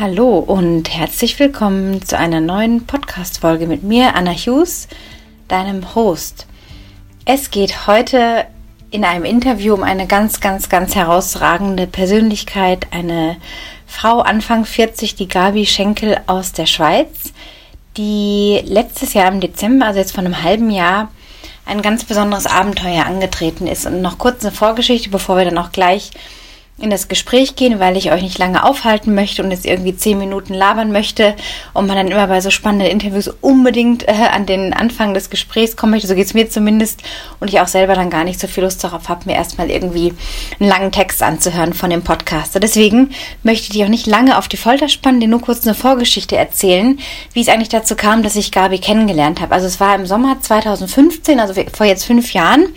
Hallo und herzlich willkommen zu einer neuen Podcast-Folge mit mir, Anna Hughes, deinem Host. Es geht heute in einem Interview um eine ganz, ganz, ganz herausragende Persönlichkeit, eine Frau Anfang 40, die Gabi Schenkel aus der Schweiz, die letztes Jahr im Dezember, also jetzt vor einem halben Jahr, ein ganz besonderes Abenteuer angetreten ist. Und noch kurz eine Vorgeschichte, bevor wir dann auch gleich in das Gespräch gehen, weil ich euch nicht lange aufhalten möchte und jetzt irgendwie zehn Minuten labern möchte und man dann immer bei so spannenden Interviews unbedingt äh, an den Anfang des Gesprächs kommen möchte. So geht es mir zumindest und ich auch selber dann gar nicht so viel Lust darauf habe, mir erstmal irgendwie einen langen Text anzuhören von dem Podcaster. Deswegen möchte ich auch nicht lange auf die Folter spannen, dir nur kurz eine Vorgeschichte erzählen, wie es eigentlich dazu kam, dass ich Gabi kennengelernt habe. Also es war im Sommer 2015, also vor jetzt fünf Jahren,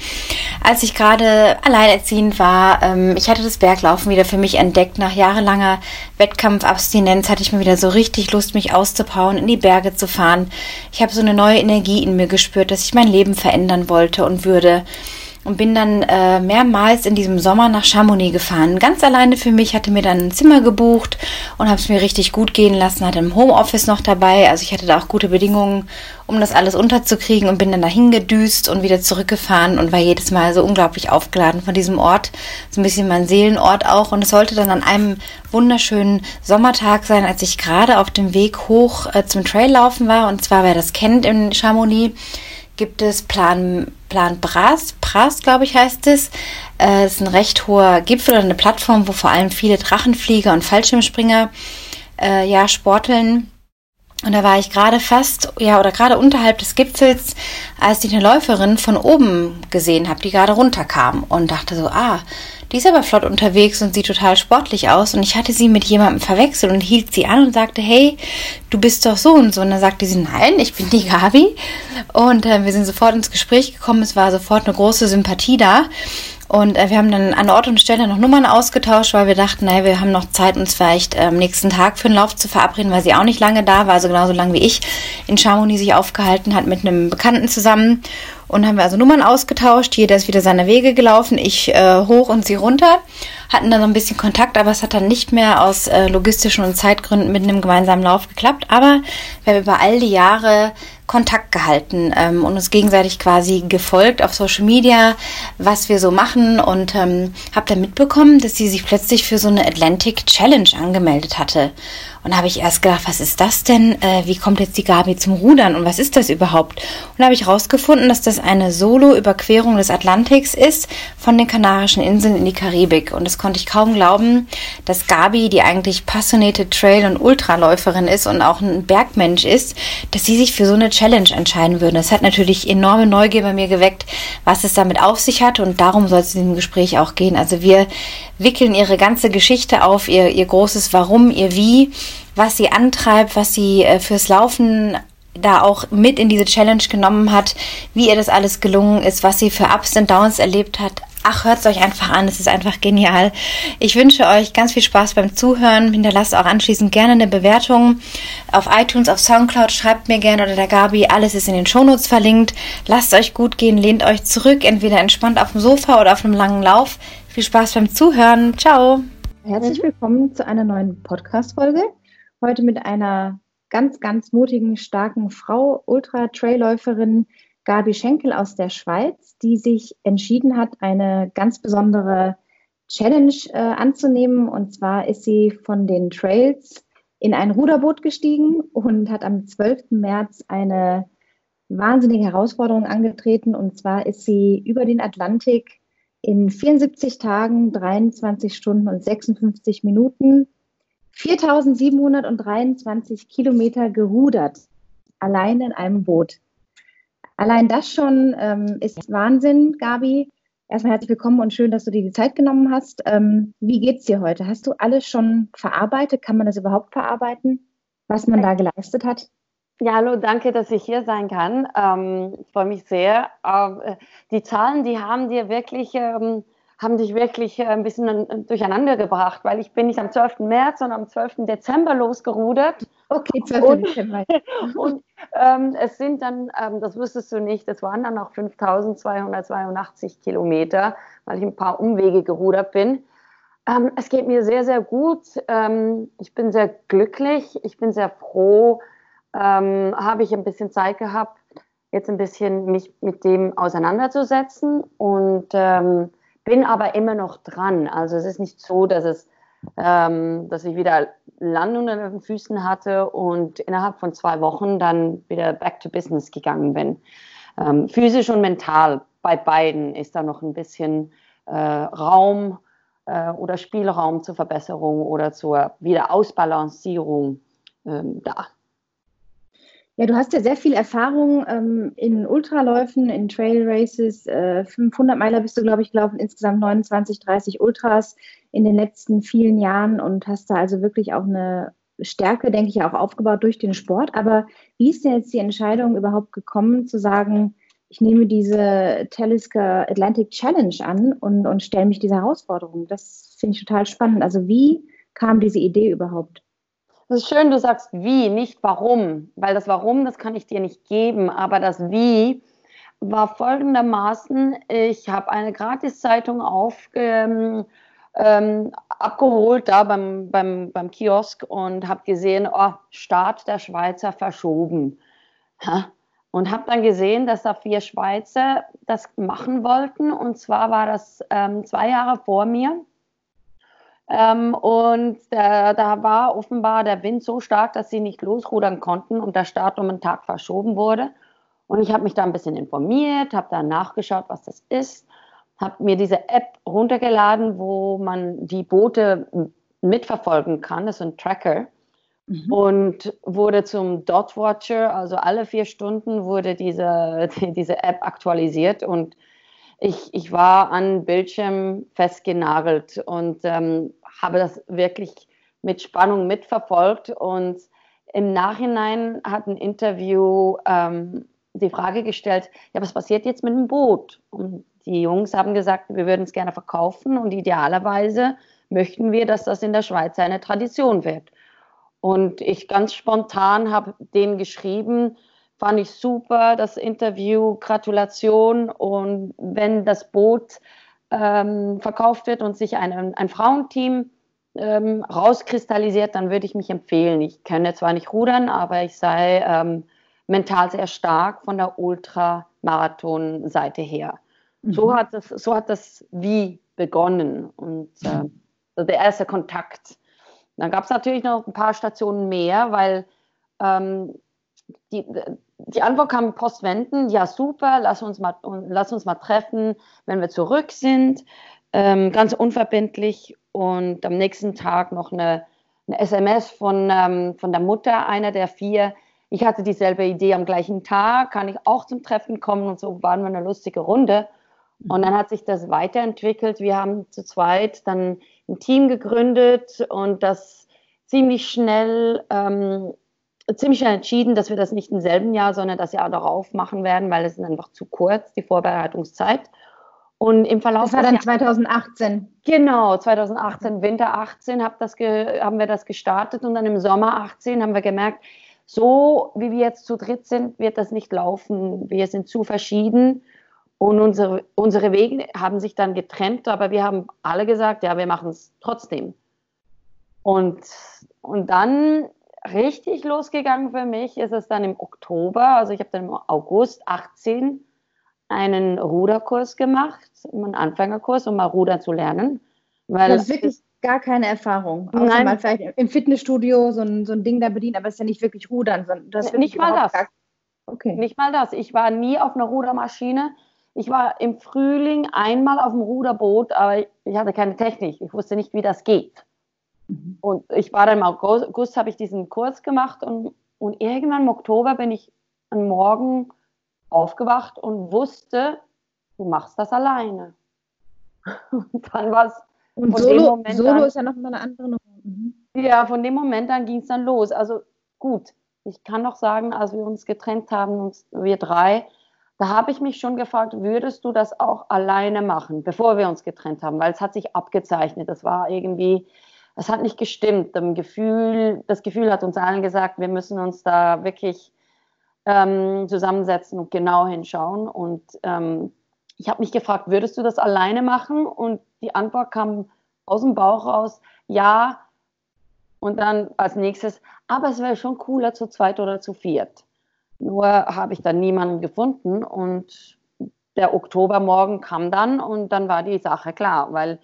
als ich gerade alleinerziehend war. Ähm, ich hatte das Berglauf Laufen wieder für mich entdeckt. Nach jahrelanger Wettkampfabstinenz hatte ich mir wieder so richtig Lust, mich auszupauen, in die Berge zu fahren. Ich habe so eine neue Energie in mir gespürt, dass ich mein Leben verändern wollte und würde und bin dann äh, mehrmals in diesem Sommer nach Chamonix gefahren. Ganz alleine für mich, hatte mir dann ein Zimmer gebucht und habe es mir richtig gut gehen lassen, hatte im Homeoffice noch dabei. Also ich hatte da auch gute Bedingungen, um das alles unterzukriegen und bin dann dahin gedüst und wieder zurückgefahren und war jedes Mal so unglaublich aufgeladen von diesem Ort. So ein bisschen mein Seelenort auch. Und es sollte dann an einem wunderschönen Sommertag sein, als ich gerade auf dem Weg hoch äh, zum Traillaufen war. Und zwar, wer das kennt in Chamonix, gibt es Plan, Plan Bras, Bras, glaube ich, heißt es. Äh, ist ein recht hoher Gipfel oder eine Plattform, wo vor allem viele Drachenflieger und Fallschirmspringer äh, ja sporteln. Und da war ich gerade fast, ja, oder gerade unterhalb des Gipfels, als ich eine Läuferin von oben gesehen habe, die gerade runterkam und dachte so, ah, die ist aber flott unterwegs und sieht total sportlich aus. Und ich hatte sie mit jemandem verwechselt und hielt sie an und sagte, hey, du bist doch so und so. Und dann sagte sie, nein, ich bin die Gabi. Und äh, wir sind sofort ins Gespräch gekommen. Es war sofort eine große Sympathie da. Und äh, wir haben dann an Ort und Stelle noch Nummern ausgetauscht, weil wir dachten, naja, wir haben noch Zeit, uns vielleicht am ähm, nächsten Tag für den Lauf zu verabreden, weil sie auch nicht lange da war, also genauso lange wie ich in Chamonix sich aufgehalten hat mit einem Bekannten zusammen. Und haben wir also Nummern ausgetauscht. Jeder ist wieder seine Wege gelaufen. Ich äh, hoch und sie runter. Hatten dann so ein bisschen Kontakt, aber es hat dann nicht mehr aus äh, logistischen und Zeitgründen mit einem gemeinsamen Lauf geklappt. Aber wir haben über all die Jahre Kontakt gehalten ähm, und uns gegenseitig quasi gefolgt auf Social Media, was wir so machen und ähm, habe dann mitbekommen, dass sie sich plötzlich für so eine Atlantic Challenge angemeldet hatte. Und habe ich erst gedacht, was ist das denn? Äh, wie kommt jetzt die Gabi zum Rudern und was ist das überhaupt? Und habe ich herausgefunden, dass das eine Solo-Überquerung des Atlantiks ist von den Kanarischen Inseln in die Karibik. Und das konnte ich kaum glauben, dass Gabi, die eigentlich passionierte Trail- und Ultraläuferin ist und auch ein Bergmensch ist, dass sie sich für so eine Challenge entscheiden würde. Das hat natürlich enorme Neugier bei mir geweckt, was es damit auf sich hat und darum soll es in dem Gespräch auch gehen. Also wir wickeln ihre ganze Geschichte auf, ihr, ihr großes Warum, ihr Wie, was sie antreibt, was sie äh, fürs Laufen da auch mit in diese Challenge genommen hat, wie ihr das alles gelungen ist, was sie für Ups und Downs erlebt hat. Ach, hört es euch einfach an, es ist einfach genial. Ich wünsche euch ganz viel Spaß beim Zuhören. Hinterlasst auch anschließend gerne eine Bewertung auf iTunes, auf Soundcloud. Schreibt mir gerne oder der Gabi. Alles ist in den Shownotes verlinkt. Lasst euch gut gehen, lehnt euch zurück, entweder entspannt auf dem Sofa oder auf einem langen Lauf. Viel Spaß beim Zuhören. Ciao. Herzlich willkommen zu einer neuen Podcast-Folge. Heute mit einer ganz, ganz mutigen, starken Frau, Ultra-Trailläuferin, Gabi Schenkel aus der Schweiz, die sich entschieden hat, eine ganz besondere Challenge äh, anzunehmen. Und zwar ist sie von den Trails in ein Ruderboot gestiegen und hat am 12. März eine wahnsinnige Herausforderung angetreten. Und zwar ist sie über den Atlantik in 74 Tagen, 23 Stunden und 56 Minuten 4723 Kilometer gerudert, allein in einem Boot. Allein das schon ähm, ist Wahnsinn, Gabi. Erstmal herzlich willkommen und schön, dass du dir die Zeit genommen hast. Ähm, wie geht's dir heute? Hast du alles schon verarbeitet? Kann man das überhaupt verarbeiten, was man da geleistet hat? Ja, hallo, danke, dass ich hier sein kann. Ähm, ich freue mich sehr. Äh, die Zahlen, die haben dir wirklich ähm, haben dich wirklich äh, ein bisschen durcheinander gebracht, weil ich bin nicht am 12. März, sondern am 12. Dezember losgerudert. Okay, 12. Und, Dezember. und ähm, es sind dann, ähm, das wusstest du nicht, es waren dann noch 5282 Kilometer, weil ich ein paar Umwege gerudert bin. Ähm, es geht mir sehr, sehr gut. Ähm, ich bin sehr glücklich. Ich bin sehr froh. Ähm, habe ich ein bisschen Zeit gehabt, jetzt ein bisschen mich mit dem auseinanderzusetzen und ähm, bin aber immer noch dran. Also es ist nicht so, dass es, ähm, dass ich wieder Land unter den Füßen hatte und innerhalb von zwei Wochen dann wieder back to business gegangen bin. Ähm, physisch und mental bei beiden ist da noch ein bisschen äh, Raum äh, oder Spielraum zur Verbesserung oder zur Wiederausbalancierung ähm, da. Ja, du hast ja sehr viel Erfahrung ähm, in Ultraläufen, in Trail Races. Äh, 500 Meiler bist du, glaube ich, gelaufen, insgesamt 29, 30 Ultras in den letzten vielen Jahren und hast da also wirklich auch eine Stärke, denke ich, auch aufgebaut durch den Sport. Aber wie ist denn jetzt die Entscheidung überhaupt gekommen, zu sagen, ich nehme diese Talisker Atlantic Challenge an und, und stelle mich dieser Herausforderung? Das finde ich total spannend. Also wie kam diese Idee überhaupt? Das ist schön, du sagst wie, nicht warum, weil das Warum, das kann ich dir nicht geben, aber das Wie war folgendermaßen, ich habe eine Gratiszeitung auf, ähm, ähm, abgeholt da beim, beim, beim Kiosk und habe gesehen, oh, Start der Schweizer verschoben. Und habe dann gesehen, dass da vier Schweizer das machen wollten. Und zwar war das ähm, zwei Jahre vor mir. Ähm, und äh, da war offenbar der Wind so stark, dass sie nicht losrudern konnten und der Start um einen Tag verschoben wurde. Und ich habe mich da ein bisschen informiert, habe dann nachgeschaut, was das ist, habe mir diese App runtergeladen, wo man die Boote mitverfolgen kann. Das ist ein Tracker. Mhm. Und wurde zum Dot Watcher, also alle vier Stunden wurde diese, diese App aktualisiert und ich, ich war an Bildschirm festgenagelt und ähm, habe das wirklich mit Spannung mitverfolgt. Und im Nachhinein hat ein Interview ähm, die Frage gestellt, ja, was passiert jetzt mit dem Boot? Und die Jungs haben gesagt, wir würden es gerne verkaufen und idealerweise möchten wir, dass das in der Schweiz eine Tradition wird. Und ich ganz spontan habe denen geschrieben, Fand ich super, das Interview, Gratulation. Und wenn das Boot ähm, verkauft wird und sich ein, ein Frauenteam ähm, rauskristallisiert, dann würde ich mich empfehlen. Ich könne zwar nicht rudern, aber ich sei ähm, mental sehr stark von der Ultramarathon-Seite her. Mhm. So, hat das, so hat das wie begonnen und äh, der erste Kontakt. Dann gab es natürlich noch ein paar Stationen mehr, weil ähm, die, die Antwort kam postwenden, ja super, lass uns mal, lass uns mal treffen, wenn wir zurück sind, ähm, ganz unverbindlich und am nächsten Tag noch eine, eine SMS von, ähm, von der Mutter, einer der vier. Ich hatte dieselbe Idee am gleichen Tag, kann ich auch zum Treffen kommen und so waren wir eine lustige Runde. Und dann hat sich das weiterentwickelt. Wir haben zu zweit dann ein Team gegründet und das ziemlich schnell ähm, ziemlich schnell entschieden, dass wir das nicht im selben Jahr, sondern das Jahr darauf machen werden, weil es ist einfach zu kurz, die Vorbereitungszeit. Und im Verlauf. Das war dann 2018. Genau, 2018, Winter 18 hab das haben wir das gestartet und dann im Sommer 18 haben wir gemerkt, so wie wir jetzt zu dritt sind, wird das nicht laufen. Wir sind zu verschieden und unsere, unsere Wege haben sich dann getrennt, aber wir haben alle gesagt, ja, wir machen es trotzdem. Und, und dann richtig losgegangen für mich ist es dann im Oktober. Also ich habe dann im August 18 einen Ruderkurs gemacht, einen Anfängerkurs, um mal rudern zu lernen. Weil das ist wirklich gar keine Erfahrung. Außer Nein. mal vielleicht im Fitnessstudio so ein, so ein Ding da bedienen, aber es ist ja nicht wirklich rudern, sondern das nicht mal das. Gar... Okay. Nicht mal das. Ich war nie auf einer Rudermaschine. Ich war im Frühling einmal auf dem Ruderboot, aber ich hatte keine Technik. Ich wusste nicht, wie das geht. Mhm. Und ich war dann im August, habe ich diesen Kurs gemacht und, und irgendwann im Oktober bin ich am Morgen aufgewacht und wusste, du machst das alleine. Und dann war es. Und Solo, Solo an, ist ja noch mal eine andere Nummer. Mhm. Ja, von dem Moment an ging es dann los. Also gut, ich kann noch sagen, als wir uns getrennt haben, uns, wir drei, da habe ich mich schon gefragt, würdest du das auch alleine machen, bevor wir uns getrennt haben? Weil es hat sich abgezeichnet. Das war irgendwie, es hat nicht gestimmt. Das Gefühl, das Gefühl hat uns allen gesagt, wir müssen uns da wirklich ähm, zusammensetzen und genau hinschauen. Und ähm, ich habe mich gefragt, würdest du das alleine machen? Und die Antwort kam aus dem Bauch raus, ja. Und dann als nächstes, aber es wäre schon cooler zu zweit oder zu viert. Nur habe ich dann niemanden gefunden und der Oktobermorgen kam dann und dann war die Sache klar, weil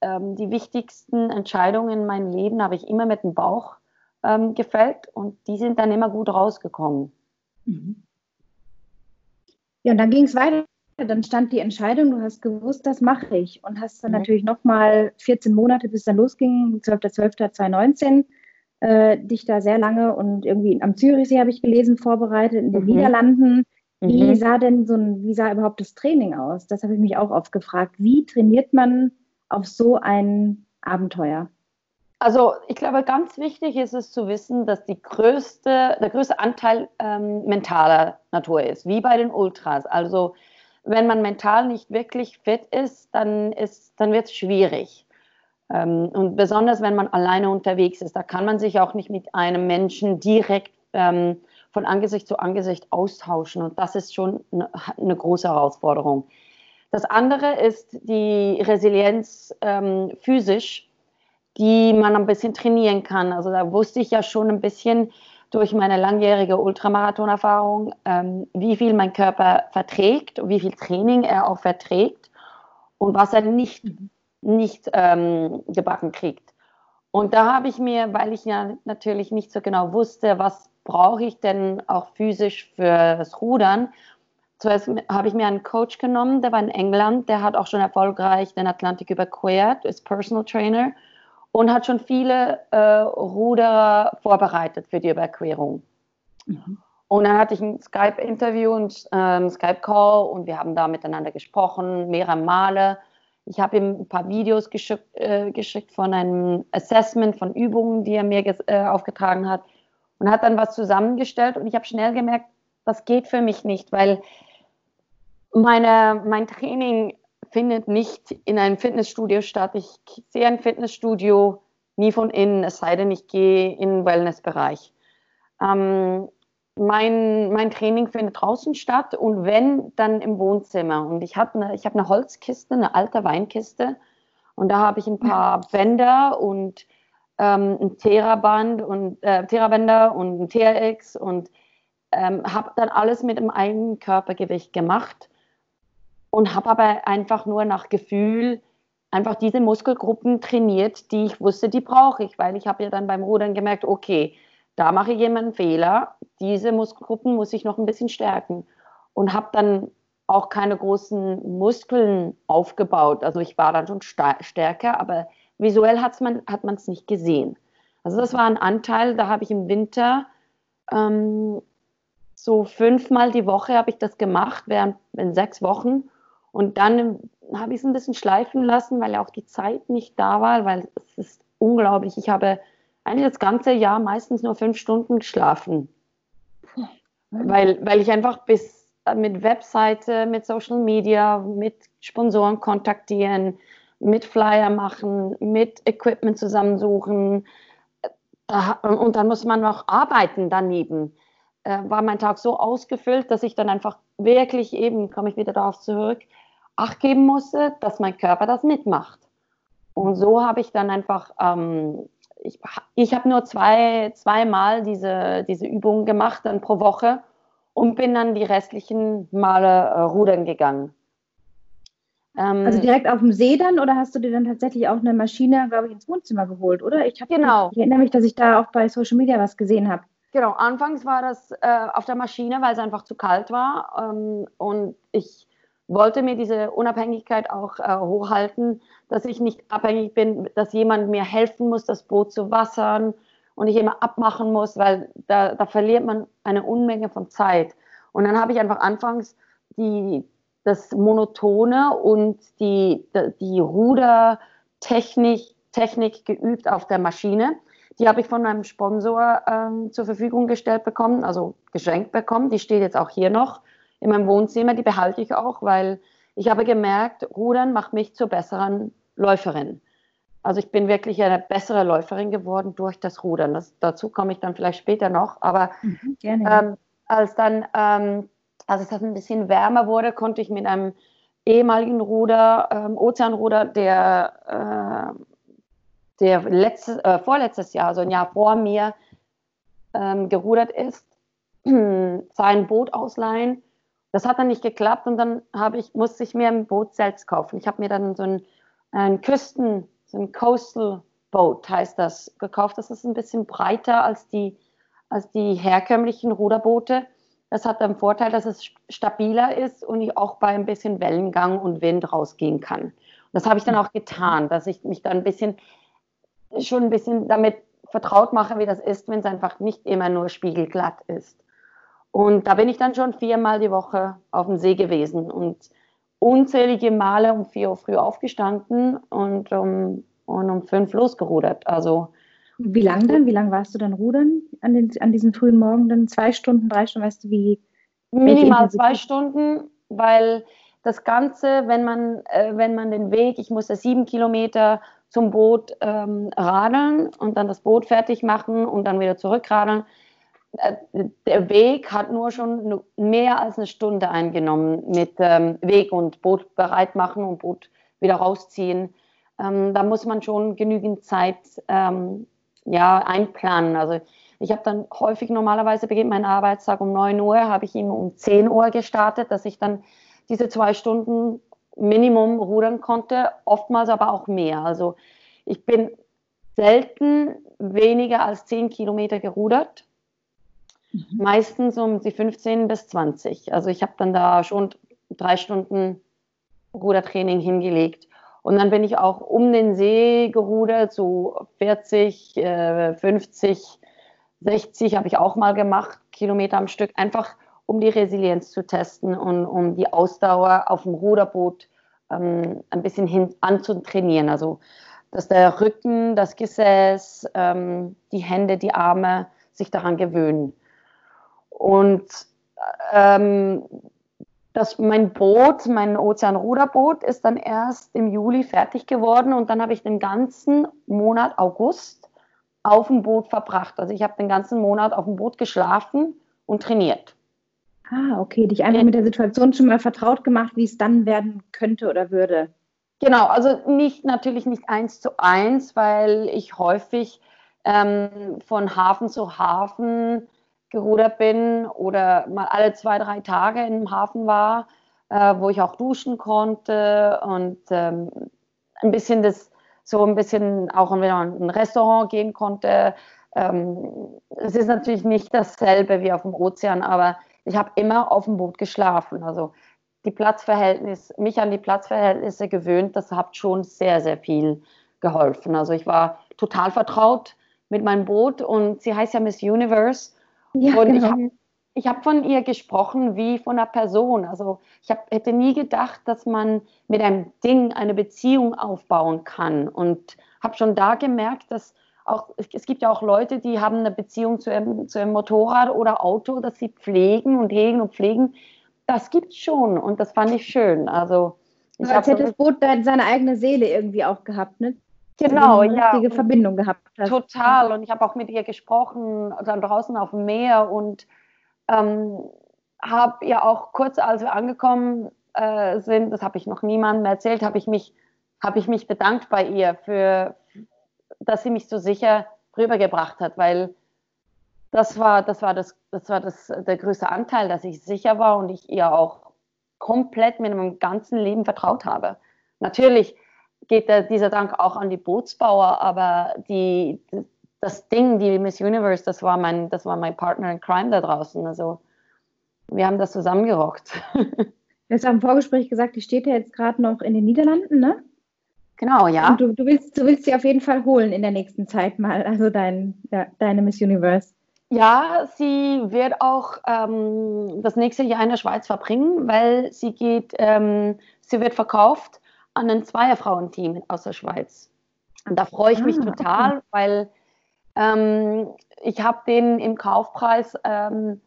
ähm, die wichtigsten Entscheidungen in meinem Leben habe ich immer mit dem Bauch ähm, gefällt und die sind dann immer gut rausgekommen. Mhm. Ja, und dann ging es weiter. Dann stand die Entscheidung, du hast gewusst, das mache ich. Und hast dann mhm. natürlich nochmal 14 Monate, bis es dann losging, 12.12.2019, äh, dich da sehr lange und irgendwie am Zürichsee habe ich gelesen, vorbereitet, in den mhm. Niederlanden. Wie mhm. sah denn so ein, wie sah überhaupt das Training aus? Das habe ich mich auch oft gefragt. Wie trainiert man auf so ein Abenteuer? Also ich glaube, ganz wichtig ist es zu wissen, dass größte, der größte Anteil ähm, mentaler Natur ist, wie bei den Ultras. Also wenn man mental nicht wirklich fit ist, dann, dann wird es schwierig. Ähm, und besonders wenn man alleine unterwegs ist, da kann man sich auch nicht mit einem Menschen direkt ähm, von Angesicht zu Angesicht austauschen. Und das ist schon eine, eine große Herausforderung. Das andere ist die Resilienz ähm, physisch, die man ein bisschen trainieren kann. Also da wusste ich ja schon ein bisschen durch meine langjährige Ultramarathon-Erfahrung, ähm, wie viel mein Körper verträgt, wie viel Training er auch verträgt und was er nicht nicht ähm, gebacken kriegt. Und da habe ich mir, weil ich ja natürlich nicht so genau wusste, was brauche ich denn auch physisch für das Rudern, zuerst habe ich mir einen Coach genommen, der war in England, der hat auch schon erfolgreich den Atlantik überquert, ist Personal Trainer und hat schon viele äh, Ruderer vorbereitet für die Überquerung. Mhm. Und dann hatte ich ein Skype-Interview und ähm, Skype-Call und wir haben da miteinander gesprochen, mehrere Male. Ich habe ihm ein paar Videos geschickt, äh, geschickt, von einem Assessment von Übungen, die er mir äh, aufgetragen hat und hat dann was zusammengestellt und ich habe schnell gemerkt, das geht für mich nicht, weil meine, mein Training findet nicht in einem Fitnessstudio statt. Ich sehe ein Fitnessstudio nie von innen, es sei denn, ich gehe in den Wellnessbereich. Ähm, mein, mein Training findet draußen statt und wenn, dann im Wohnzimmer. Und ich habe eine, hab eine Holzkiste, eine alte Weinkiste und da habe ich ein paar Bänder und ähm, ein Theraband und äh, Therabänder und ein TRX und ähm, habe dann alles mit dem eigenen Körpergewicht gemacht und habe aber einfach nur nach Gefühl einfach diese Muskelgruppen trainiert, die ich wusste, die brauche ich, weil ich habe ja dann beim Rudern gemerkt, okay, da mache ich jemanden Fehler, diese Muskelgruppen muss ich noch ein bisschen stärken und habe dann auch keine großen Muskeln aufgebaut. Also ich war dann schon stärker, aber visuell hat's man, hat man es nicht gesehen. Also das war ein Anteil, da habe ich im Winter ähm, so fünfmal die Woche habe ich das gemacht, während in sechs Wochen. Und dann habe ich es ein bisschen schleifen lassen, weil ja auch die Zeit nicht da war, weil es ist unglaublich. Ich habe eigentlich das ganze Jahr meistens nur fünf Stunden geschlafen. Weil, weil ich einfach bis äh, mit Webseite, mit Social Media, mit Sponsoren kontaktieren, mit Flyer machen, mit Equipment zusammensuchen. Und dann muss man noch arbeiten daneben. Äh, war mein Tag so ausgefüllt, dass ich dann einfach wirklich eben, komme ich wieder darauf zurück, Acht geben musste, dass mein Körper das mitmacht. Und so habe ich dann einfach ähm, ich, ich habe nur zwei, zweimal diese, diese Übungen gemacht dann pro Woche und bin dann die restlichen Male äh, rudern gegangen. Ähm, also direkt auf dem See dann oder hast du dir dann tatsächlich auch eine Maschine, glaube ich, ins Wohnzimmer geholt, oder? Ich, hab, genau. ich, erinnere mich, dass ich da auch bei Social Media was gesehen habe. Genau, anfangs war das äh, auf der Maschine, weil es einfach zu kalt war ähm, und ich wollte mir diese Unabhängigkeit auch äh, hochhalten, dass ich nicht abhängig bin, dass jemand mir helfen muss, das Boot zu wassern und ich immer abmachen muss, weil da, da verliert man eine Unmenge von Zeit. Und dann habe ich einfach anfangs die, das Monotone und die, die Rudertechnik Technik geübt auf der Maschine. Die habe ich von meinem Sponsor ähm, zur Verfügung gestellt bekommen, also geschenkt bekommen. Die steht jetzt auch hier noch in meinem Wohnzimmer, die behalte ich auch, weil ich habe gemerkt, Rudern macht mich zur besseren Läuferin. Also ich bin wirklich eine bessere Läuferin geworden durch das Rudern. Das, dazu komme ich dann vielleicht später noch. Aber mhm, ähm, als dann, ähm, als es ein bisschen wärmer wurde, konnte ich mit einem ehemaligen Ruder, ähm, Ozeanruder, der der letztes, äh, vorletztes Jahr, also ein Jahr vor mir, ähm, gerudert ist, sein Boot ausleihen. Das hat dann nicht geklappt und dann ich, musste ich mir ein Boot selbst kaufen. Ich habe mir dann so ein, ein Küsten, so ein Coastal Boat heißt das, gekauft. Das ist ein bisschen breiter als die, als die herkömmlichen Ruderboote. Das hat den Vorteil, dass es stabiler ist und ich auch bei ein bisschen Wellengang und Wind rausgehen kann. Das habe ich dann auch getan, dass ich mich dann ein bisschen schon ein bisschen damit vertraut mache, wie das ist, wenn es einfach nicht immer nur spiegelglatt ist. Und da bin ich dann schon viermal die Woche auf dem See gewesen und unzählige Male um vier Uhr früh aufgestanden und um, und um fünf losgerudert. Also wie lange dann? Wie lange warst du dann rudern an, den, an diesen frühen Morgen? Dann zwei Stunden, drei Stunden, weißt du, wie? Minimal zwei Stunden, weil das Ganze, wenn man, äh, wenn man den Weg, ich musste sieben Kilometer zum Boot ähm, radeln und dann das Boot fertig machen und dann wieder zurückradeln. Äh, der Weg hat nur schon mehr als eine Stunde eingenommen mit ähm, Weg und Boot bereit machen und Boot wieder rausziehen. Ähm, da muss man schon genügend Zeit ähm, ja, einplanen. Also ich habe dann häufig normalerweise beginnt mein Arbeitstag um 9 Uhr, habe ich immer um 10 Uhr gestartet, dass ich dann diese zwei Stunden Minimum rudern konnte, oftmals aber auch mehr. Also ich bin selten weniger als 10 Kilometer gerudert, mhm. meistens um die 15 bis 20. Also ich habe dann da schon drei Stunden Rudertraining hingelegt. Und dann bin ich auch um den See gerudert, so 40, 50, 60 habe ich auch mal gemacht, Kilometer am Stück, einfach um die Resilienz zu testen und um die Ausdauer auf dem Ruderboot ähm, ein bisschen hin anzutrainieren. Also, dass der Rücken, das Gesäß, ähm, die Hände, die Arme sich daran gewöhnen. Und ähm, das, mein Boot, mein Ozeanruderboot, ist dann erst im Juli fertig geworden und dann habe ich den ganzen Monat August auf dem Boot verbracht. Also ich habe den ganzen Monat auf dem Boot geschlafen und trainiert. Ah, okay, dich einfach mit der Situation schon mal vertraut gemacht, wie es dann werden könnte oder würde. Genau, also nicht natürlich nicht eins zu eins, weil ich häufig ähm, von Hafen zu Hafen gerudert bin oder mal alle zwei, drei Tage im Hafen war, äh, wo ich auch duschen konnte und ähm, ein bisschen das, so ein bisschen auch in ein Restaurant gehen konnte. Ähm, es ist natürlich nicht dasselbe wie auf dem Ozean, aber ich habe immer auf dem Boot geschlafen. Also die Platzverhältnisse, mich an die Platzverhältnisse gewöhnt, das hat schon sehr, sehr viel geholfen. Also ich war total vertraut mit meinem Boot und sie heißt ja Miss Universe. Ja, und genau. ich habe hab von ihr gesprochen wie von einer Person. Also ich hab, hätte nie gedacht, dass man mit einem Ding eine Beziehung aufbauen kann. Und habe schon da gemerkt, dass auch, es gibt ja auch Leute, die haben eine Beziehung zu ihrem, zu ihrem Motorrad oder Auto, das sie pflegen und hegen und pflegen. Das gibt es schon und das fand ich schön. Also, ich als hätte das Boot seine eigene Seele irgendwie auch gehabt, ne? Genau, eine ja. Richtige Verbindung gehabt. Hast. Total. Und ich habe auch mit ihr gesprochen, dann draußen auf dem Meer und ähm, habe ihr auch kurz, als wir angekommen äh, sind, das habe ich noch niemandem erzählt, habe ich mich habe ich mich bedankt bei ihr für, dass sie mich so sicher rübergebracht hat, weil das war, das war, das, das war das, der größte Anteil, dass ich sicher war und ich ihr auch komplett mit meinem ganzen Leben vertraut habe. Natürlich geht der, dieser Dank auch an die Bootsbauer, aber die, das Ding, die Miss Universe, das war mein, das war mein Partner in Crime da draußen. Also wir haben das zusammengerockt. Du hast am Vorgespräch gesagt, die steht ja jetzt gerade noch in den Niederlanden, ne? Genau, ja. Und du, du, willst, du willst sie auf jeden Fall holen in der nächsten Zeit mal, also dein, ja, deine Miss Universe. Ja, sie wird auch ähm, das nächste Jahr in der Schweiz verbringen, weil sie geht, ähm, sie wird verkauft an ein Zweierfrauenteam aus der Schweiz. Und da freue ich mich ah, total, okay. weil ähm, ich habe denen im Kaufpreis ähm,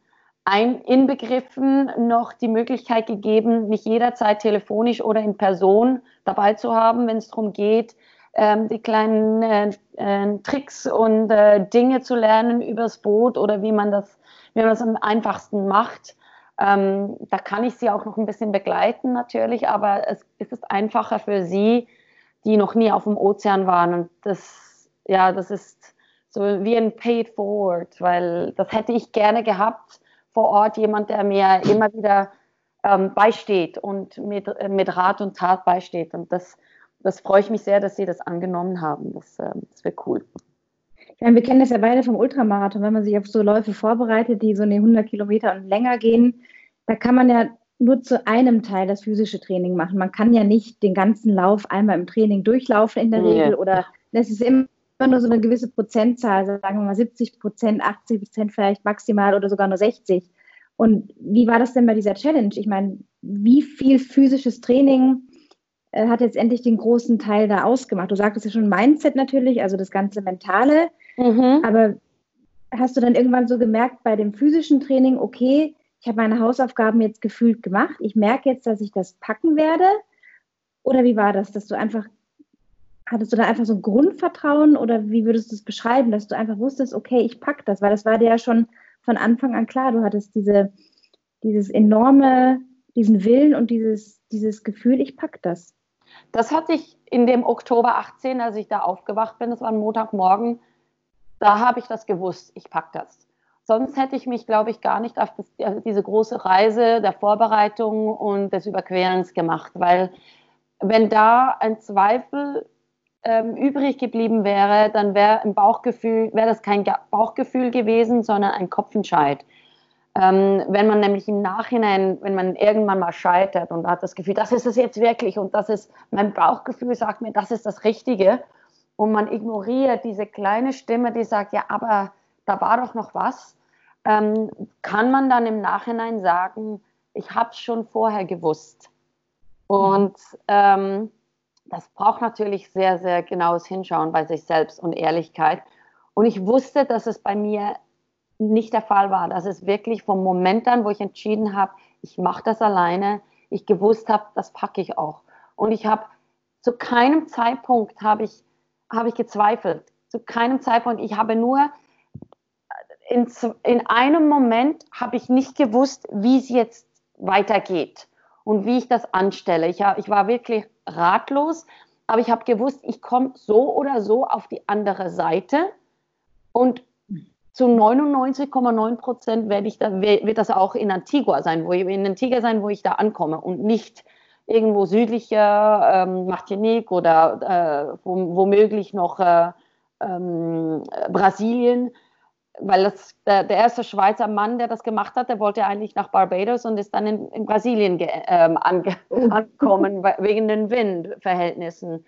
ein, inbegriffen noch die Möglichkeit gegeben, mich jederzeit telefonisch oder in Person dabei zu haben, wenn es darum geht, ähm, die kleinen äh, äh, Tricks und äh, Dinge zu lernen übers Boot oder wie man das, wie man das am einfachsten macht. Ähm, da kann ich sie auch noch ein bisschen begleiten natürlich, aber es, es ist einfacher für sie, die noch nie auf dem Ozean waren. Und das ja, das ist so wie ein Paid Forward, weil das hätte ich gerne gehabt vor Ort, jemand, der mir immer wieder ähm, beisteht und mit, mit Rat und Tat beisteht. Und das, das freue ich mich sehr, dass Sie das angenommen haben. Das, äh, das wäre cool. Ja, wir kennen das ja beide vom Ultramarathon, wenn man sich auf so Läufe vorbereitet, die so eine 100 Kilometer und länger gehen, da kann man ja nur zu einem Teil das physische Training machen. Man kann ja nicht den ganzen Lauf einmal im Training durchlaufen in der nee. Regel oder das ist immer nur so eine gewisse Prozentzahl, sagen wir mal 70 Prozent, 80 Prozent vielleicht maximal oder sogar nur 60. Und wie war das denn bei dieser Challenge? Ich meine, wie viel physisches Training äh, hat jetzt endlich den großen Teil da ausgemacht? Du sagtest ja schon Mindset natürlich, also das ganze Mentale. Mhm. Aber hast du dann irgendwann so gemerkt bei dem physischen Training, okay, ich habe meine Hausaufgaben jetzt gefühlt gemacht, ich merke jetzt, dass ich das packen werde? Oder wie war das, dass du einfach, hattest du da einfach so ein Grundvertrauen oder wie würdest du es beschreiben, dass du einfach wusstest, okay, ich packe das, weil das war dir ja schon von Anfang an klar. Du hattest diese, dieses enorme, diesen Willen und dieses, dieses Gefühl, ich packe das. Das hatte ich in dem Oktober 18, als ich da aufgewacht bin, das war ein Montagmorgen, da habe ich das gewusst, ich packe das. Sonst hätte ich mich, glaube ich, gar nicht auf das, diese große Reise der Vorbereitung und des Überquerens gemacht, weil wenn da ein Zweifel ähm, übrig geblieben wäre, dann wäre im Bauchgefühl, wäre das kein Bauchgefühl gewesen, sondern ein Kopfentscheid. Ähm, wenn man nämlich im Nachhinein, wenn man irgendwann mal scheitert und hat das Gefühl, das ist es jetzt wirklich und das ist, mein Bauchgefühl sagt mir, das ist das Richtige und man ignoriert diese kleine Stimme, die sagt, ja, aber da war doch noch was, ähm, kann man dann im Nachhinein sagen, ich habe es schon vorher gewusst. Und ähm, das braucht natürlich sehr, sehr genaues Hinschauen bei sich selbst und Ehrlichkeit. Und ich wusste, dass es bei mir nicht der Fall war, dass es wirklich vom Moment an, wo ich entschieden habe, ich mache das alleine, ich gewusst habe, das packe ich auch. Und ich habe zu keinem Zeitpunkt habe ich, habe ich gezweifelt. Zu keinem Zeitpunkt. Ich habe nur in, in einem Moment habe ich nicht gewusst, wie es jetzt weitergeht und wie ich das anstelle. Ich, ich war wirklich ratlos, aber ich habe gewusst, ich komme so oder so auf die andere Seite und zu 99,9 Prozent werde ich da, wird das auch in Antigua sein, wo ich, in Antigua sein, wo ich da ankomme und nicht irgendwo südlicher ähm, Martinique oder äh, womöglich noch äh, ähm, Brasilien weil das, der, der, erste Schweizer Mann, der das gemacht hat, der wollte eigentlich nach Barbados und ist dann in, in Brasilien ähm, oh. angekommen wegen den Windverhältnissen.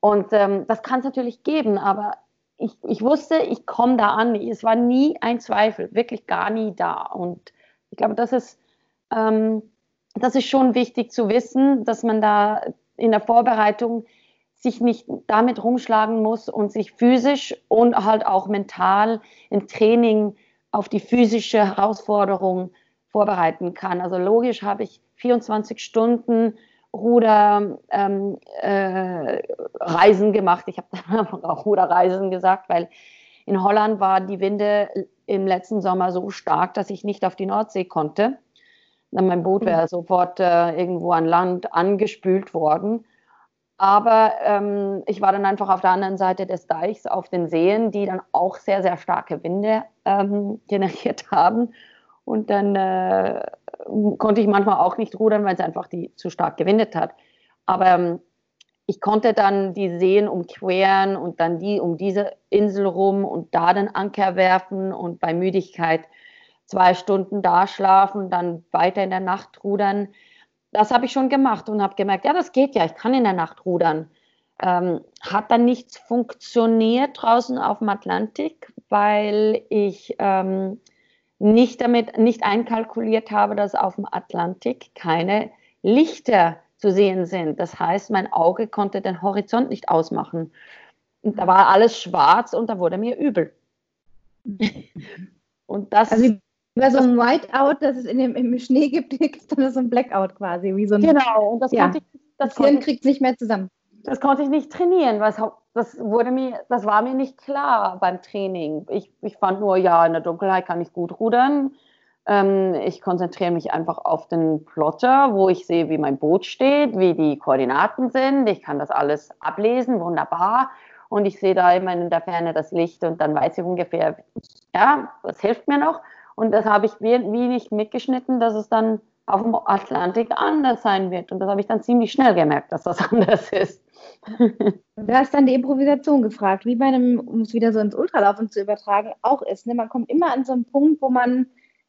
Und ähm, das kann es natürlich geben, aber ich, ich wusste, ich komme da an. Es war nie ein Zweifel, wirklich gar nie da. Und ich glaube, das ist, ähm, das ist schon wichtig zu wissen, dass man da in der Vorbereitung sich nicht damit rumschlagen muss und sich physisch und halt auch mental im Training auf die physische Herausforderung vorbereiten kann. Also logisch habe ich 24 Stunden Ruder ähm, äh, gemacht. Ich habe dann einfach auch Ruderreisen gesagt, weil in Holland war die Winde im letzten Sommer so stark, dass ich nicht auf die Nordsee konnte. Mein Boot wäre mhm. sofort äh, irgendwo an Land angespült worden. Aber ähm, ich war dann einfach auf der anderen Seite des Deichs auf den Seen, die dann auch sehr, sehr starke Winde ähm, generiert haben. Und dann äh, konnte ich manchmal auch nicht rudern, weil es einfach die zu stark gewindet hat. Aber ähm, ich konnte dann die Seen umqueren und dann die um diese Insel rum und da den Anker werfen und bei Müdigkeit zwei Stunden da schlafen, dann weiter in der Nacht rudern das habe ich schon gemacht und habe gemerkt, ja, das geht ja, ich kann in der Nacht rudern. Ähm, hat dann nichts funktioniert draußen auf dem Atlantik, weil ich ähm, nicht damit nicht einkalkuliert habe, dass auf dem Atlantik keine Lichter zu sehen sind. Das heißt, mein Auge konnte den Horizont nicht ausmachen. Und da war alles schwarz und da wurde mir übel. Und das also über so ein Whiteout, das es in dem, im Schnee gibt, gibt es dann so ein Blackout quasi. Wie so ein, genau, und das ja, konnte ich. Das, das Hirn kriegt es nicht mehr zusammen. Das konnte ich nicht trainieren, weil es, das, wurde mir, das war mir nicht klar beim Training. Ich, ich fand nur, ja, in der Dunkelheit kann ich gut rudern. Ähm, ich konzentriere mich einfach auf den Plotter, wo ich sehe, wie mein Boot steht, wie die Koordinaten sind. Ich kann das alles ablesen, wunderbar. und ich sehe da immer in der Ferne das Licht und dann weiß ich ungefähr, ja, das hilft mir noch. Und das habe ich wenig mitgeschnitten, dass es dann auf dem Atlantik anders sein wird. Und das habe ich dann ziemlich schnell gemerkt, dass das anders ist. Du hast dann die Improvisation gefragt, wie bei einem, um es wieder so ins Ultralaufen zu übertragen, auch ist. Ne? Man kommt immer an so einen Punkt, wo man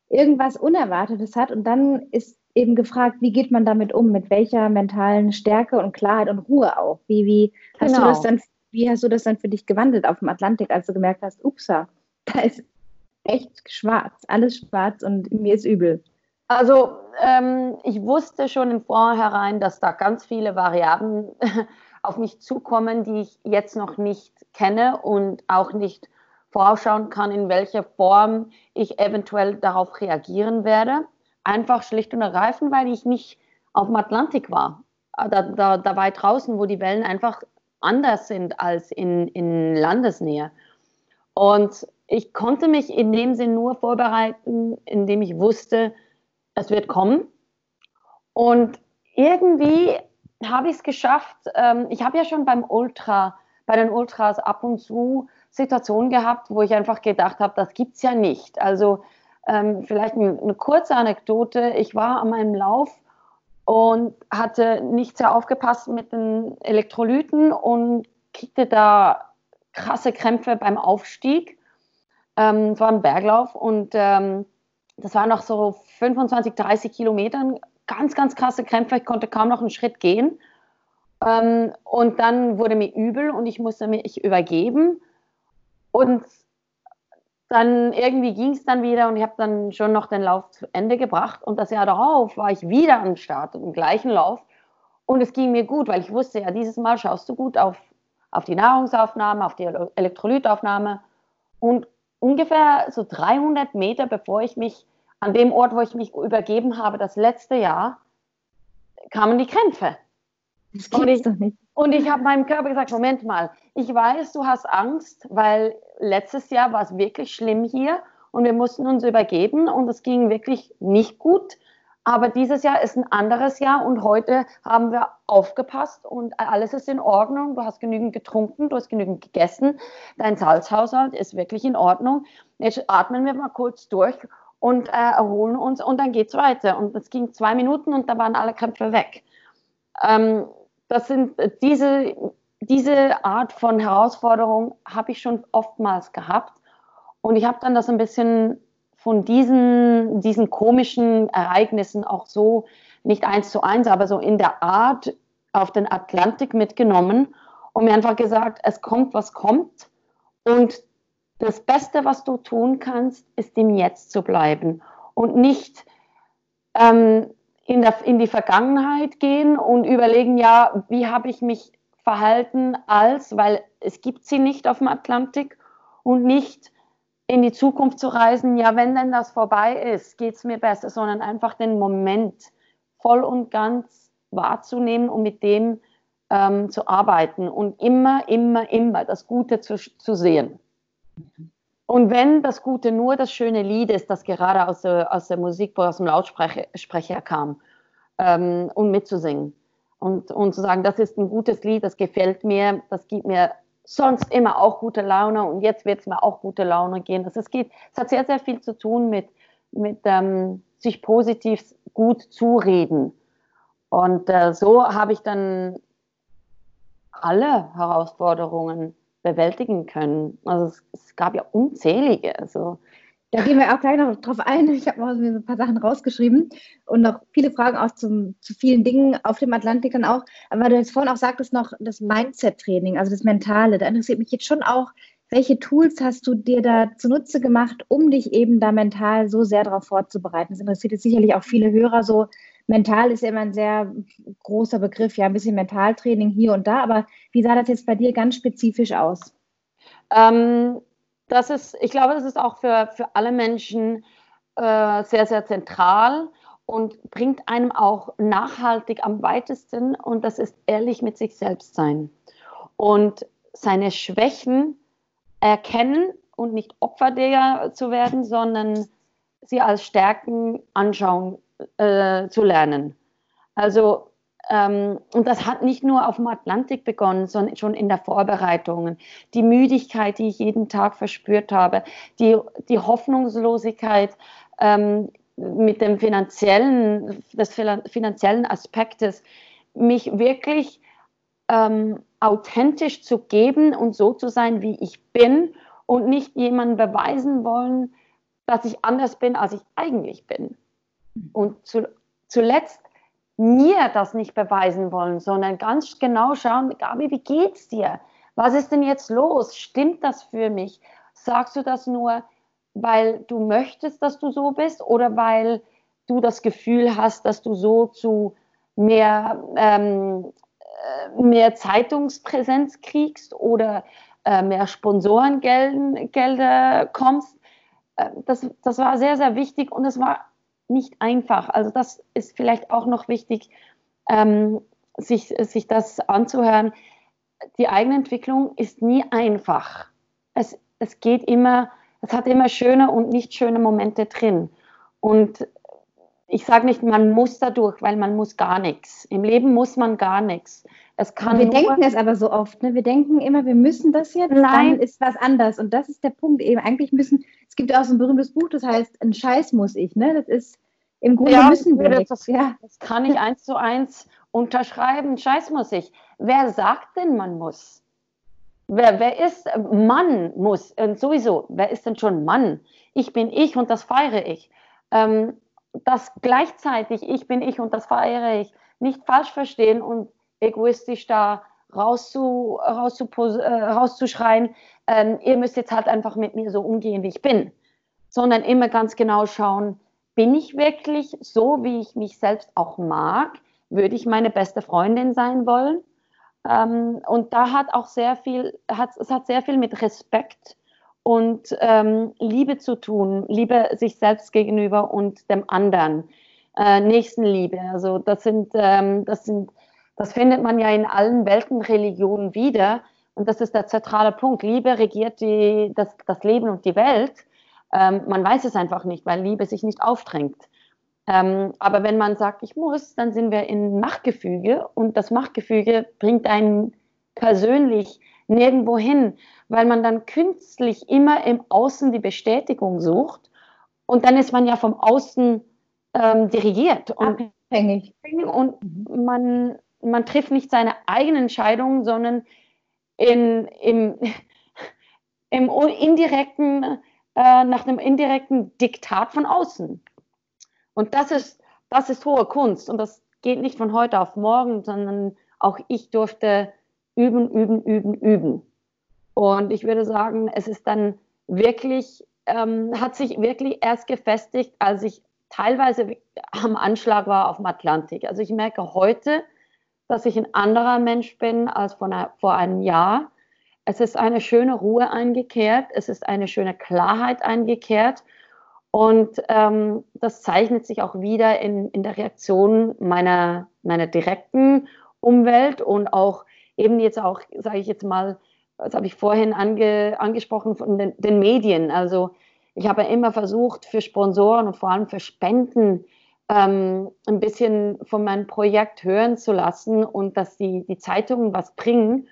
irgendwas Unerwartetes hat und dann ist eben gefragt, wie geht man damit um, mit welcher mentalen Stärke und Klarheit und Ruhe auch. Wie, wie hast genau. du das dann, wie hast du das dann für dich gewandelt auf dem Atlantik, als du gemerkt hast, upsa, da ist echt schwarz, alles schwarz und mir ist übel. Also ähm, ich wusste schon im Vorhinein, dass da ganz viele Variablen auf mich zukommen, die ich jetzt noch nicht kenne und auch nicht vorausschauen kann, in welcher Form ich eventuell darauf reagieren werde. Einfach schlicht und ergreifend, weil ich nicht auf dem Atlantik war. Da, da, da weit draußen, wo die Wellen einfach anders sind als in, in Landesnähe. Und ich konnte mich in dem Sinn nur vorbereiten, indem ich wusste, es wird kommen. Und irgendwie habe ich es geschafft. Ähm, ich habe ja schon beim Ultra, bei den Ultras ab und zu Situationen gehabt, wo ich einfach gedacht habe, das gibt es ja nicht. Also ähm, vielleicht eine, eine kurze Anekdote. Ich war an meinem Lauf und hatte nicht sehr aufgepasst mit den Elektrolyten und kriegte da krasse Krämpfe beim Aufstieg. Ähm, es war ein Berglauf und ähm, das war nach so 25, 30 Kilometern ganz, ganz krasse Krämpfe. Ich konnte kaum noch einen Schritt gehen. Ähm, und dann wurde mir übel und ich musste mich übergeben. Und dann irgendwie ging es dann wieder und ich habe dann schon noch den Lauf zu Ende gebracht. Und das Jahr darauf war ich wieder am Start, im gleichen Lauf. Und es ging mir gut, weil ich wusste, ja, dieses Mal schaust du gut auf, auf die Nahrungsaufnahme, auf die Elektrolytaufnahme. Und ungefähr so 300 Meter, bevor ich mich an dem Ort, wo ich mich übergeben habe, das letzte Jahr, kamen die Krämpfe. Das und ich, doch nicht. Und ich habe meinem Körper gesagt, Moment mal, ich weiß, du hast Angst, weil letztes Jahr war es wirklich schlimm hier und wir mussten uns übergeben und es ging wirklich nicht gut. Aber dieses Jahr ist ein anderes Jahr und heute haben wir aufgepasst und alles ist in Ordnung. Du hast genügend getrunken, du hast genügend gegessen, dein Salzhaushalt ist wirklich in Ordnung. Jetzt atmen wir mal kurz durch und äh, erholen uns und dann geht es weiter. Und es ging zwei Minuten und da waren alle Krämpfe weg. Ähm, das sind äh, diese, diese Art von Herausforderung habe ich schon oftmals gehabt. Und ich habe dann das ein bisschen von diesen, diesen komischen Ereignissen auch so, nicht eins zu eins, aber so in der Art auf den Atlantik mitgenommen und mir einfach gesagt, es kommt, was kommt. Und das Beste, was du tun kannst, ist im Jetzt zu bleiben und nicht ähm, in, der, in die Vergangenheit gehen und überlegen, ja, wie habe ich mich verhalten als, weil es gibt sie nicht auf dem Atlantik und nicht in die Zukunft zu reisen, ja, wenn denn das vorbei ist, geht es mir besser, sondern einfach den Moment voll und ganz wahrzunehmen und mit dem ähm, zu arbeiten und immer, immer, immer das Gute zu, zu sehen. Und wenn das Gute nur das schöne Lied ist, das gerade aus der, aus der Musik, aus dem Lautsprecher kam, ähm, und mitzusingen und, und zu sagen, das ist ein gutes Lied, das gefällt mir, das gibt mir sonst immer auch gute Laune und jetzt wird es mir auch gute Laune gehen. Das, es, geht, es hat sehr, sehr viel zu tun mit, mit ähm, sich positiv gut zureden. Und äh, so habe ich dann alle Herausforderungen bewältigen können. Also es, es gab ja unzählige. Also da gehen wir auch gleich noch drauf ein. Ich habe mir ein paar Sachen rausgeschrieben und noch viele Fragen auch zum, zu vielen Dingen auf dem Atlantik dann auch. Aber du jetzt vorhin auch sagtest noch das Mindset-Training, also das Mentale. Da interessiert mich jetzt schon auch, welche Tools hast du dir da zunutze gemacht, um dich eben da mental so sehr darauf vorzubereiten? Das interessiert jetzt sicherlich auch viele Hörer so. Mental ist ja immer ein sehr großer Begriff, ja, ein bisschen Mentaltraining hier und da. Aber wie sah das jetzt bei dir ganz spezifisch aus? Ähm, das ist, ich glaube, das ist auch für, für alle Menschen äh, sehr, sehr zentral und bringt einem auch nachhaltig am weitesten. Und das ist ehrlich mit sich selbst sein. Und seine Schwächen erkennen und nicht Opfer der zu werden, sondern sie als Stärken anschauen äh, zu lernen. Also ähm, und das hat nicht nur auf dem Atlantik begonnen, sondern schon in der Vorbereitung. Die Müdigkeit, die ich jeden Tag verspürt habe, die, die Hoffnungslosigkeit ähm, mit dem finanziellen, des finanziellen Aspektes, mich wirklich ähm, authentisch zu geben und so zu sein, wie ich bin und nicht jemandem beweisen wollen, dass ich anders bin, als ich eigentlich bin. Und zu, zuletzt mir das nicht beweisen wollen, sondern ganz genau schauen, Gabi, wie geht's dir? Was ist denn jetzt los? Stimmt das für mich? Sagst du das nur, weil du möchtest, dass du so bist oder weil du das Gefühl hast, dass du so zu mehr, ähm, äh, mehr Zeitungspräsenz kriegst oder äh, mehr Sponsorengelder kommst? Äh, das, das war sehr, sehr wichtig und es war nicht einfach. Also das ist vielleicht auch noch wichtig, ähm, sich, sich das anzuhören. Die eigene Entwicklung ist nie einfach. Es, es geht immer, es hat immer schöne und nicht schöne Momente drin. Und ich sage nicht, man muss dadurch, weil man muss gar nichts. Im Leben muss man gar nichts. Es kann wir denken es aber so oft. Ne? Wir denken immer, wir müssen das jetzt. Nein. Dann ist was anders. Und das ist der Punkt. Eben eigentlich müssen. Es gibt auch so ein berühmtes Buch, das heißt, ein Scheiß muss ich. Ne? Das ist im Grunde ja, müssen wir das, das, ja. das kann ich eins zu eins unterschreiben. Scheiß muss ich. Wer sagt denn, man muss? Wer, wer ist, Mann muss, und sowieso, wer ist denn schon Mann? Ich bin ich und das feiere ich. Ähm, das gleichzeitig, ich bin ich und das feiere ich, nicht falsch verstehen und egoistisch da rauszu, rauszu, äh, rauszuschreien, ähm, ihr müsst jetzt halt einfach mit mir so umgehen, wie ich bin, sondern immer ganz genau schauen, bin ich wirklich so, wie ich mich selbst auch mag? Würde ich meine beste Freundin sein wollen? Ähm, und da hat auch sehr viel, hat, es hat sehr viel mit Respekt und ähm, Liebe zu tun, Liebe sich selbst gegenüber und dem anderen, äh, Nächstenliebe. Also das sind, ähm, das sind, das findet man ja in allen Weltenreligionen wieder. Und das ist der zentrale Punkt. Liebe regiert die, das, das Leben und die Welt. Ähm, man weiß es einfach nicht, weil Liebe sich nicht aufdrängt. Ähm, aber wenn man sagt, ich muss, dann sind wir in Machtgefüge und das Machtgefüge bringt einen persönlich nirgendwo hin, weil man dann künstlich immer im Außen die Bestätigung sucht und dann ist man ja vom Außen ähm, dirigiert und abhängig und man, man trifft nicht seine eigenen Entscheidungen, sondern in, im, im indirekten äh, nach einem indirekten Diktat von außen. Und das ist, das ist hohe Kunst und das geht nicht von heute auf morgen, sondern auch ich durfte üben, üben, üben, üben. Und ich würde sagen, es ist dann wirklich, ähm, hat sich wirklich erst gefestigt, als ich teilweise am Anschlag war auf dem Atlantik. Also ich merke heute, dass ich ein anderer Mensch bin als vor, vor einem Jahr. Es ist eine schöne Ruhe eingekehrt, es ist eine schöne Klarheit eingekehrt und ähm, das zeichnet sich auch wieder in, in der Reaktion meiner, meiner direkten Umwelt und auch eben jetzt auch, sage ich jetzt mal, das habe ich vorhin ange, angesprochen von den, den, Medien. Also ich habe immer versucht, für Sponsoren und vor allem für Spenden ähm, ein bisschen von meinem Projekt hören zu lassen und dass die, die Zeitungen was bringen.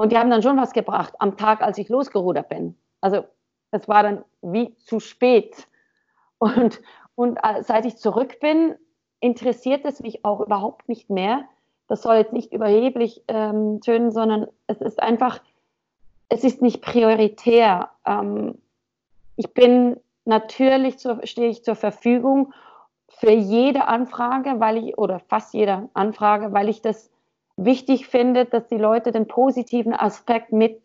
Und die haben dann schon was gebracht am Tag, als ich losgerudert bin. Also es war dann wie zu spät. Und, und äh, seit ich zurück bin, interessiert es mich auch überhaupt nicht mehr. Das soll jetzt nicht überheblich ähm, tönen, sondern es ist einfach, es ist nicht prioritär. Ähm, ich bin natürlich, zur, stehe ich zur Verfügung für jede Anfrage, weil ich, oder fast jede Anfrage, weil ich das wichtig finde, dass die Leute den positiven Aspekt mit,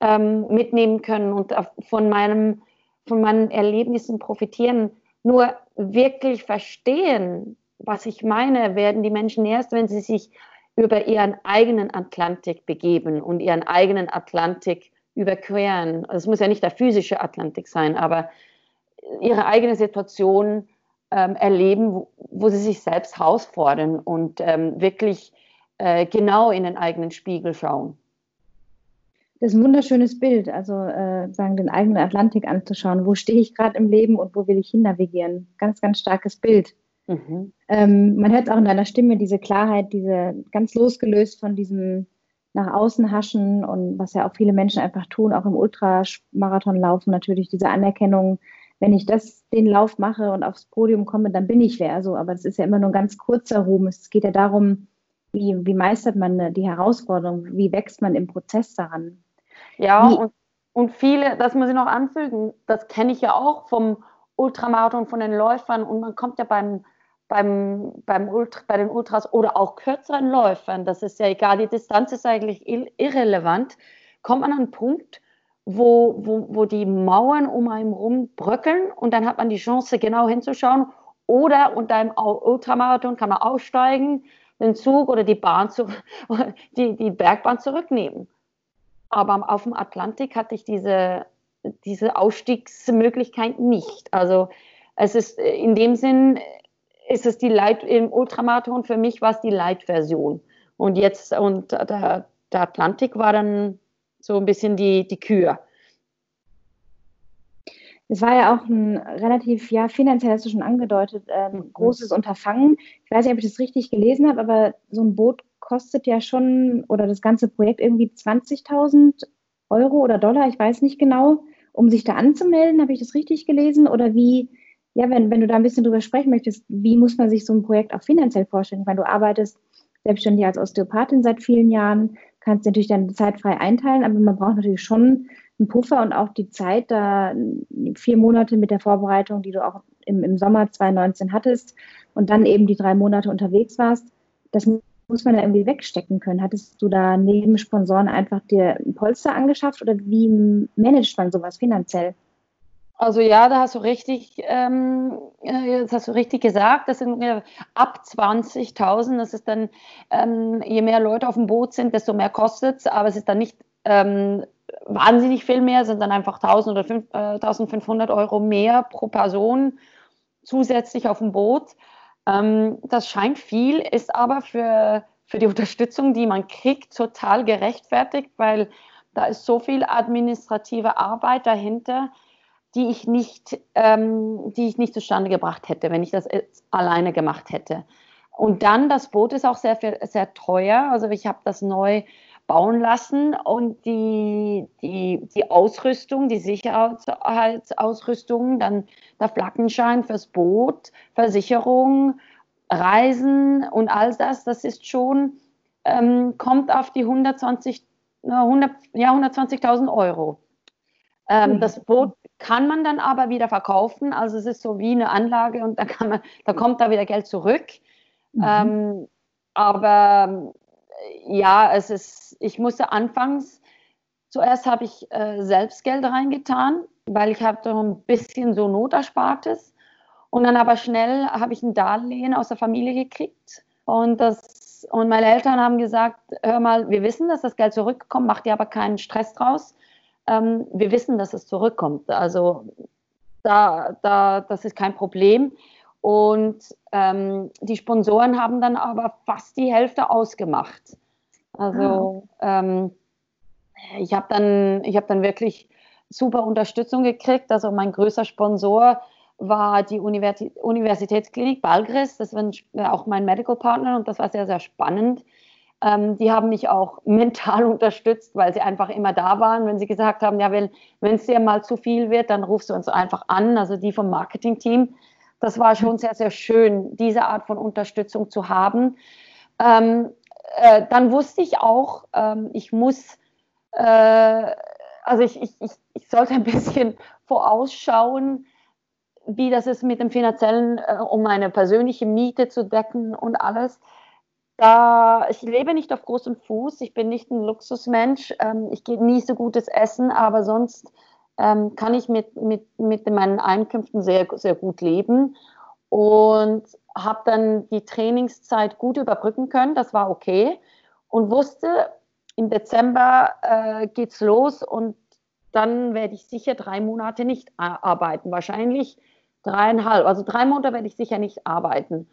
ähm, mitnehmen können und von, meinem, von meinen Erlebnissen profitieren. Nur wirklich verstehen, was ich meine, werden die Menschen erst, wenn sie sich über ihren eigenen Atlantik begeben und ihren eigenen Atlantik überqueren. Es muss ja nicht der physische Atlantik sein, aber ihre eigene Situation ähm, erleben, wo, wo, sie sich selbst herausfordern und ähm, wirklich äh, genau in den eigenen Spiegel schauen. Das ist ein wunderschönes Bild, also äh, sagen den eigenen Atlantik anzuschauen. Wo stehe ich gerade im Leben und wo will ich hin navigieren? Ganz, ganz starkes Bild. Mhm. Ähm, man hört auch in deiner Stimme diese Klarheit, diese ganz losgelöst von diesem nach außen haschen und was ja auch viele Menschen einfach tun, auch im Ultramarathon laufen, natürlich diese Anerkennung, wenn ich das den Lauf mache und aufs Podium komme, dann bin ich wer. So, aber es ist ja immer nur ein ganz kurzer Ruhm. Es geht ja darum, wie, wie meistert man die Herausforderung, wie wächst man im Prozess daran. Ja, und, und viele, das muss ich noch anfügen, das kenne ich ja auch vom Ultramarathon, von den Läufern und man kommt ja beim beim, beim Ultra, bei den Ultras oder auch kürzeren Läufern, das ist ja egal, die Distanz ist eigentlich irrelevant, kommt man an einen Punkt, wo, wo, wo die Mauern um einen rum bröckeln und dann hat man die Chance, genau hinzuschauen. Oder unter einem Ultramarathon kann man aussteigen, den Zug oder die Bahn zu, die, die Bergbahn zurücknehmen. Aber auf dem Atlantik hatte ich diese, diese Ausstiegsmöglichkeit nicht. Also es ist in dem Sinn ist es die Light, im Ultramarathon für mich war es die Light-Version. Und jetzt, und der, der Atlantik war dann so ein bisschen die, die Kür. Es war ja auch ein relativ, ja, finanziell hast du schon angedeutet, ähm, mhm. großes Unterfangen. Ich weiß nicht, ob ich das richtig gelesen habe, aber so ein Boot kostet ja schon, oder das ganze Projekt irgendwie 20.000 Euro oder Dollar, ich weiß nicht genau, um sich da anzumelden. Habe ich das richtig gelesen? Oder wie, ja, wenn, wenn du da ein bisschen drüber sprechen möchtest, wie muss man sich so ein Projekt auch finanziell vorstellen? Ich meine, du arbeitest selbstständig als Osteopathin seit vielen Jahren, kannst natürlich deine Zeit frei einteilen, aber man braucht natürlich schon einen Puffer und auch die Zeit, da vier Monate mit der Vorbereitung, die du auch im, im Sommer 2019 hattest und dann eben die drei Monate unterwegs warst, das muss man ja irgendwie wegstecken können. Hattest du da neben Sponsoren einfach dir ein Polster angeschafft oder wie managt man sowas finanziell? Also ja, da hast du richtig, ähm, äh, das hast du richtig gesagt. Das sind äh, ab 20.000. Das ist dann, ähm, je mehr Leute auf dem Boot sind, desto mehr kostet es. Aber es ist dann nicht ähm, wahnsinnig viel mehr, sind dann einfach 1.000 oder 5, äh, 1.500 Euro mehr pro Person zusätzlich auf dem Boot. Ähm, das scheint viel, ist aber für, für die Unterstützung, die man kriegt, total gerechtfertigt, weil da ist so viel administrative Arbeit dahinter die ich nicht, ähm, die ich nicht zustande gebracht hätte, wenn ich das alleine gemacht hätte. Und dann, das Boot ist auch sehr, sehr teuer. Also ich habe das neu bauen lassen und die, die, die Ausrüstung, die Sicherheitsausrüstung, dann der Flaggenschein fürs Boot, Versicherung, Reisen und all das, das ist schon, ähm, kommt auf die 120, 100, ja, 120.000 Euro. Ähm, mhm. Das Boot kann man dann aber wieder verkaufen. Also es ist so wie eine Anlage und da, kann man, da kommt da wieder Geld zurück. Mhm. Ähm, aber ja, es ist, ich musste anfangs, zuerst habe ich äh, selbst Geld reingetan, weil ich habe ein bisschen so Noterspartes. Und dann aber schnell habe ich ein Darlehen aus der Familie gekriegt. Und, das, und meine Eltern haben gesagt, hör mal, wir wissen, dass das Geld zurückkommt, mach dir aber keinen Stress draus ähm, wir wissen, dass es zurückkommt. Also da, da, das ist kein Problem. Und ähm, die Sponsoren haben dann aber fast die Hälfte ausgemacht. Also ah. ähm, ich habe dann, hab dann wirklich super Unterstützung gekriegt. Also mein größter Sponsor war die Universitätsklinik Balgris. Das war auch mein Medical Partner und das war sehr, sehr spannend. Ähm, die haben mich auch mental unterstützt, weil sie einfach immer da waren. Wenn sie gesagt haben, ja, wenn es dir mal zu viel wird, dann rufst du uns einfach an, also die vom Marketing-Team. Das war schon sehr, sehr schön, diese Art von Unterstützung zu haben. Ähm, äh, dann wusste ich auch, ähm, ich muss, äh, also ich, ich, ich, ich sollte ein bisschen vorausschauen, wie das ist mit dem finanziellen, äh, um meine persönliche Miete zu decken und alles da ich lebe nicht auf großem Fuß, ich bin nicht ein Luxusmensch, ähm, ich genieße gutes Essen, aber sonst ähm, kann ich mit, mit, mit meinen Einkünften sehr, sehr gut leben und habe dann die Trainingszeit gut überbrücken können, das war okay und wusste, im Dezember äh, geht's los und dann werde ich sicher drei Monate nicht arbeiten, wahrscheinlich dreieinhalb, also drei Monate werde ich sicher nicht arbeiten.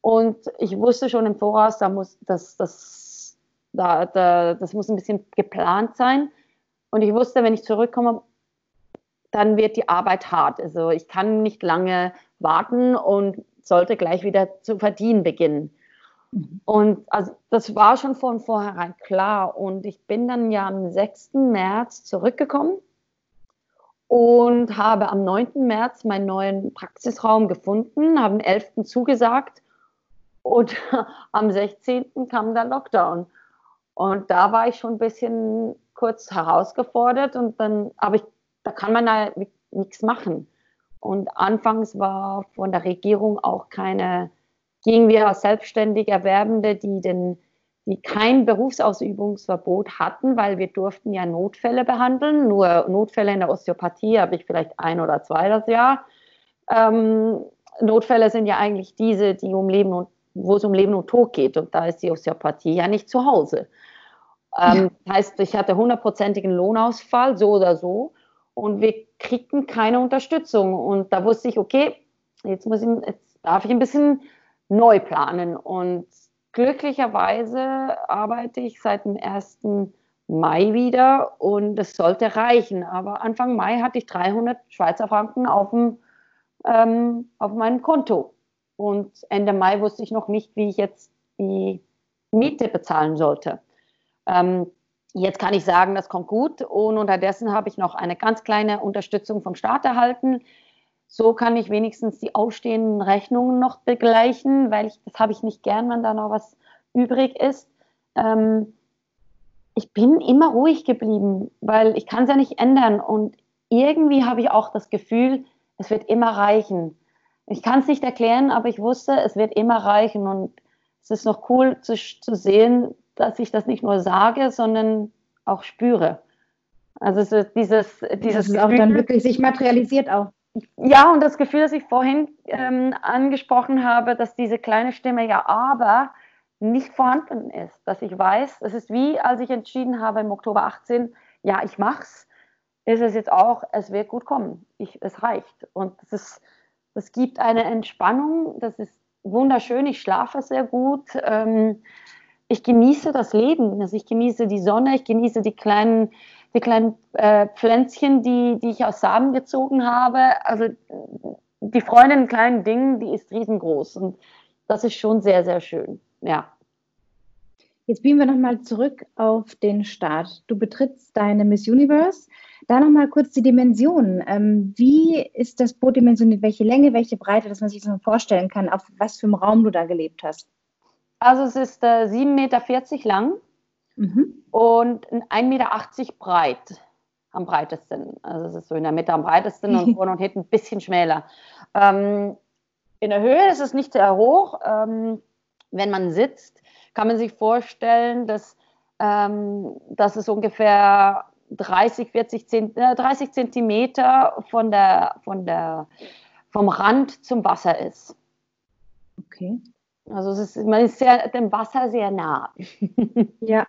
Und ich wusste schon im Voraus, da muss, das, das, da, da, das muss ein bisschen geplant sein. Und ich wusste, wenn ich zurückkomme, dann wird die Arbeit hart. Also ich kann nicht lange warten und sollte gleich wieder zu verdienen beginnen. Mhm. Und also das war schon von vornherein klar. Und ich bin dann ja am 6. März zurückgekommen und habe am 9. März meinen neuen Praxisraum gefunden, habe am 11. zugesagt und am 16. kam der Lockdown. Und da war ich schon ein bisschen kurz herausgefordert und dann, aber ich, da kann man da nichts machen. Und anfangs war von der Regierung auch keine, gingen wir als selbstständig Erwerbende, die den die kein Berufsausübungsverbot hatten, weil wir durften ja Notfälle behandeln. Nur Notfälle in der Osteopathie habe ich vielleicht ein oder zwei das Jahr. Ähm, Notfälle sind ja eigentlich diese, die um Leben und wo es um Leben und Tod geht. Und da ist die Osteopathie ja nicht zu Hause. Ähm, ja. Heißt, ich hatte hundertprozentigen Lohnausfall, so oder so. Und wir kriegten keine Unterstützung. Und da wusste ich, okay, jetzt, muss ich, jetzt darf ich ein bisschen neu planen. Und glücklicherweise arbeite ich seit dem 1. Mai wieder und es sollte reichen. Aber Anfang Mai hatte ich 300 Schweizer Franken auf, dem, ähm, auf meinem Konto. Und Ende Mai wusste ich noch nicht, wie ich jetzt die Miete bezahlen sollte. Ähm, jetzt kann ich sagen, das kommt gut. Und unterdessen habe ich noch eine ganz kleine Unterstützung vom Staat erhalten. So kann ich wenigstens die ausstehenden Rechnungen noch begleichen, weil ich, das habe ich nicht gern, wenn da noch was übrig ist. Ähm, ich bin immer ruhig geblieben, weil ich kann es ja nicht ändern. Und irgendwie habe ich auch das Gefühl, es wird immer reichen. Ich kann es nicht erklären, aber ich wusste, es wird immer reichen. Und es ist noch cool zu, zu sehen, dass ich das nicht nur sage, sondern auch spüre. Also so dieses, dieses das auch dann wirklich sich materialisiert auch. Ja, und das Gefühl, das ich vorhin ähm, angesprochen habe, dass diese kleine Stimme ja aber nicht vorhanden ist. Dass ich weiß, es ist wie, als ich entschieden habe im Oktober 18, ja, ich mach's, ist es jetzt auch, es wird gut kommen. Ich, es reicht. Und das, ist, das gibt eine Entspannung, das ist wunderschön. Ich schlafe sehr gut. Ähm, ich genieße das Leben. Also ich genieße die Sonne, ich genieße die kleinen die kleinen äh, Pflänzchen, die, die ich aus Samen gezogen habe. Also die Freude in kleinen Dingen, die ist riesengroß. Und das ist schon sehr, sehr schön. Ja. Jetzt biegen wir nochmal zurück auf den Start. Du betrittst deine Miss Universe. Da nochmal kurz die Dimensionen. Ähm, wie ist das Boot dimensioniert? Welche Länge, welche Breite, dass man sich das mal vorstellen kann, auf was für einem Raum du da gelebt hast? Also es ist äh, 7,40 Meter lang mhm. und 1,80 Meter breit am breitesten. Also es ist so in der Mitte am breitesten und vorne und hinten ein bisschen schmäler. Ähm, in der Höhe ist es nicht sehr hoch. Ähm, wenn man sitzt, kann man sich vorstellen, dass, ähm, dass es ungefähr 30, 40 Zent äh, 30 Zentimeter von der, von der, vom Rand zum Wasser ist. Okay. Also ist, man ist sehr, dem Wasser sehr nah. ja.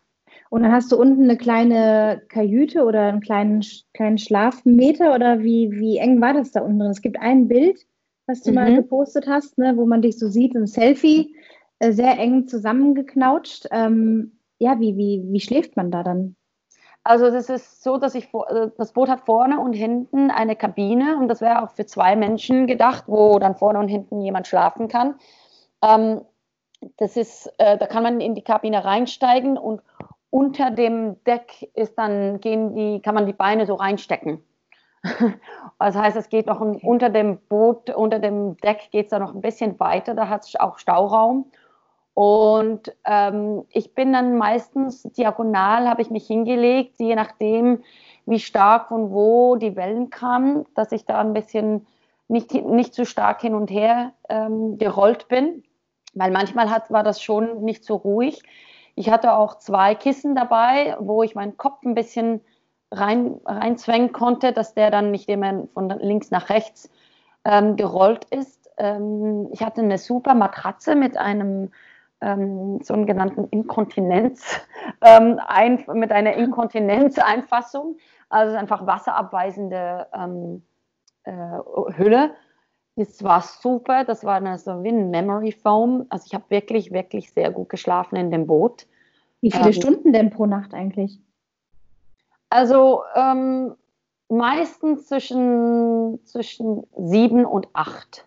Und dann hast du unten eine kleine Kajüte oder einen kleinen, kleinen Schlafmeter oder wie, wie eng war das da unten drin? Es gibt ein Bild, was du mhm. mal gepostet hast, ne, wo man dich so sieht, ein Selfie, äh, sehr eng zusammengeknautscht. Ähm, ja, wie, wie, wie schläft man da dann? Also das ist so, dass ich äh, das Boot hat vorne und hinten eine Kabine und das wäre auch für zwei Menschen gedacht, wo dann vorne und hinten jemand schlafen kann. Ähm, das ist, äh, da kann man in die Kabine reinsteigen und unter dem Deck ist dann, gehen die, kann man die Beine so reinstecken. Das heißt, es geht noch ein, unter dem Boot, unter dem Deck geht es da noch ein bisschen weiter, da hat es auch Stauraum. Und ähm, ich bin dann meistens diagonal, habe ich mich hingelegt, je nachdem, wie stark und wo die Wellen kamen, dass ich da ein bisschen nicht, nicht zu stark hin und her ähm, gerollt bin, weil manchmal hat, war das schon nicht so ruhig. Ich hatte auch zwei Kissen dabei, wo ich meinen Kopf ein bisschen rein, reinzwängen konnte, dass der dann nicht immer von links nach rechts ähm, gerollt ist. Ähm, ich hatte eine super Matratze mit einem ähm, sogenannten Inkontinenz, ähm, ein, mit einer Inkontinenzeinfassung, also einfach wasserabweisende ähm, äh, Hülle. Das war super, das war eine, so wie ein Memory Foam. Also ich habe wirklich, wirklich sehr gut geschlafen in dem Boot. Wie viele ähm, Stunden denn pro Nacht eigentlich? Also ähm, meistens zwischen, zwischen sieben und acht.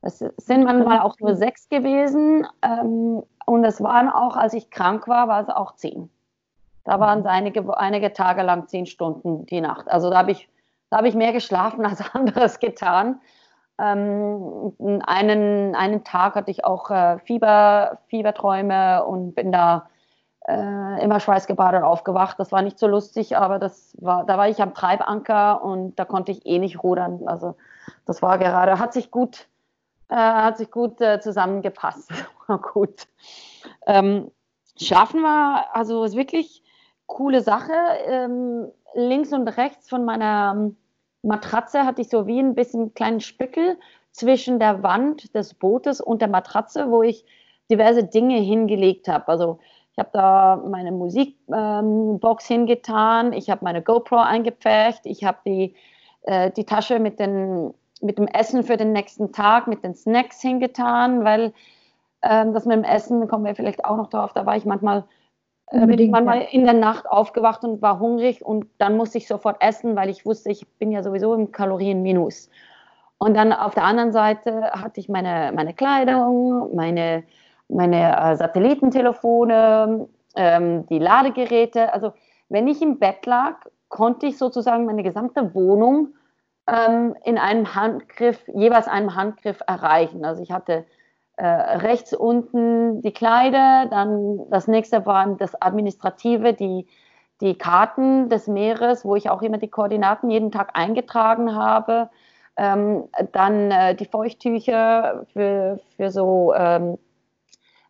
Es sind manchmal auch nur sechs gewesen. Ähm, und es waren auch, als ich krank war, war es auch zehn. Da waren es einige, einige Tage lang zehn Stunden die Nacht. Also da habe ich, hab ich mehr geschlafen als anderes getan. Ähm, einen, einen Tag hatte ich auch äh, Fieber, Fieberträume und bin da äh, immer schweißgebadet aufgewacht. Das war nicht so lustig, aber das war, da war ich am Treibanker und da konnte ich eh nicht rudern. Also das war gerade, hat sich gut, äh, hat sich gut äh, zusammengepasst. gut. Ähm, Schlafen war also ist wirklich coole Sache. Ähm, links und rechts von meiner Matratze hatte ich so wie ein bisschen einen kleinen Spickel zwischen der Wand des Bootes und der Matratze, wo ich diverse Dinge hingelegt habe. Also ich habe da meine Musikbox ähm, hingetan, ich habe meine GoPro eingepfercht, ich habe die, äh, die Tasche mit, den, mit dem Essen für den nächsten Tag, mit den Snacks hingetan, weil ähm, das mit dem Essen, kommen wir vielleicht auch noch drauf, da war ich manchmal äh, manchmal ja. in der Nacht aufgewacht und war hungrig und dann musste ich sofort essen, weil ich wusste, ich bin ja sowieso im Kalorienminus. Und dann auf der anderen Seite hatte ich meine, meine Kleidung, meine, meine äh, Satellitentelefone, ähm, die Ladegeräte. Also wenn ich im Bett lag, konnte ich sozusagen meine gesamte Wohnung ähm, in einem Handgriff, jeweils einem Handgriff erreichen. Also ich hatte äh, rechts unten die Kleider, dann das nächste waren das Administrative, die, die Karten des Meeres, wo ich auch immer die Koordinaten jeden Tag eingetragen habe. Ähm, dann äh, die Feuchttücher für, für so ähm,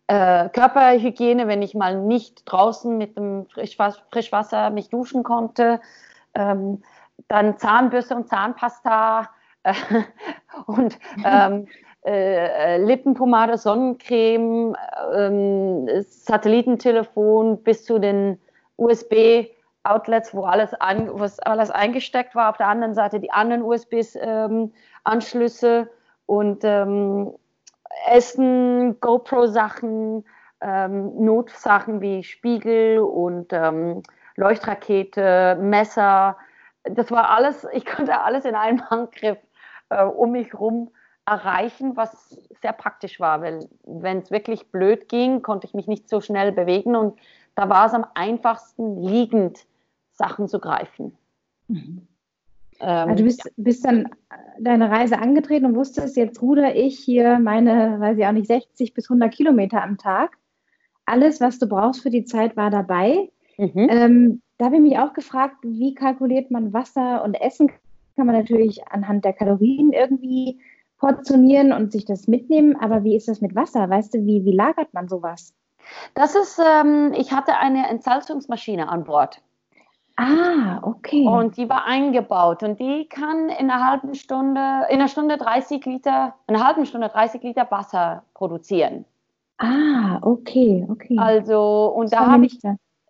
äh, Körperhygiene, wenn ich mal nicht draußen mit dem Frischwas Frischwasser mich duschen konnte. Ähm, dann Zahnbürste und Zahnpasta äh, und ähm, äh, Lippenpomade, Sonnencreme, ähm, Satellitentelefon bis zu den USB-Outlets, wo alles, alles eingesteckt war. Auf der anderen Seite die anderen USB-Anschlüsse ähm, und ähm, Essen, GoPro-Sachen, ähm, Notsachen wie Spiegel und ähm, Leuchtrakete, Messer. Das war alles, ich konnte alles in einem Handgriff äh, um mich herum erreichen, was sehr praktisch war, weil wenn es wirklich blöd ging, konnte ich mich nicht so schnell bewegen und da war es am einfachsten, liegend Sachen zu greifen. Mhm. Ähm, also du bist, ja. bist dann deine Reise angetreten und wusstest, jetzt ruder ich hier meine, weiß ich auch nicht, 60 bis 100 Kilometer am Tag. Alles, was du brauchst für die Zeit, war dabei. Mhm. Ähm, da habe ich mich auch gefragt, wie kalkuliert man Wasser und Essen? Kann man natürlich anhand der Kalorien irgendwie portionieren und sich das mitnehmen. Aber wie ist das mit Wasser? Weißt du, wie, wie lagert man sowas? Das ist, ähm, ich hatte eine Entsalzungsmaschine an Bord. Ah, okay. Und die war eingebaut und die kann in einer halben Stunde, in einer Stunde 30 Liter, in einer halben Stunde 30 Liter Wasser produzieren. Ah, okay, okay. Also, und das da habe ich,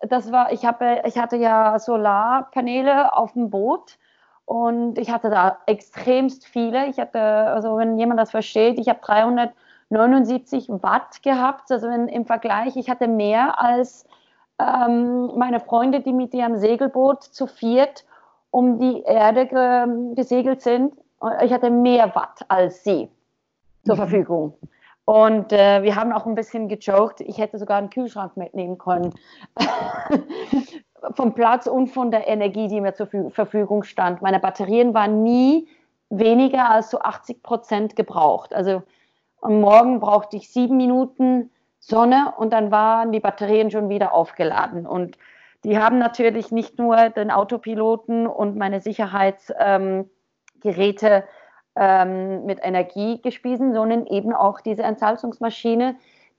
das war, ich habe, ich hatte ja Solarpaneele auf dem Boot und ich hatte da extremst viele. Ich hatte, also wenn jemand das versteht, ich habe 379 Watt gehabt. Also wenn, im Vergleich, ich hatte mehr als ähm, meine Freunde, die mit ihrem Segelboot zu viert um die Erde ge gesegelt sind. Ich hatte mehr Watt als sie zur mhm. Verfügung. Und äh, wir haben auch ein bisschen gejoked, ich hätte sogar einen Kühlschrank mitnehmen können. vom Platz und von der Energie, die mir zur Verfügung stand. Meine Batterien waren nie weniger als so 80 Prozent gebraucht. Also am Morgen brauchte ich sieben Minuten Sonne und dann waren die Batterien schon wieder aufgeladen. Und die haben natürlich nicht nur den Autopiloten und meine Sicherheitsgeräte ähm, ähm, mit Energie gespiesen, sondern eben auch diese Entsalzungsmaschine,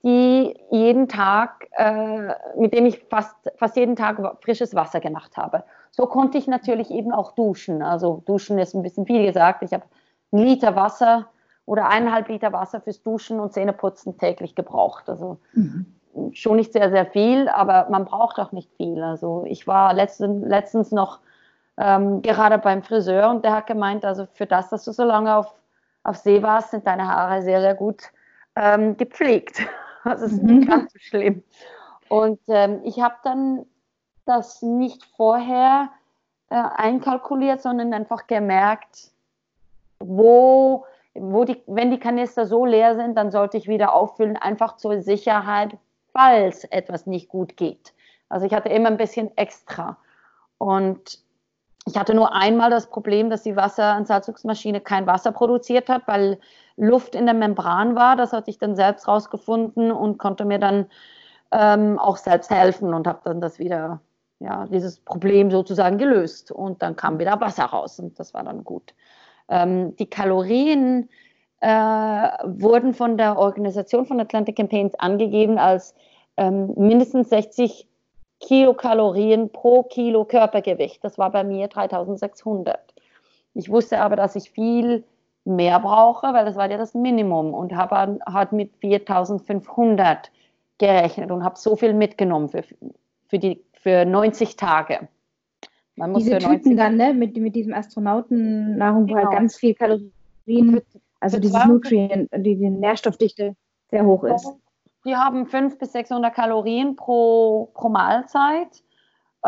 die jeden Tag, äh, mit dem ich fast, fast jeden Tag frisches Wasser gemacht habe. So konnte ich natürlich eben auch duschen. Also duschen ist ein bisschen viel gesagt. Ich habe einen Liter Wasser oder eineinhalb Liter Wasser fürs Duschen und Zähneputzen täglich gebraucht. Also mhm. schon nicht sehr, sehr viel, aber man braucht auch nicht viel. Also ich war letzten, letztens noch ähm, gerade beim Friseur und der hat gemeint, also für das, dass du so lange auf, auf See warst, sind deine Haare sehr, sehr gut ähm, gepflegt. Das ist mhm. nicht ganz so schlimm. Und ähm, ich habe dann das nicht vorher äh, einkalkuliert, sondern einfach gemerkt, wo wo die, wenn die Kanister so leer sind, dann sollte ich wieder auffüllen, einfach zur Sicherheit, falls etwas nicht gut geht. Also ich hatte immer ein bisschen extra. Und ich hatte nur einmal das Problem, dass die Wasseransalzungsmaschine kein Wasser produziert hat, weil Luft in der Membran war. Das hatte ich dann selbst rausgefunden und konnte mir dann ähm, auch selbst helfen und habe dann das wieder, ja, dieses Problem sozusagen gelöst. Und dann kam wieder Wasser raus und das war dann gut. Ähm, die Kalorien äh, wurden von der Organisation von Atlantic Campaigns angegeben als ähm, mindestens 60 Kilokalorien pro Kilo Körpergewicht. Das war bei mir 3600. Ich wusste aber, dass ich viel mehr brauche, weil das war ja das Minimum und habe halt mit 4500 gerechnet und habe so viel mitgenommen für, für, die, für 90 Tage. Man muss Diese Typen dann, ne, mit, mit diesem Astronautennahrung, genau. wo halt genau. ganz viel Kalorien, also dieses Nutrient, die, die Nährstoffdichte sehr hoch ist die haben 500 bis 600 Kalorien pro, pro Mahlzeit.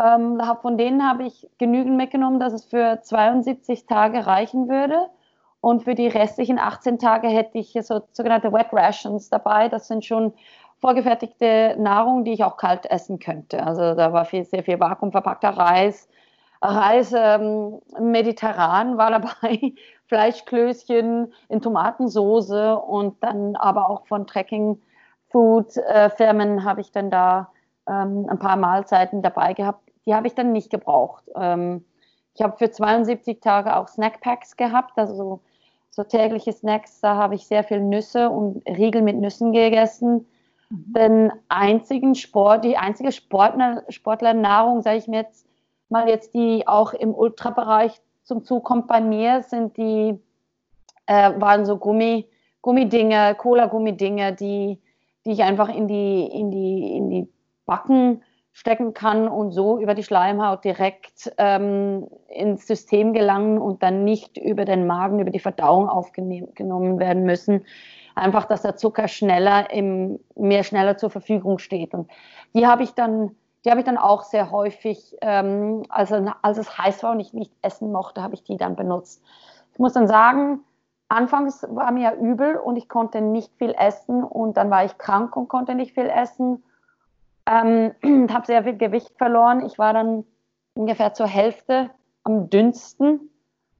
Ähm, von denen habe ich genügend mitgenommen, dass es für 72 Tage reichen würde. Und für die restlichen 18 Tage hätte ich so sogenannte Wet Rations dabei. Das sind schon vorgefertigte Nahrung, die ich auch kalt essen könnte. Also da war viel, sehr viel vakuumverpackter Reis. Reis ähm, mediterran war dabei, Fleischklößchen in Tomatensoße und dann aber auch von Trekking Food-Firmen habe ich dann da ähm, ein paar Mahlzeiten dabei gehabt. Die habe ich dann nicht gebraucht. Ähm, ich habe für 72 Tage auch Snackpacks gehabt, also so, so tägliche Snacks. Da habe ich sehr viel Nüsse und Riegel mit Nüssen gegessen. Mhm. Den einzigen Sport, die einzige Sportler, Sportlernahrung, sage ich mir jetzt mal jetzt, die auch im Ultrabereich zum Zug kommt bei mir, sind die, äh, waren so Gummi, Gummidinge, Cola-Gummidinge, die die ich einfach in die, in die, in die Backen stecken kann und so über die Schleimhaut direkt ähm, ins System gelangen und dann nicht über den Magen, über die Verdauung aufgenommen werden müssen. Einfach, dass der Zucker schneller im, mehr schneller zur Verfügung steht. Und die habe ich dann, die habe ich dann auch sehr häufig, ähm, also als es heiß war und ich nicht essen mochte, habe ich die dann benutzt. Ich muss dann sagen, anfangs war mir übel und ich konnte nicht viel essen und dann war ich krank und konnte nicht viel essen. Ähm, habe sehr viel Gewicht verloren. Ich war dann ungefähr zur Hälfte am dünnsten.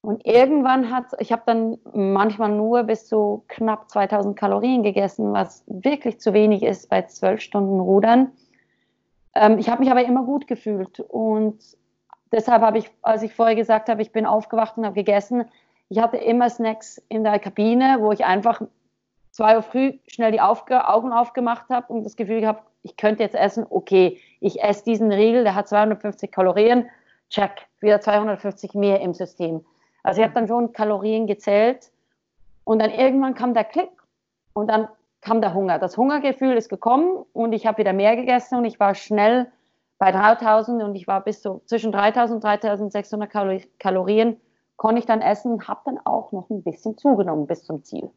Und irgendwann hat, ich habe dann manchmal nur bis zu knapp 2000 Kalorien gegessen, was wirklich zu wenig ist bei zwölf Stunden Rudern. Ähm, ich habe mich aber immer gut gefühlt und deshalb habe ich, als ich vorher gesagt habe, ich bin aufgewacht und habe gegessen, ich hatte immer Snacks in der Kabine, wo ich einfach zwei Uhr früh schnell die Aufge Augen aufgemacht habe und das Gefühl gehabt, ich könnte jetzt essen, okay, ich esse diesen Riegel, der hat 250 Kalorien, check, wieder 250 mehr im System. Also ich habe dann schon Kalorien gezählt und dann irgendwann kam der Klick und dann kam der Hunger. Das Hungergefühl ist gekommen und ich habe wieder mehr gegessen und ich war schnell bei 3000 und ich war bis zu zwischen 3000 und 3600 Kalorien konnte ich dann essen, habe dann auch noch ein bisschen zugenommen bis zum Ziel.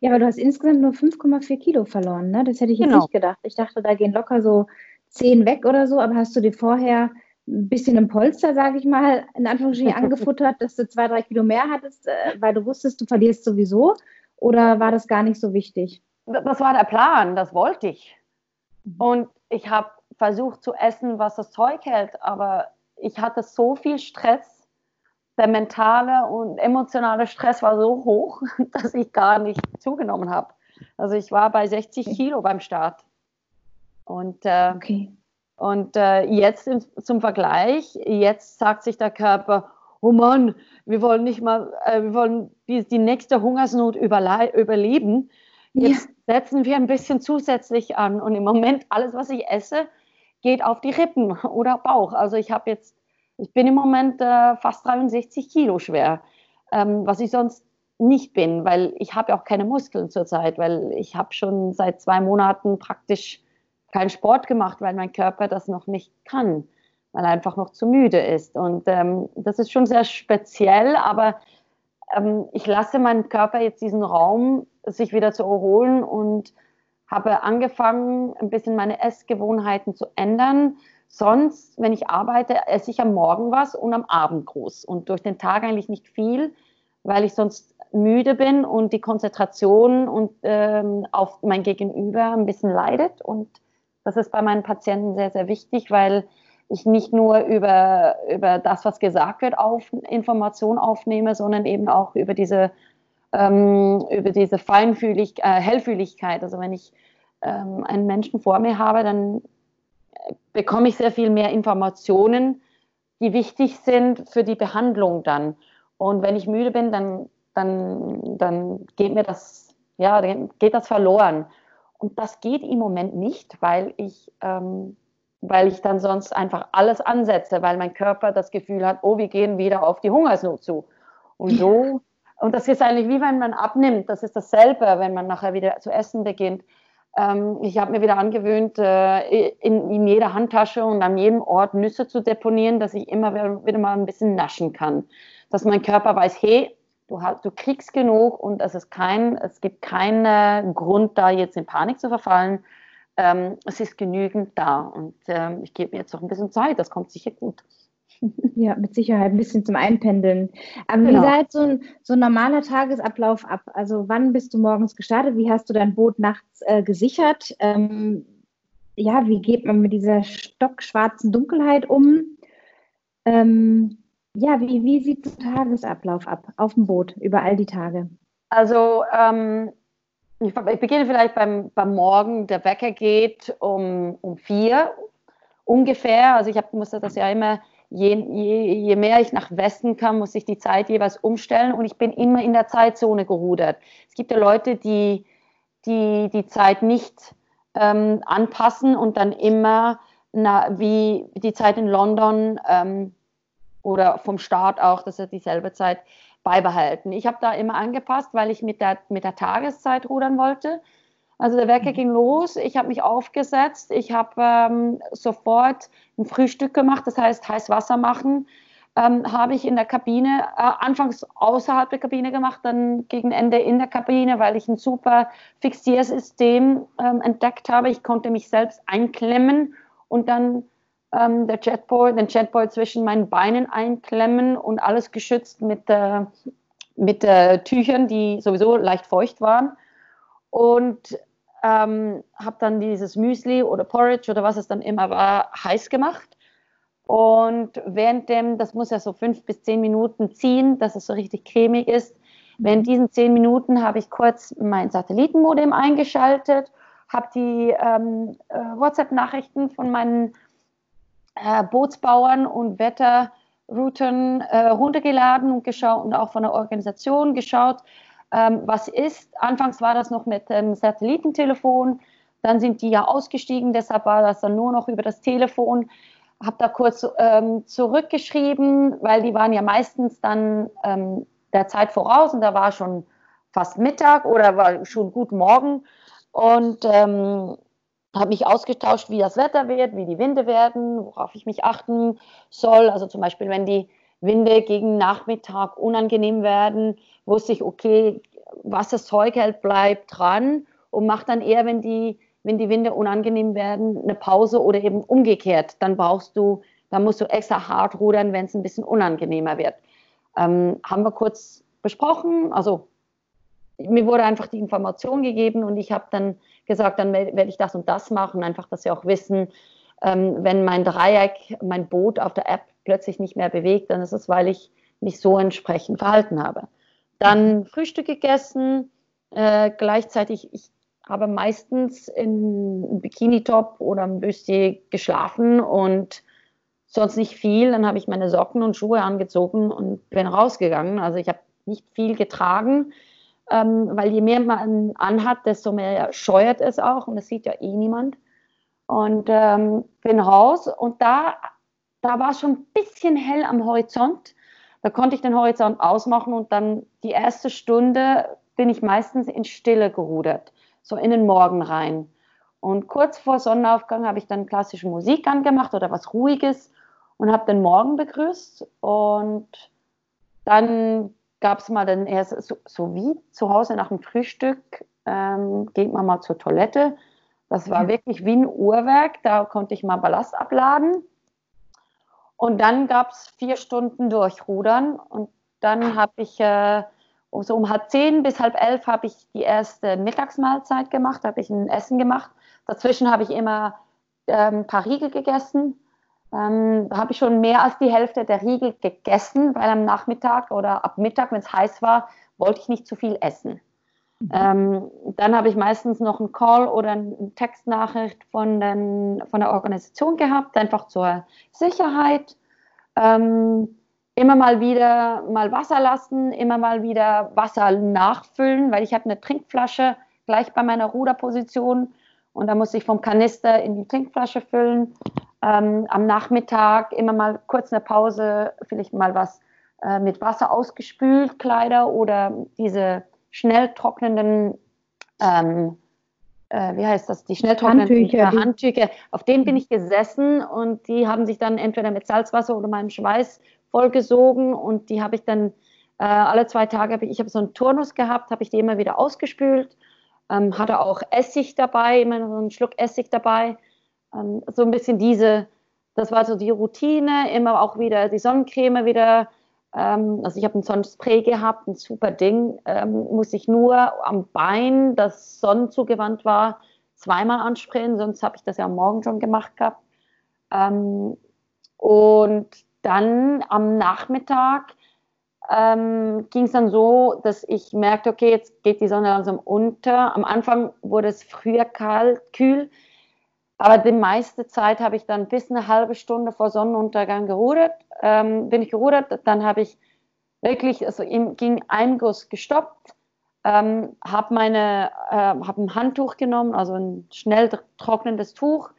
Ja, aber du hast insgesamt nur 5,4 Kilo verloren, ne? Das hätte ich jetzt genau. nicht gedacht. Ich dachte, da gehen locker so 10 weg oder so, aber hast du dir vorher ein bisschen im Polster, sage ich mal, in Anführungsstrichen angefuttert, dass du zwei, drei Kilo mehr hattest, äh, weil du wusstest, du verlierst sowieso? Oder war das gar nicht so wichtig? Das war der Plan, das wollte ich. Mhm. Und ich habe versucht zu essen, was das Zeug hält, aber ich hatte so viel Stress der mentale und emotionale Stress war so hoch, dass ich gar nicht zugenommen habe. Also ich war bei 60 Kilo beim Start. Und, äh, okay. und äh, jetzt in, zum Vergleich, jetzt sagt sich der Körper, oh Mann, wir wollen nicht mal, äh, wir wollen die, die nächste Hungersnot überleben. Jetzt ja. setzen wir ein bisschen zusätzlich an. Und im Moment, alles, was ich esse, geht auf die Rippen oder Bauch. Also ich habe jetzt ich bin im Moment äh, fast 63 Kilo schwer, ähm, was ich sonst nicht bin, weil ich habe ja auch keine Muskeln zurzeit, weil ich habe schon seit zwei Monaten praktisch keinen Sport gemacht, weil mein Körper das noch nicht kann, weil er einfach noch zu müde ist. Und ähm, das ist schon sehr speziell, aber ähm, ich lasse meinem Körper jetzt diesen Raum, sich wieder zu erholen und habe angefangen, ein bisschen meine Essgewohnheiten zu ändern Sonst, wenn ich arbeite, esse ich am Morgen was und am Abend groß und durch den Tag eigentlich nicht viel, weil ich sonst müde bin und die Konzentration und ähm, auf mein Gegenüber ein bisschen leidet. Und das ist bei meinen Patienten sehr, sehr wichtig, weil ich nicht nur über, über das, was gesagt wird, auf Information aufnehme, sondern eben auch über diese, ähm, über diese Feinfühlig, äh, Hellfühligkeit. Also wenn ich ähm, einen Menschen vor mir habe, dann bekomme ich sehr viel mehr Informationen, die wichtig sind für die Behandlung dann. Und wenn ich müde bin, dann, dann, dann geht mir das, ja, geht das verloren. Und das geht im Moment nicht, weil ich ähm, weil ich dann sonst einfach alles ansetze, weil mein Körper das Gefühl hat, oh, wir gehen wieder auf die Hungersnot zu. Und so, und das ist eigentlich wie wenn man abnimmt, das ist dasselbe, wenn man nachher wieder zu essen beginnt. Ähm, ich habe mir wieder angewöhnt, äh, in, in, jeder Handtasche und an jedem Ort Nüsse zu deponieren, dass ich immer wieder, mal ein bisschen naschen kann. Dass mein Körper weiß, hey, du, du kriegst genug und es, ist kein, es gibt keinen Grund, da jetzt in Panik zu verfallen ähm, es ist genügend da. Und ähm, ich gebe mir jetzt noch ein bisschen Zeit, das kommt sicher gut. Ja, mit Sicherheit ein bisschen zum Einpendeln. Aber genau. wie sah jetzt so ein, so ein normaler Tagesablauf ab? Also wann bist du morgens gestartet? Wie hast du dein Boot nachts äh, gesichert? Ähm, ja, wie geht man mit dieser stockschwarzen Dunkelheit um? Ähm, ja, wie, wie sieht der Tagesablauf ab auf dem Boot über all die Tage? Also ähm, ich, ich, beginne vielleicht beim, beim Morgen. Der Wecker geht um, um vier ungefähr. Also ich hab, musste das ja immer, je, je, je mehr ich nach Westen kam, muss ich die Zeit jeweils umstellen und ich bin immer in der Zeitzone gerudert. Es gibt ja Leute, die die, die Zeit nicht ähm, anpassen und dann immer na, wie die Zeit in London ähm, oder vom Start auch, dass er dieselbe Zeit beibehalten. Ich habe da immer angepasst, weil ich mit der, mit der Tageszeit rudern wollte. Also der Wecker mhm. ging los, ich habe mich aufgesetzt, ich habe ähm, sofort ein Frühstück gemacht, das heißt heiß Wasser machen, ähm, habe ich in der Kabine, äh, anfangs außerhalb der Kabine gemacht, dann gegen Ende in der Kabine, weil ich ein super Fixiersystem ähm, entdeckt habe. Ich konnte mich selbst einklemmen und dann ähm, der Jetboy, den Jetboy zwischen meinen Beinen einklemmen und alles geschützt mit, äh, mit äh, Tüchern, die sowieso leicht feucht waren. Und ähm, habe dann dieses Müsli oder Porridge oder was es dann immer war, heiß gemacht. Und währenddem, das muss ja so fünf bis zehn Minuten ziehen, dass es so richtig cremig ist. Während diesen zehn Minuten habe ich kurz mein Satellitenmodem eingeschaltet, habe die ähm, äh, WhatsApp-Nachrichten von meinen äh, Bootsbauern und Wetterrouten äh, runtergeladen und geschaut und auch von der Organisation geschaut, ähm, was ist. Anfangs war das noch mit dem Satellitentelefon, dann sind die ja ausgestiegen, deshalb war das dann nur noch über das Telefon. Habe da kurz ähm, zurückgeschrieben, weil die waren ja meistens dann ähm, der Zeit voraus und da war schon fast Mittag oder war schon gut Morgen. Und ähm, habe mich ausgetauscht, wie das Wetter wird, wie die Winde werden, worauf ich mich achten soll. Also zum Beispiel, wenn die Winde gegen Nachmittag unangenehm werden, wusste ich, okay, was das Zeug hält, bleibt dran und macht dann eher, wenn die, wenn die Winde unangenehm werden, eine Pause oder eben umgekehrt. Dann brauchst du, dann musst du extra hart rudern, wenn es ein bisschen unangenehmer wird. Ähm, haben wir kurz besprochen, also mir wurde einfach die Information gegeben und ich habe dann gesagt, dann werde ich das und das machen, einfach, dass sie auch wissen, ähm, wenn mein Dreieck, mein Boot auf der App plötzlich nicht mehr bewegt, dann ist es, weil ich mich so entsprechend verhalten habe. Dann Frühstück gegessen, äh, gleichzeitig, ich habe meistens in Bikini-Top oder im Bustier geschlafen und sonst nicht viel. Dann habe ich meine Socken und Schuhe angezogen und bin rausgegangen. Also ich habe nicht viel getragen ähm, weil je mehr man anhat, desto mehr scheuert es auch und das sieht ja eh niemand. Und ähm, bin raus und da, da war schon ein bisschen hell am Horizont. Da konnte ich den Horizont ausmachen und dann die erste Stunde bin ich meistens in Stille gerudert, so in den Morgen rein. Und kurz vor Sonnenaufgang habe ich dann klassische Musik angemacht oder was Ruhiges und habe den Morgen begrüßt. Und dann gab es mal dann erst so, so, wie zu Hause nach dem Frühstück, ähm, geht man mal zur Toilette. Das war mhm. wirklich wie ein Uhrwerk, da konnte ich mal Ballast abladen. Und dann gab es vier Stunden durchrudern und dann habe ich äh, so um halb zehn bis halb elf habe ich die erste Mittagsmahlzeit gemacht, habe ich ein Essen gemacht. Dazwischen habe ich immer ähm, ein paar Riegel gegessen. Ähm, habe ich schon mehr als die Hälfte der Riegel gegessen, weil am Nachmittag oder ab Mittag, wenn es heiß war, wollte ich nicht zu viel essen. Mhm. Ähm, dann habe ich meistens noch einen Call oder eine Textnachricht von, den, von der Organisation gehabt, einfach zur Sicherheit. Ähm, immer mal wieder mal Wasser lassen, immer mal wieder Wasser nachfüllen, weil ich habe eine Trinkflasche gleich bei meiner Ruderposition und da muss ich vom Kanister in die Trinkflasche füllen. Ähm, am Nachmittag immer mal kurz eine Pause, vielleicht mal was äh, mit Wasser ausgespült, Kleider oder diese schnell trocknenden, ähm, äh, wie heißt das, die schnell trocknenden Handtücher, Handtücher. Auf denen bin ich gesessen und die haben sich dann entweder mit Salzwasser oder meinem Schweiß vollgesogen und die habe ich dann äh, alle zwei Tage, hab ich, ich habe so einen Turnus gehabt, habe ich die immer wieder ausgespült, ähm, hatte auch Essig dabei, immer so einen Schluck Essig dabei, ähm, so ein bisschen diese, das war so die Routine, immer auch wieder die Sonnencreme wieder, ähm, also ich habe ein Sonnenspray gehabt, ein super Ding, ähm, muss ich nur am Bein, das sonnenzugewandt war, zweimal ansprayen, sonst habe ich das ja am Morgen schon gemacht gehabt. Ähm, und dann am Nachmittag ähm, ging es dann so, dass ich merkte, okay, jetzt geht die Sonne langsam unter. Am Anfang wurde es früher kalt, kühl, aber die meiste Zeit habe ich dann bis eine halbe Stunde vor Sonnenuntergang gerudert. Ähm, bin ich gerudert, dann habe ich wirklich, also ging ein Guss gestoppt, ähm, habe meine, äh, habe ein Handtuch genommen, also ein schnell trocknendes Tuch,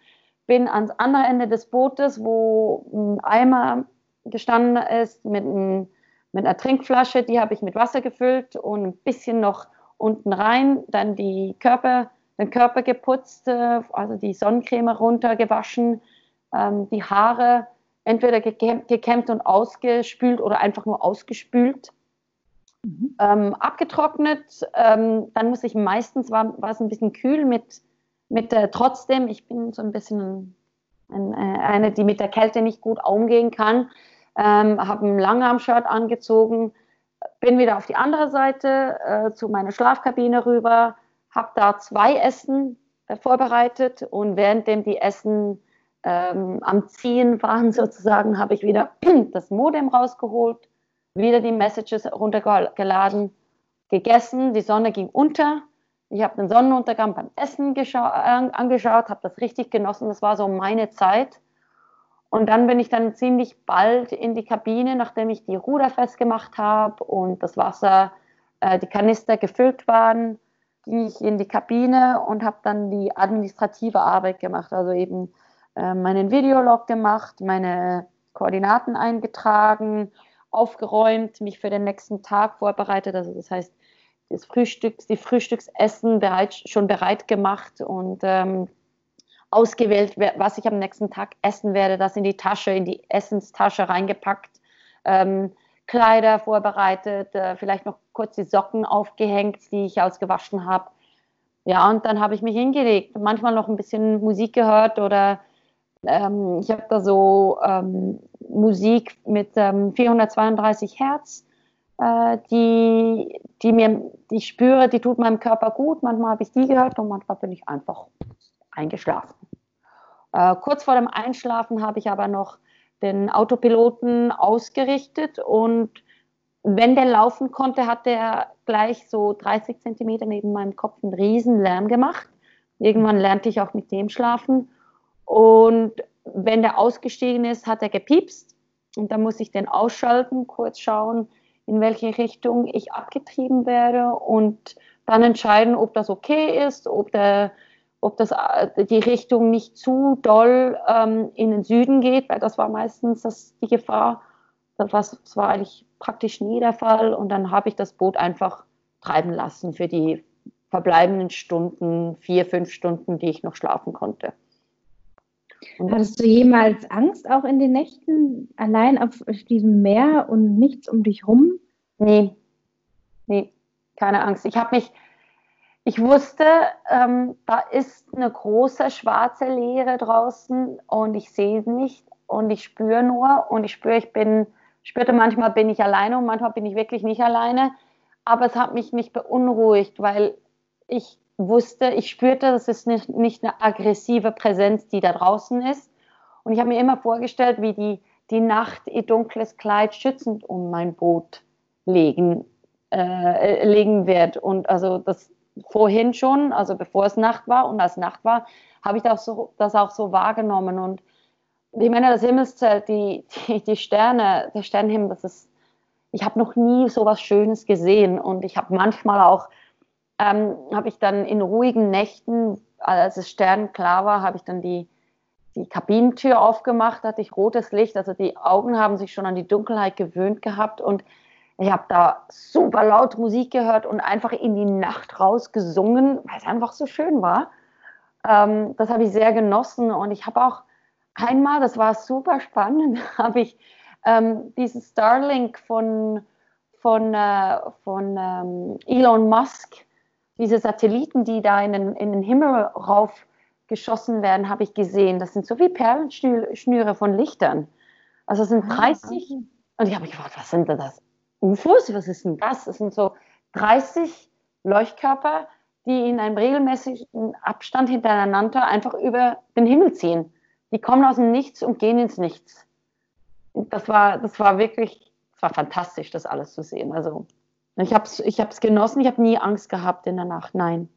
bin ans andere Ende des Bootes, wo ein Eimer gestanden ist mit, ein, mit einer Trinkflasche, die habe ich mit Wasser gefüllt und ein bisschen noch unten rein, dann die Körper, den Körper geputzt, äh, also die Sonnencreme runtergewaschen, ähm, die Haare entweder gekämmt und ausgespült oder einfach nur ausgespült. Mhm. Ähm, abgetrocknet, ähm, dann muss ich meistens, war, war es ein bisschen kühl mit, mit äh, trotzdem, ich bin so ein bisschen ein, äh, eine, die mit der Kälte nicht gut umgehen kann, habe ein Langarm-Shirt angezogen, bin wieder auf die andere Seite äh, zu meiner Schlafkabine rüber, habe da zwei Essen äh, vorbereitet und währenddem die Essen ähm, am Ziehen waren sozusagen, habe ich wieder das Modem rausgeholt, wieder die Messages runtergeladen, gegessen, die Sonne ging unter. Ich habe den Sonnenuntergang beim Essen angeschaut, habe das richtig genossen. Das war so meine Zeit. Und dann bin ich dann ziemlich bald in die Kabine, nachdem ich die Ruder festgemacht habe und das Wasser, äh, die Kanister gefüllt waren, ging ich in die Kabine und habe dann die administrative Arbeit gemacht, also eben äh, meinen Videolog gemacht, meine Koordinaten eingetragen, aufgeräumt, mich für den nächsten Tag vorbereitet, also das heißt das Frühstück, die Frühstücksessen bereit, schon bereit gemacht und ähm, ausgewählt, was ich am nächsten Tag essen werde, das in die Tasche, in die Essenstasche reingepackt, ähm, Kleider vorbereitet, äh, vielleicht noch kurz die Socken aufgehängt, die ich ausgewaschen habe. Ja, und dann habe ich mich hingelegt, manchmal noch ein bisschen Musik gehört oder ähm, ich habe da so ähm, Musik mit 432 ähm, Hertz, äh, die, die mir, die ich spüre, die tut meinem Körper gut. Manchmal habe ich die gehört und manchmal bin ich einfach eingeschlafen. Äh, kurz vor dem Einschlafen habe ich aber noch den Autopiloten ausgerichtet und wenn der laufen konnte, hat der gleich so 30 Zentimeter neben meinem Kopf einen riesen Lärm gemacht. Irgendwann lernte ich auch mit dem schlafen. Und wenn der ausgestiegen ist, hat er gepiepst. Und dann muss ich den ausschalten, kurz schauen, in welche Richtung ich abgetrieben werde und dann entscheiden, ob das okay ist, ob der ob das, äh, die Richtung nicht zu doll ähm, in den Süden geht, weil das war meistens das, die Gefahr. Das war, das war eigentlich praktisch nie der Fall. Und dann habe ich das Boot einfach treiben lassen für die verbleibenden Stunden, vier, fünf Stunden, die ich noch schlafen konnte. Und Hattest du jemals Angst auch in den Nächten, allein auf diesem Meer und nichts um dich rum? Nee, nee, keine Angst. Ich habe mich, ich wusste, ähm, da ist eine große schwarze Leere draußen und ich sehe nicht und ich spüre nur und ich spüre, ich bin, spürte manchmal bin ich alleine und manchmal bin ich wirklich nicht alleine. aber es hat mich nicht beunruhigt, weil ich wusste, ich spürte, das ist nicht, nicht eine aggressive Präsenz, die da draußen ist. Und ich habe mir immer vorgestellt, wie die, die Nacht ihr dunkles Kleid schützend um mein Boot legen, äh, legen wird. Und also das vorhin schon, also bevor es Nacht war und als Nacht war, habe ich das, so, das auch so wahrgenommen. Und ich meine, das Himmelszelt, die, die, die Sterne, der Sternenhimmel, das ist, ich habe noch nie so was Schönes gesehen. Und ich habe manchmal auch, ähm, habe ich dann in ruhigen Nächten, als es sternklar war, habe ich dann die, die Kabinentür aufgemacht, hatte ich rotes Licht. Also die Augen haben sich schon an die Dunkelheit gewöhnt gehabt. Und ich habe da super laut Musik gehört und einfach in die Nacht raus gesungen, weil es einfach so schön war. Ähm, das habe ich sehr genossen und ich habe auch einmal, das war super spannend, habe ich ähm, dieses Starlink von, von, äh, von ähm, Elon Musk, diese Satelliten, die da in den, in den Himmel rauf geschossen werden, habe ich gesehen. Das sind so wie Perlenschnüre von Lichtern. Also es sind 30. Ah, und ich habe mich gefragt, was sind das? UFOs? Was ist denn das? Das sind so 30 Leuchtkörper, die in einem regelmäßigen Abstand hintereinander einfach über den Himmel ziehen. Die kommen aus dem Nichts und gehen ins Nichts. Das war, das war wirklich, das war fantastisch, das alles zu sehen. Also ich habe es ich genossen, ich habe nie Angst gehabt in der Nacht, nein.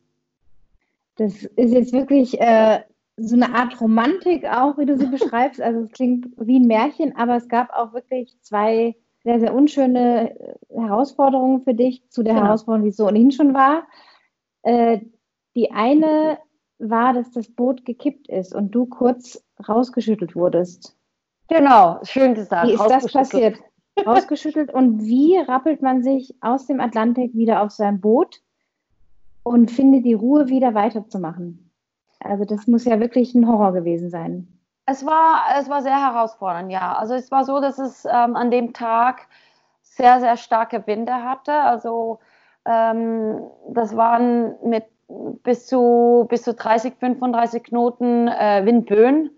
Das ist jetzt wirklich äh, so eine Art Romantik auch, wie du sie beschreibst. Also es klingt wie ein Märchen, aber es gab auch wirklich zwei sehr, sehr unschöne äh, Herausforderungen für dich zu der genau. Herausforderung, die es so ohnehin schon war. Äh, die eine war, dass das Boot gekippt ist und du kurz rausgeschüttelt wurdest. Genau, schön gesagt. Wie ist das passiert? rausgeschüttelt und wie rappelt man sich aus dem Atlantik wieder auf sein Boot und findet die Ruhe wieder weiterzumachen? Also das muss ja wirklich ein Horror gewesen sein. Es war, es war sehr herausfordernd, ja. Also es war so, dass es ähm, an dem Tag sehr, sehr starke Winde hatte. Also ähm, das waren mit bis zu, bis zu 30, 35 Knoten äh, Windböen.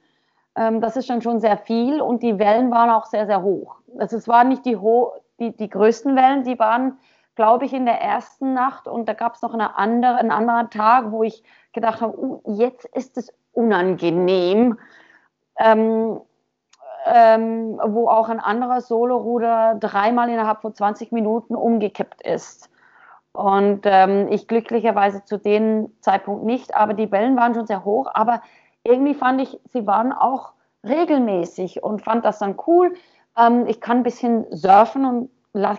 Ähm, das ist dann schon sehr viel und die Wellen waren auch sehr, sehr hoch. Also es waren nicht die, die, die größten Wellen, die waren, glaube ich, in der ersten Nacht und da gab es noch eine andere, einen anderen Tag, wo ich gedacht habe, uh, jetzt ist es unangenehm ähm, ähm, wo auch ein anderer Soloruder dreimal innerhalb von 20 Minuten umgekippt ist. Und ähm, ich glücklicherweise zu dem Zeitpunkt nicht, aber die Wellen waren schon sehr hoch, aber irgendwie fand ich, sie waren auch regelmäßig und fand das dann cool. Ähm, ich kann ein bisschen surfen und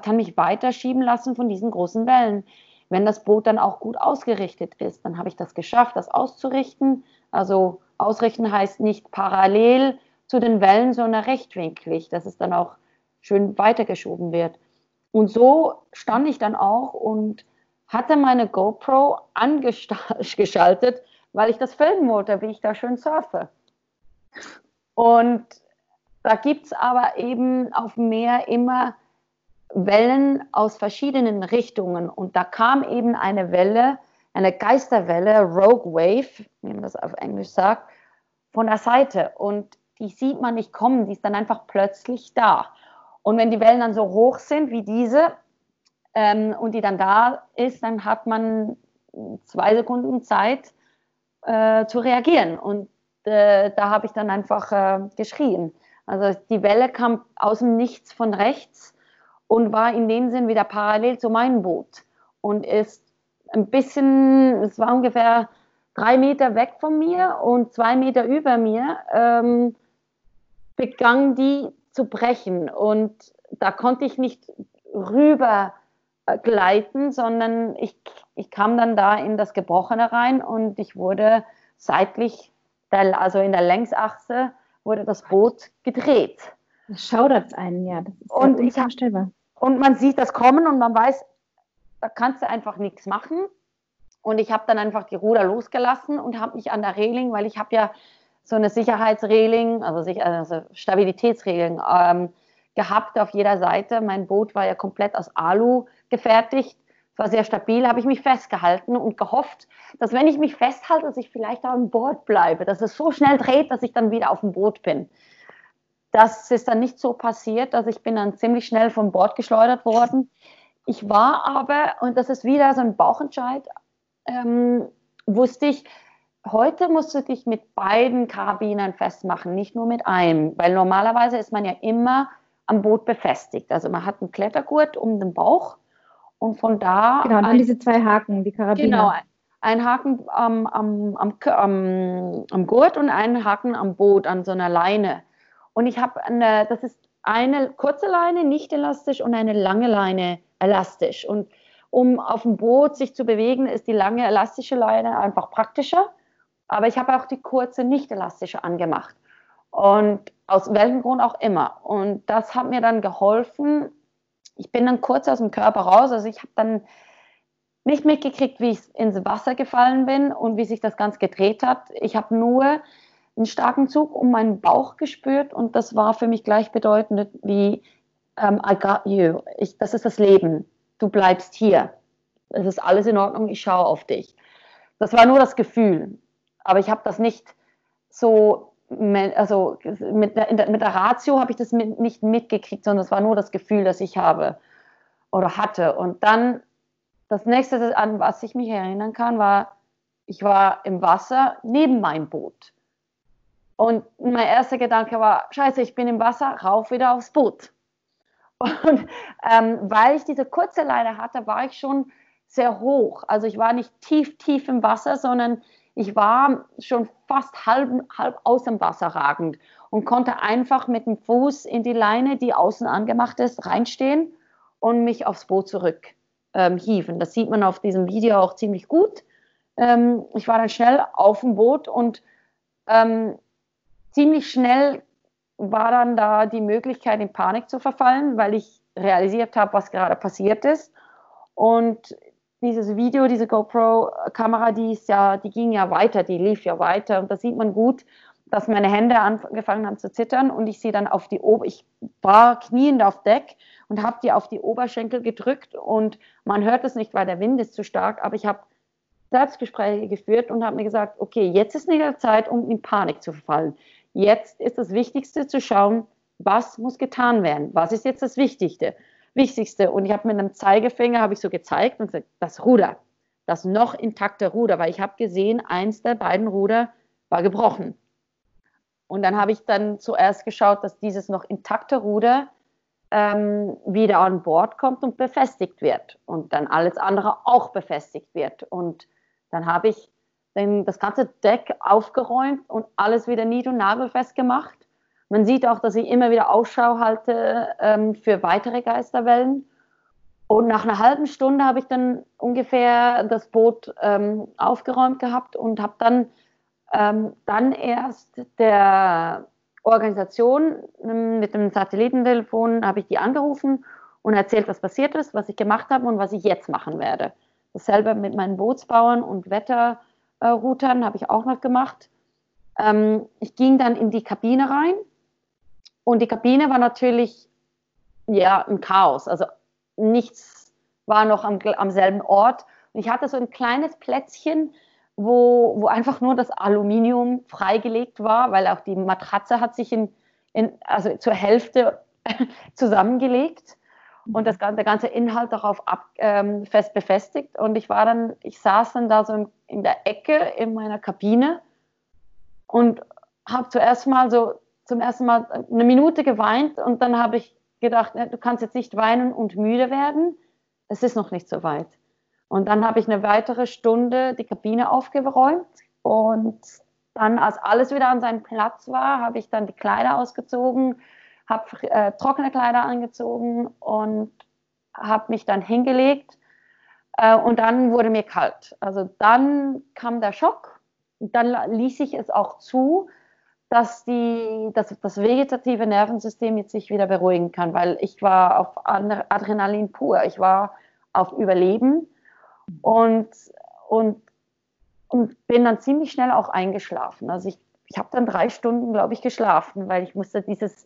kann mich weiterschieben lassen von diesen großen Wellen. Wenn das Boot dann auch gut ausgerichtet ist, dann habe ich das geschafft, das auszurichten. Also Ausrichten heißt nicht parallel zu den Wellen, sondern rechtwinklig, dass es dann auch schön weitergeschoben wird. Und so stand ich dann auch und hatte meine GoPro angeschaltet, weil ich das filmen wollte, wie ich da schön surfe. Und da gibt es aber eben auf dem Meer immer Wellen aus verschiedenen Richtungen. Und da kam eben eine Welle, eine Geisterwelle, Rogue Wave, wie man das auf Englisch sagt, von der Seite. Und die sieht man nicht kommen, die ist dann einfach plötzlich da. Und wenn die Wellen dann so hoch sind wie diese ähm, und die dann da ist, dann hat man zwei Sekunden Zeit äh, zu reagieren. Und äh, da habe ich dann einfach äh, geschrien. Also die Welle kam aus dem Nichts von rechts und war in dem Sinn wieder parallel zu meinem Boot und ist ein bisschen, es war ungefähr drei Meter weg von mir und zwei Meter über mir, ähm, begann die zu brechen. Und da konnte ich nicht rüber äh, gleiten, sondern ich, ich kam dann da in das Gebrochene rein und ich wurde seitlich, also in der Längsachse, wurde das Boot gedreht. Das schaudert einen, ja. Das ist und, ich, und man sieht das kommen und man weiß, da kannst du einfach nichts machen. Und ich habe dann einfach die Ruder losgelassen und habe mich an der Reling, weil ich habe ja so eine Sicherheitsreling, also, also Stabilitätsreling ähm, gehabt auf jeder Seite. Mein Boot war ja komplett aus Alu gefertigt. War sehr stabil, habe ich mich festgehalten und gehofft, dass wenn ich mich festhalte, dass ich vielleicht an Bord bleibe, dass es so schnell dreht, dass ich dann wieder auf dem Boot bin. Das ist dann nicht so passiert, dass ich bin dann ziemlich schnell vom Bord geschleudert worden ich war aber, und das ist wieder so ein Bauchentscheid, ähm, wusste ich, heute musst du dich mit beiden Karabinern festmachen, nicht nur mit einem, weil normalerweise ist man ja immer am Boot befestigt. Also man hat einen Klettergurt um den Bauch und von da. Genau, dann ein, diese zwei Haken, die Karabiner. Genau, ein Haken am, am, am, am, am Gurt und einen Haken am Boot an so einer Leine. Und ich habe eine, das ist eine kurze Leine, nicht elastisch und eine lange Leine elastisch. Und um auf dem Boot sich zu bewegen, ist die lange elastische Leine einfach praktischer. Aber ich habe auch die kurze nicht elastische angemacht. Und aus welchem Grund auch immer. Und das hat mir dann geholfen. Ich bin dann kurz aus dem Körper raus. Also ich habe dann nicht mitgekriegt, wie ich ins Wasser gefallen bin und wie sich das Ganze gedreht hat. Ich habe nur einen starken Zug um meinen Bauch gespürt und das war für mich gleichbedeutend wie um, I got you. Ich, das ist das Leben. Du bleibst hier. Es ist alles in Ordnung. Ich schaue auf dich. Das war nur das Gefühl. Aber ich habe das nicht so, also mit der, mit der Ratio habe ich das mit, nicht mitgekriegt, sondern es war nur das Gefühl, das ich habe oder hatte. Und dann das nächste, an was ich mich erinnern kann, war, ich war im Wasser neben meinem Boot. Und mein erster Gedanke war, scheiße, ich bin im Wasser, rauf wieder aufs Boot. Und ähm, weil ich diese kurze Leine hatte, war ich schon sehr hoch. Also ich war nicht tief, tief im Wasser, sondern ich war schon fast halb, halb aus dem Wasser ragend und konnte einfach mit dem Fuß in die Leine, die außen angemacht ist, reinstehen und mich aufs Boot zurück ähm, hieven. Das sieht man auf diesem Video auch ziemlich gut. Ähm, ich war dann schnell auf dem Boot und ähm, ziemlich schnell war dann da die Möglichkeit, in Panik zu verfallen, weil ich realisiert habe, was gerade passiert ist. Und dieses Video, diese GoPro-Kamera, die ja, die ging ja weiter, die lief ja weiter und da sieht man gut, dass meine Hände angefangen haben zu zittern und ich sie dann auf die Ober ich war kniend auf Deck und habe die auf die Oberschenkel gedrückt und man hört es nicht, weil der Wind ist zu stark, aber ich habe Selbstgespräche geführt und habe mir gesagt, okay, jetzt ist nicht der Zeit, um in Panik zu verfallen. Jetzt ist das Wichtigste zu schauen, was muss getan werden? Was ist jetzt das Wichtigste? Wichtigste. Und ich habe mit einem Zeigefinger habe ich so gezeigt und gesagt, das Ruder, das noch intakte Ruder, weil ich habe gesehen, eins der beiden Ruder war gebrochen. Und dann habe ich dann zuerst geschaut, dass dieses noch intakte Ruder ähm, wieder an Bord kommt und befestigt wird und dann alles andere auch befestigt wird. Und dann habe ich den, das ganze Deck aufgeräumt und alles wieder nied- und nagelfest gemacht man sieht auch, dass ich immer wieder Ausschau halte ähm, für weitere Geisterwellen. Und nach einer halben Stunde habe ich dann ungefähr das Boot ähm, aufgeräumt gehabt und habe dann, ähm, dann erst der Organisation ähm, mit dem Satellitentelefon habe ich die angerufen und erzählt, was passiert ist, was ich gemacht habe und was ich jetzt machen werde. Dasselbe mit meinen Bootsbauern und Wetterroutern äh, habe ich auch noch gemacht. Ähm, ich ging dann in die Kabine rein und die Kabine war natürlich ja ein Chaos. Also nichts war noch am, am selben Ort. Und ich hatte so ein kleines Plätzchen, wo, wo einfach nur das Aluminium freigelegt war, weil auch die Matratze hat sich in, in also zur Hälfte zusammengelegt und das, der ganze Inhalt darauf ab, ähm, fest befestigt. Und ich war dann, ich saß dann da so in, in der Ecke in meiner Kabine und habe zuerst mal so zum ersten Mal eine Minute geweint und dann habe ich gedacht, du kannst jetzt nicht weinen und müde werden. Es ist noch nicht so weit. Und dann habe ich eine weitere Stunde die Kabine aufgeräumt und dann, als alles wieder an seinem Platz war, habe ich dann die Kleider ausgezogen, habe äh, trockene Kleider angezogen und habe mich dann hingelegt äh, und dann wurde mir kalt. Also dann kam der Schock, dann ließ ich es auch zu, dass, die, dass das vegetative Nervensystem jetzt sich wieder beruhigen kann, weil ich war auf Adrenalin pur, ich war auf Überleben und, und, und bin dann ziemlich schnell auch eingeschlafen. Also ich, ich habe dann drei Stunden, glaube ich, geschlafen, weil ich musste dieses,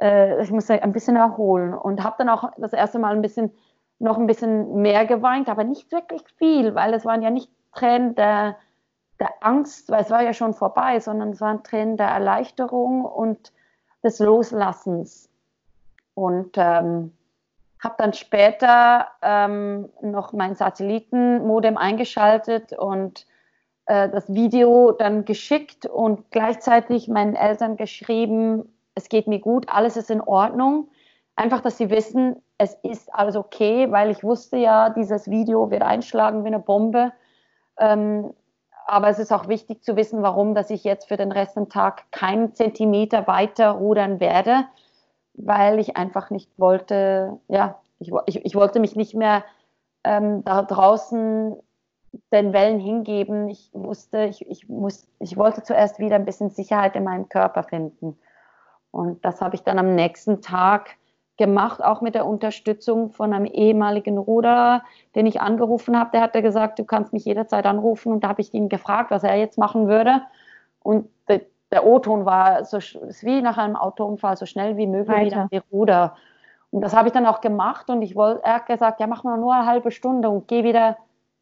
äh, ich musste ein bisschen erholen und habe dann auch das erste Mal ein bisschen, noch ein bisschen mehr geweint, aber nicht wirklich viel, weil es waren ja nicht Tränen der der Angst, weil es war ja schon vorbei, sondern es waren Tränen der Erleichterung und des Loslassens. Und ähm, habe dann später ähm, noch mein Satellitenmodem eingeschaltet und äh, das Video dann geschickt und gleichzeitig meinen Eltern geschrieben, es geht mir gut, alles ist in Ordnung. Einfach, dass sie wissen, es ist alles okay, weil ich wusste ja, dieses Video wird einschlagen wie eine Bombe. Ähm, aber es ist auch wichtig zu wissen, warum, dass ich jetzt für den Rest des Tages keinen Zentimeter weiter rudern werde, weil ich einfach nicht wollte, ja, ich, ich, ich wollte mich nicht mehr ähm, da draußen den Wellen hingeben. Ich wusste, ich, ich, muss, ich wollte zuerst wieder ein bisschen Sicherheit in meinem Körper finden. Und das habe ich dann am nächsten Tag gemacht, auch mit der Unterstützung von einem ehemaligen Ruderer, den ich angerufen habe. Der hat gesagt, du kannst mich jederzeit anrufen. Und da habe ich ihn gefragt, was er jetzt machen würde. Und der, der O-Ton war so wie nach einem Autounfall, so schnell wie möglich Weiter. wieder die Ruder. Und das habe ich dann auch gemacht. Und ich wollte, er hat gesagt, ja, mach mal nur eine halbe Stunde und geh wieder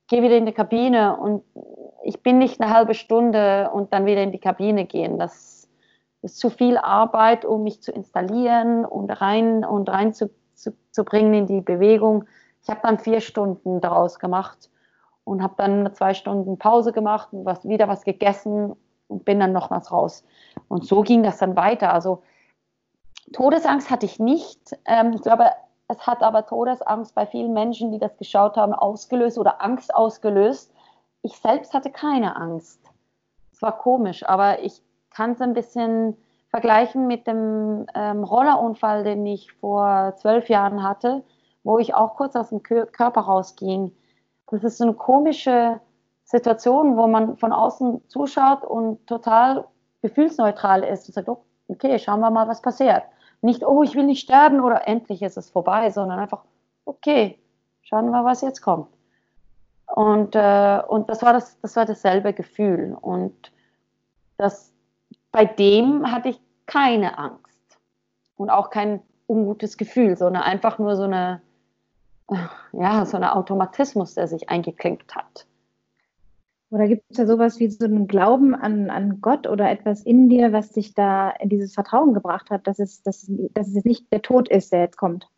gehe wieder in die Kabine und ich bin nicht eine halbe Stunde und dann wieder in die Kabine gehen. Das ist zu viel Arbeit, um mich zu installieren und rein und rein zu, zu, zu bringen in die Bewegung. Ich habe dann vier Stunden daraus gemacht und habe dann zwei Stunden Pause gemacht und was, wieder was gegessen und bin dann noch was raus. Und so ging das dann weiter. Also Todesangst hatte ich nicht. Ähm, ich glaube, es hat aber Todesangst bei vielen Menschen, die das geschaut haben, ausgelöst oder Angst ausgelöst. Ich selbst hatte keine Angst. Es war komisch, aber ich kann es ein bisschen vergleichen mit dem ähm, Rollerunfall, den ich vor zwölf Jahren hatte, wo ich auch kurz aus dem Körper rausging. Das ist so eine komische Situation, wo man von außen zuschaut und total gefühlsneutral ist und sagt, okay, schauen wir mal, was passiert. Nicht, oh, ich will nicht sterben oder endlich ist es vorbei, sondern einfach, okay, schauen wir, was jetzt kommt. Und, äh, und das, war das, das war dasselbe Gefühl. Und das, bei dem hatte ich keine Angst und auch kein ungutes Gefühl, sondern einfach nur so eine, ja, so ein Automatismus, der sich eingeklinkt hat. Oder gibt es da sowas wie so einen Glauben an, an Gott oder etwas in dir, was dich da in dieses Vertrauen gebracht hat, dass es, dass, dass es nicht der Tod ist, der jetzt kommt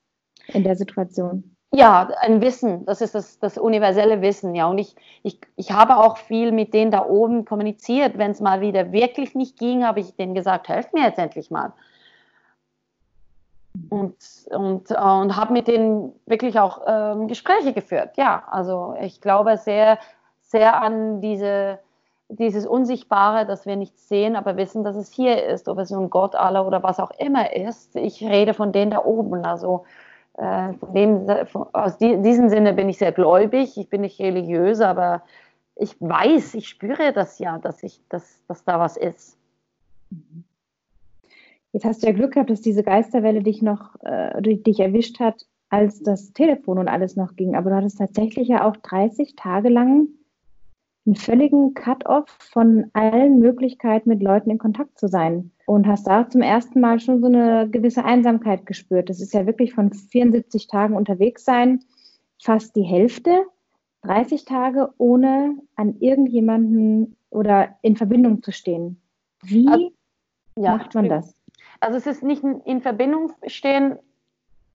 in der Situation? Ja, ein Wissen, das ist das, das universelle Wissen, ja. Und ich, ich, ich habe auch viel mit denen da oben kommuniziert. Wenn es mal wieder wirklich nicht ging, habe ich denen gesagt, helft mir jetzt endlich mal. Und, und, äh, und habe mit denen wirklich auch ähm, Gespräche geführt. Ja, also ich glaube sehr sehr an diese, dieses Unsichtbare, dass wir nicht sehen, aber wissen, dass es hier ist, ob es nun Gott aller oder was auch immer ist. Ich rede von denen da oben. Also dem, von, aus die, diesem Sinne bin ich sehr gläubig, ich bin nicht religiös, aber ich weiß, ich spüre das ja, dass, ich, dass, dass da was ist. Jetzt hast du ja Glück gehabt, dass diese Geisterwelle dich noch, äh, dich erwischt hat, als das Telefon und alles noch ging. Aber du hattest tatsächlich ja auch 30 Tage lang einen völligen Cut-off von allen Möglichkeiten, mit Leuten in Kontakt zu sein. Und hast da zum ersten Mal schon so eine gewisse Einsamkeit gespürt. Das ist ja wirklich von 74 Tagen unterwegs sein, fast die Hälfte, 30 Tage ohne an irgendjemanden oder in Verbindung zu stehen. Wie also, ja, macht man das? Also es ist nicht in Verbindung stehen,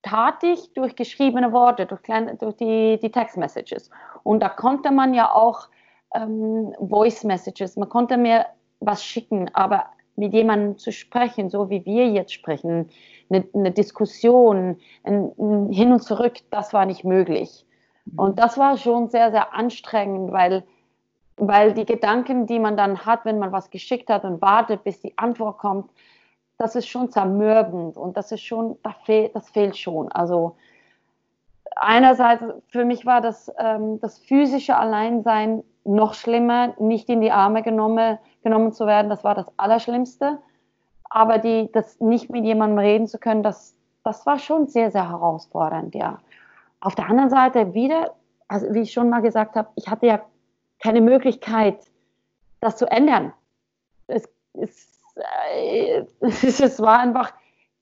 tat ich durch geschriebene Worte, durch, kleine, durch die, die Text-Messages. Und da konnte man ja auch ähm, Voice Messages. Man konnte mir was schicken, aber mit jemandem zu sprechen, so wie wir jetzt sprechen, eine, eine Diskussion, ein, ein Hin und Zurück, das war nicht möglich. Mhm. Und das war schon sehr, sehr anstrengend, weil, weil die Gedanken, die man dann hat, wenn man was geschickt hat und wartet, bis die Antwort kommt, das ist schon zermürbend und das ist schon, das, fehl, das fehlt schon. Also einerseits, für mich war das, ähm, das physische Alleinsein noch schlimmer, nicht in die Arme genommen, genommen zu werden, das war das Allerschlimmste. Aber die, das nicht mit jemandem reden zu können, das, das war schon sehr, sehr herausfordernd, ja. Auf der anderen Seite wieder, also wie ich schon mal gesagt habe, ich hatte ja keine Möglichkeit, das zu ändern. Es, es, äh, es war einfach,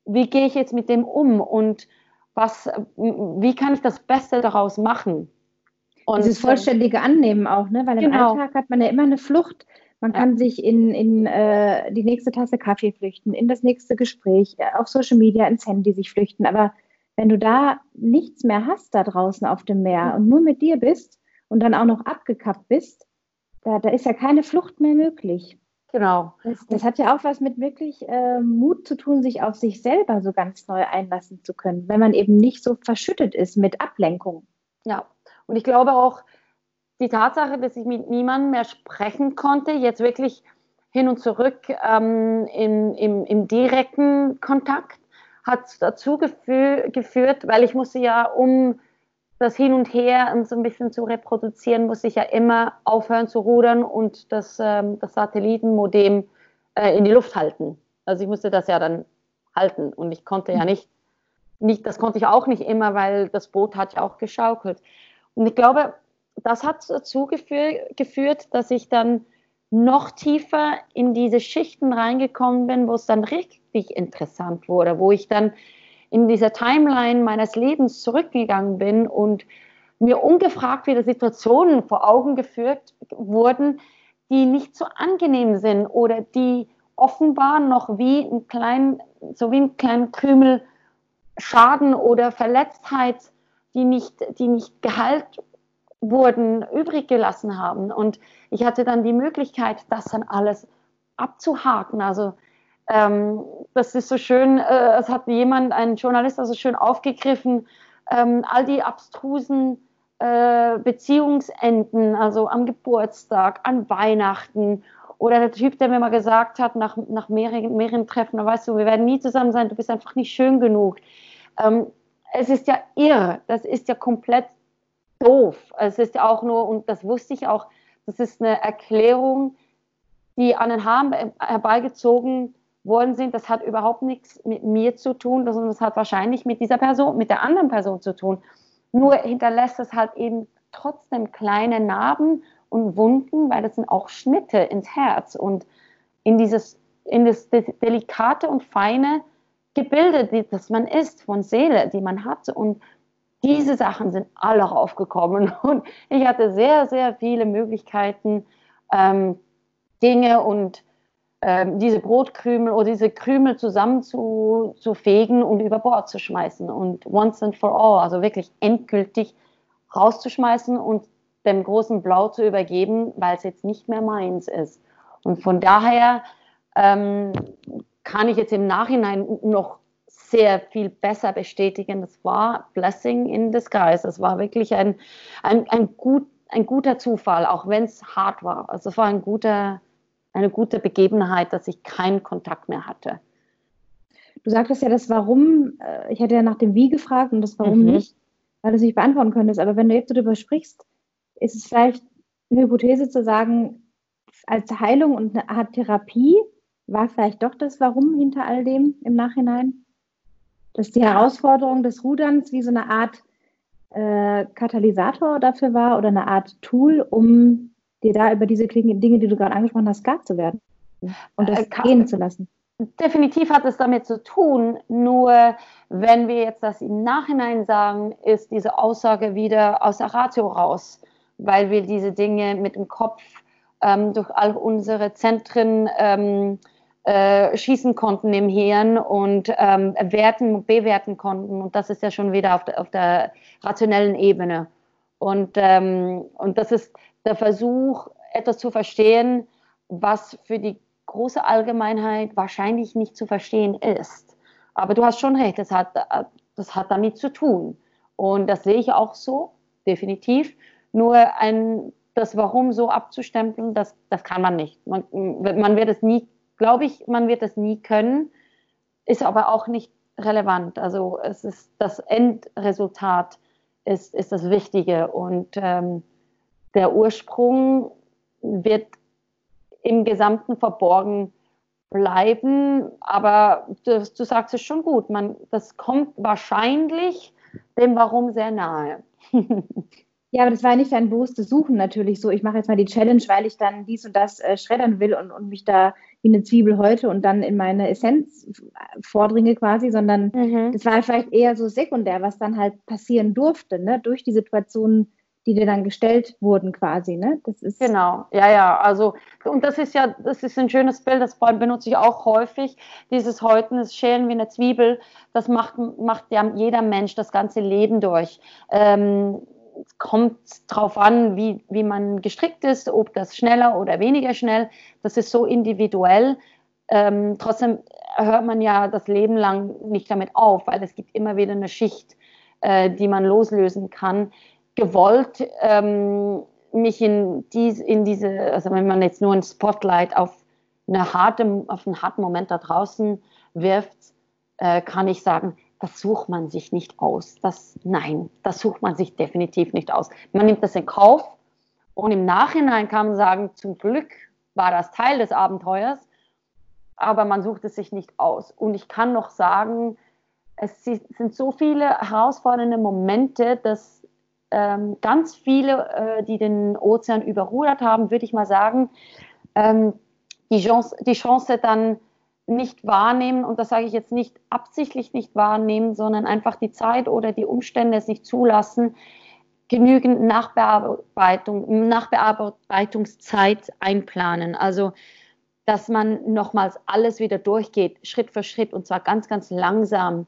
wie gehe ich jetzt mit dem um und was, wie kann ich das Beste daraus machen? Und Dieses vollständige Annehmen auch, ne? weil im genau. Alltag hat man ja immer eine Flucht. Man ja. kann sich in, in äh, die nächste Tasse Kaffee flüchten, in das nächste Gespräch, äh, auf Social Media, ins Handy sich flüchten. Aber wenn du da nichts mehr hast da draußen auf dem Meer und nur mit dir bist und dann auch noch abgekappt bist, da, da ist ja keine Flucht mehr möglich. Genau. Das, das hat ja auch was mit wirklich äh, Mut zu tun, sich auf sich selber so ganz neu einlassen zu können, wenn man eben nicht so verschüttet ist mit Ablenkung. Ja, und ich glaube auch, die Tatsache, dass ich mit niemandem mehr sprechen konnte, jetzt wirklich hin und zurück ähm, in, im, im direkten Kontakt, hat dazu geführt, weil ich musste ja, um das Hin und Her so ein bisschen zu reproduzieren, musste ich ja immer aufhören zu rudern und das, ähm, das Satellitenmodem äh, in die Luft halten. Also ich musste das ja dann halten und ich konnte ja nicht, nicht, das konnte ich auch nicht immer, weil das Boot hat ja auch geschaukelt. Und ich glaube, das hat dazu geführt, dass ich dann noch tiefer in diese Schichten reingekommen bin, wo es dann richtig interessant wurde, wo ich dann in dieser Timeline meines Lebens zurückgegangen bin und mir ungefragt wieder Situationen vor Augen geführt wurden, die nicht so angenehm sind oder die offenbar noch wie ein kleinen, so wie ein kleinen Krümel Schaden oder Verletztheit, die nicht, die nicht geheilt wurden, übrig gelassen haben. Und ich hatte dann die Möglichkeit, das dann alles abzuhaken. Also ähm, das ist so schön, äh, es hat jemand, ein Journalist, also schön aufgegriffen, ähm, all die abstrusen äh, Beziehungsenden, also am Geburtstag, an Weihnachten oder der Typ, der mir mal gesagt hat, nach, nach mehreren, mehreren Treffen, weißt du, wir werden nie zusammen sein, du bist einfach nicht schön genug. Ähm, es ist ja irre, das ist ja komplett doof. Es ist ja auch nur, und das wusste ich auch, das ist eine Erklärung, die an den Haaren herbeigezogen worden sind. Das hat überhaupt nichts mit mir zu tun, sondern das hat wahrscheinlich mit dieser Person, mit der anderen Person zu tun. Nur hinterlässt es halt eben trotzdem kleine Narben und Wunden, weil das sind auch Schnitte ins Herz und in dieses, in das delikate und feine Gebilde, das man ist, von Seele, die man hat. Und diese Sachen sind alle aufgekommen und ich hatte sehr, sehr viele Möglichkeiten, ähm, Dinge und ähm, diese Brotkrümel oder diese Krümel zusammen zu, zu fegen und über Bord zu schmeißen und once and for all, also wirklich endgültig rauszuschmeißen und dem großen Blau zu übergeben, weil es jetzt nicht mehr meins ist. Und von daher ähm, kann ich jetzt im Nachhinein noch sehr viel besser bestätigen. Das war Blessing in disguise. Das war wirklich ein, ein, ein, gut, ein guter Zufall, auch wenn es hart war. Also es war ein guter, eine gute Begebenheit, dass ich keinen Kontakt mehr hatte. Du sagtest ja das Warum, äh, ich hatte ja nach dem Wie gefragt und das Warum mhm. nicht, weil du es nicht beantworten könntest. Aber wenn du jetzt darüber sprichst, ist es vielleicht eine Hypothese zu sagen, als Heilung und eine Art Therapie war vielleicht doch das Warum hinter all dem im Nachhinein? dass die Herausforderung des Ruderns wie so eine Art äh, Katalysator dafür war oder eine Art Tool, um dir da über diese Dinge, die du gerade angesprochen hast, klar zu werden und das äh, gehen zu lassen. Definitiv hat es damit zu tun, nur wenn wir jetzt das im Nachhinein sagen, ist diese Aussage wieder aus der Ratio raus, weil wir diese Dinge mit dem Kopf ähm, durch all unsere Zentren ähm, äh, schießen konnten im Hirn und ähm, werten, bewerten konnten. Und das ist ja schon wieder auf der, auf der rationellen Ebene. Und, ähm, und das ist der Versuch, etwas zu verstehen, was für die große Allgemeinheit wahrscheinlich nicht zu verstehen ist. Aber du hast schon recht, das hat, das hat damit zu tun. Und das sehe ich auch so, definitiv. Nur ein, das Warum so abzustempeln, das, das kann man nicht. Man, man wird es nie glaube ich, man wird das nie können, ist aber auch nicht relevant. Also es ist das Endresultat ist, ist das Wichtige und ähm, der Ursprung wird im Gesamten verborgen bleiben, aber du, du sagst es schon gut, man, das kommt wahrscheinlich dem Warum sehr nahe. Ja, aber das war nicht ein bewusstes Suchen natürlich so. Ich mache jetzt mal die Challenge, weil ich dann dies und das äh, schreddern will und, und mich da wie eine Zwiebel heute und dann in meine Essenz vordringe quasi, sondern mhm. das war vielleicht eher so sekundär, was dann halt passieren durfte, ne? durch die Situation die dir dann gestellt wurden quasi, ne? Das ist genau, ja, ja. Also und das ist ja, das ist ein schönes Bild, das benutze ich auch häufig. Dieses Häuten, das Schälen wie eine Zwiebel, das macht, macht ja jeder Mensch das ganze Leben durch. Ähm, es kommt drauf an, wie, wie man gestrickt ist, ob das schneller oder weniger schnell. Das ist so individuell. Ähm, trotzdem hört man ja das Leben lang nicht damit auf, weil es gibt immer wieder eine Schicht, äh, die man loslösen kann gewollt ähm, mich in, dies, in diese, also wenn man jetzt nur ein Spotlight auf, eine harte, auf einen harten Moment da draußen wirft, äh, kann ich sagen, das sucht man sich nicht aus. Das, nein, das sucht man sich definitiv nicht aus. Man nimmt das in Kauf und im Nachhinein kann man sagen, zum Glück war das Teil des Abenteuers, aber man sucht es sich nicht aus. Und ich kann noch sagen, es sind so viele herausfordernde Momente, dass ähm, ganz viele, äh, die den Ozean überrudert haben, würde ich mal sagen, ähm, die, Chance, die Chance dann nicht wahrnehmen, und das sage ich jetzt nicht absichtlich nicht wahrnehmen, sondern einfach die Zeit oder die Umstände es nicht zulassen, genügend Nachbearbeitung, Nachbearbeitungszeit einplanen. Also, dass man nochmals alles wieder durchgeht, Schritt für Schritt, und zwar ganz, ganz langsam.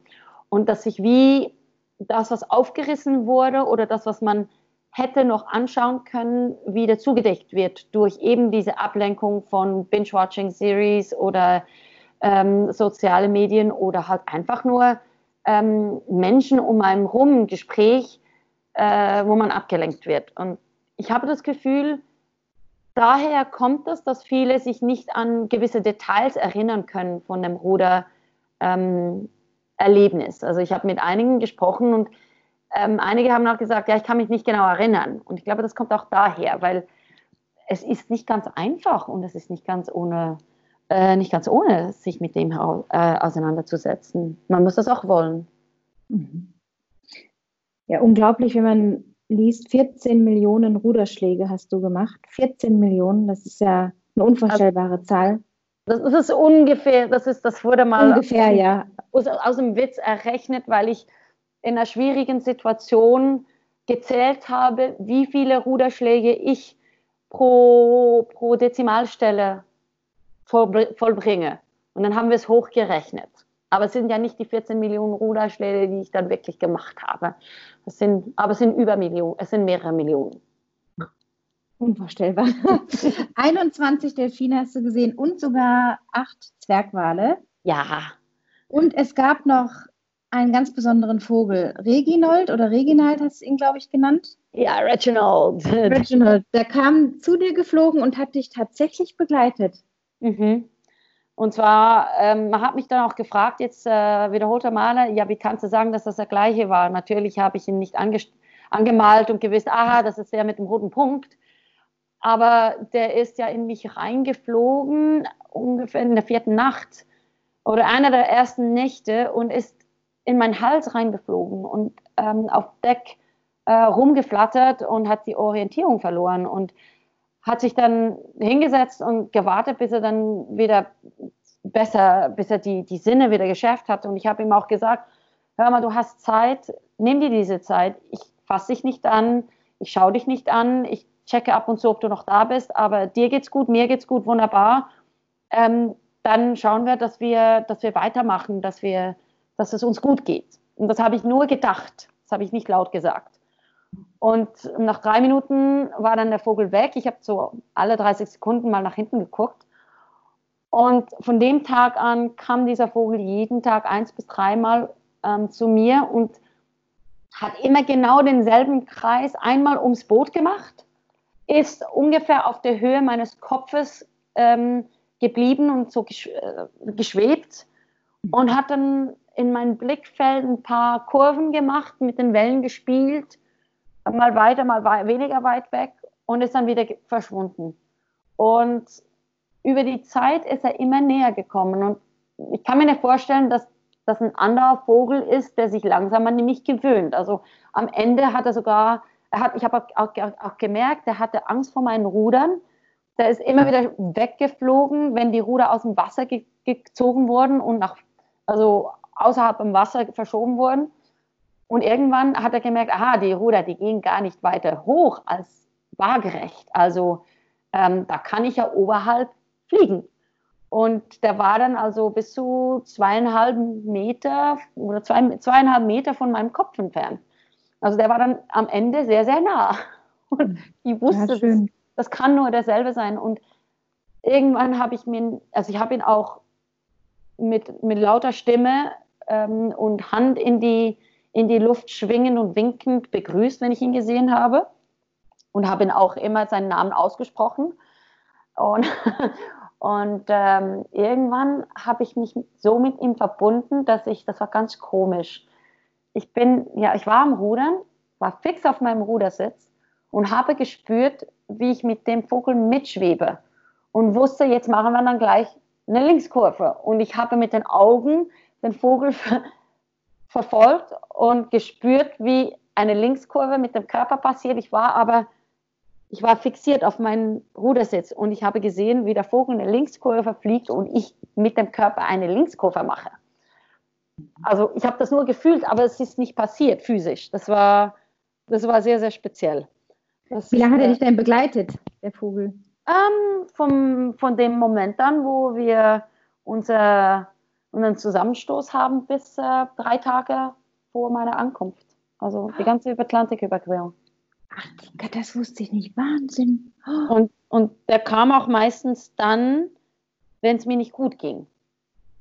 Und dass sich wie das, was aufgerissen wurde oder das, was man hätte noch anschauen können, wieder zugedeckt wird durch eben diese Ablenkung von Binge-Watching-Series oder ähm, soziale Medien oder halt einfach nur ähm, Menschen um einen rum, Gespräch, äh, wo man abgelenkt wird. Und ich habe das Gefühl, daher kommt es, dass viele sich nicht an gewisse Details erinnern können von dem Ruder. Ähm, Erlebnis. Also ich habe mit einigen gesprochen und ähm, einige haben auch gesagt, ja, ich kann mich nicht genau erinnern. Und ich glaube, das kommt auch daher, weil es ist nicht ganz einfach und es ist nicht ganz ohne, äh, nicht ganz ohne, sich mit dem äh, auseinanderzusetzen. Man muss das auch wollen. Mhm. Ja, unglaublich, wenn man liest, 14 Millionen Ruderschläge hast du gemacht. 14 Millionen, das ist ja eine unvorstellbare also, Zahl. Das ist ungefähr, das ist, das wurde mal ungefähr, ja. aus, aus dem Witz errechnet, weil ich in einer schwierigen Situation gezählt habe, wie viele Ruderschläge ich pro, pro Dezimalstelle vollbringe. Und dann haben wir es hochgerechnet. Aber es sind ja nicht die 14 Millionen Ruderschläge, die ich dann wirklich gemacht habe. Das sind, aber es sind über Millionen, es sind mehrere Millionen. Unvorstellbar. 21 Delfine hast du gesehen und sogar acht Zwergwale. Ja. Und es gab noch einen ganz besonderen Vogel. Reginold oder Reginald hast du ihn, glaube ich, genannt? Ja, Reginald. Reginald. Der kam zu dir geflogen und hat dich tatsächlich begleitet. Mhm. Und zwar, ähm, man hat mich dann auch gefragt, jetzt äh, wiederholter Male, ja, wie kannst du sagen, dass das der gleiche war? Natürlich habe ich ihn nicht angemalt und gewusst, aha, das ist der mit dem roten Punkt aber der ist ja in mich reingeflogen, ungefähr in der vierten Nacht oder einer der ersten Nächte und ist in meinen Hals reingeflogen und ähm, auf Deck äh, rumgeflattert und hat die Orientierung verloren und hat sich dann hingesetzt und gewartet, bis er dann wieder besser, bis er die, die Sinne wieder geschärft hat. Und ich habe ihm auch gesagt, hör mal, du hast Zeit, nimm dir diese Zeit. Ich fasse dich nicht an, ich schaue dich nicht an, ich checke ab und zu, ob du noch da bist, aber dir geht's gut, mir geht's gut, wunderbar. Ähm, dann schauen wir, dass wir, dass wir weitermachen, dass wir, dass es uns gut geht. Und das habe ich nur gedacht. Das habe ich nicht laut gesagt. Und nach drei Minuten war dann der Vogel weg. Ich habe so alle 30 Sekunden mal nach hinten geguckt. Und von dem Tag an kam dieser Vogel jeden Tag eins bis dreimal ähm, zu mir und hat immer genau denselben Kreis einmal ums Boot gemacht ist ungefähr auf der Höhe meines Kopfes ähm, geblieben und so gesch äh, geschwebt und hat dann in mein Blickfeld ein paar Kurven gemacht, mit den Wellen gespielt, mal weiter, mal we weniger weit weg und ist dann wieder verschwunden. Und über die Zeit ist er immer näher gekommen und ich kann mir nicht vorstellen, dass das ein anderer Vogel ist, der sich langsam an mich gewöhnt. Also am Ende hat er sogar hat, ich habe auch, auch, auch, gemerkt, er hatte Angst vor meinen Rudern. Der ist immer wieder weggeflogen, wenn die Ruder aus dem Wasser ge gezogen wurden und nach, also außerhalb im Wasser verschoben wurden. Und irgendwann hat er gemerkt, aha, die Ruder, die gehen gar nicht weiter hoch als waagerecht. Also ähm, da kann ich ja oberhalb fliegen. Und der war dann also bis zu zweieinhalb Meter oder zwei, zweieinhalb Meter von meinem Kopf entfernt. Also der war dann am Ende sehr, sehr nah. Und ich wusste, ja, das, das kann nur derselbe sein. Und irgendwann habe ich mir, also ich habe ihn auch mit, mit lauter Stimme ähm, und Hand in die, in die Luft schwingend und winkend begrüßt, wenn ich ihn gesehen habe. Und habe ihn auch immer seinen Namen ausgesprochen. Und, und ähm, irgendwann habe ich mich so mit ihm verbunden, dass ich, das war ganz komisch. Ich bin, ja, ich war am Rudern, war fix auf meinem Rudersitz und habe gespürt, wie ich mit dem Vogel mitschwebe und wusste, jetzt machen wir dann gleich eine Linkskurve. Und ich habe mit den Augen den Vogel ver verfolgt und gespürt, wie eine Linkskurve mit dem Körper passiert. Ich war aber, ich war fixiert auf meinen Rudersitz und ich habe gesehen, wie der Vogel eine Linkskurve fliegt und ich mit dem Körper eine Linkskurve mache. Also ich habe das nur gefühlt, aber es ist nicht passiert physisch. Das war, das war sehr, sehr speziell. Das Wie lange hat er dich denn begleitet, der Vogel? Ähm, vom, von dem Moment an, wo wir unser, unseren Zusammenstoß haben, bis äh, drei Tage vor meiner Ankunft. Also die ganze Atlantiküberquerung. Ach, das wusste ich nicht. Wahnsinn. Oh. Und, und der kam auch meistens dann, wenn es mir nicht gut ging.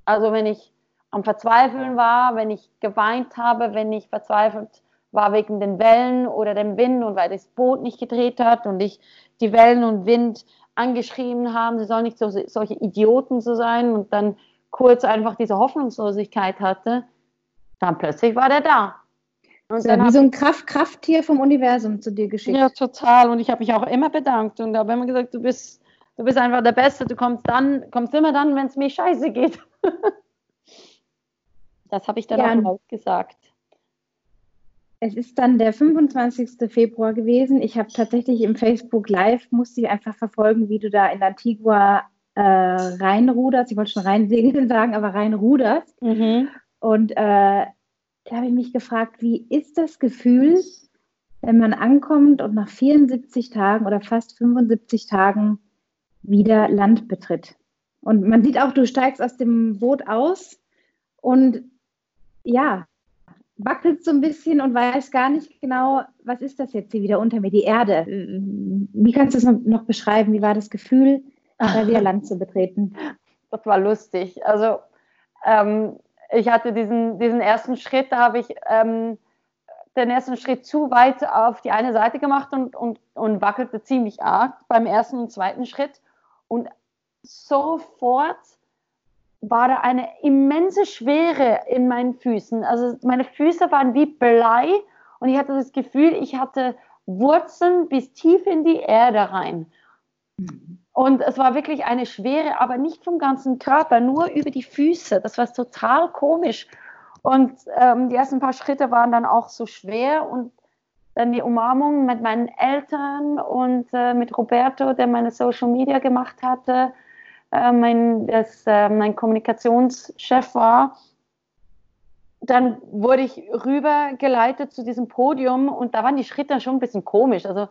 Also wenn ich am Verzweifeln war, wenn ich geweint habe, wenn ich verzweifelt war wegen den Wellen oder dem Wind und weil das Boot nicht gedreht hat und ich die Wellen und Wind angeschrieben haben, sie sollen nicht so, solche Idioten so sein und dann kurz einfach diese Hoffnungslosigkeit hatte, dann plötzlich war der da. Und so, wie so ein Kraft, Krafttier vom Universum zu dir geschickt. Ja, total. Und ich habe mich auch immer bedankt und habe immer gesagt, du bist, du bist einfach der Beste. Du kommst dann, kommst immer dann, wenn es mir scheiße geht. das habe ich dann ja, auch gesagt. Es ist dann der 25. Februar gewesen. Ich habe tatsächlich im Facebook Live, musste ich einfach verfolgen, wie du da in Antigua äh, reinruderst. Ich wollte schon reinsegeln sagen, aber reinruderst. Mhm. Und äh, da habe ich mich gefragt, wie ist das Gefühl, wenn man ankommt und nach 74 Tagen oder fast 75 Tagen wieder Land betritt? Und man sieht auch, du steigst aus dem Boot aus und ja, wackelt so ein bisschen und weiß gar nicht genau, was ist das jetzt hier wieder unter mir, die Erde. Wie kannst du es noch beschreiben? Wie war das Gefühl, da wieder Land zu betreten? Das war lustig. Also ähm, ich hatte diesen, diesen ersten Schritt, da habe ich ähm, den ersten Schritt zu weit auf die eine Seite gemacht und, und, und wackelte ziemlich arg beim ersten und zweiten Schritt. Und sofort war da eine immense Schwere in meinen Füßen. Also meine Füße waren wie Blei und ich hatte das Gefühl, ich hatte Wurzeln bis tief in die Erde rein. Und es war wirklich eine Schwere, aber nicht vom ganzen Körper, nur über die Füße. Das war total komisch. Und ähm, die ersten paar Schritte waren dann auch so schwer und dann die Umarmung mit meinen Eltern und äh, mit Roberto, der meine Social Media gemacht hatte äh, mein, das, äh, mein Kommunikationschef war. Dann wurde ich rübergeleitet zu diesem Podium und da waren die Schritte schon ein bisschen komisch. Also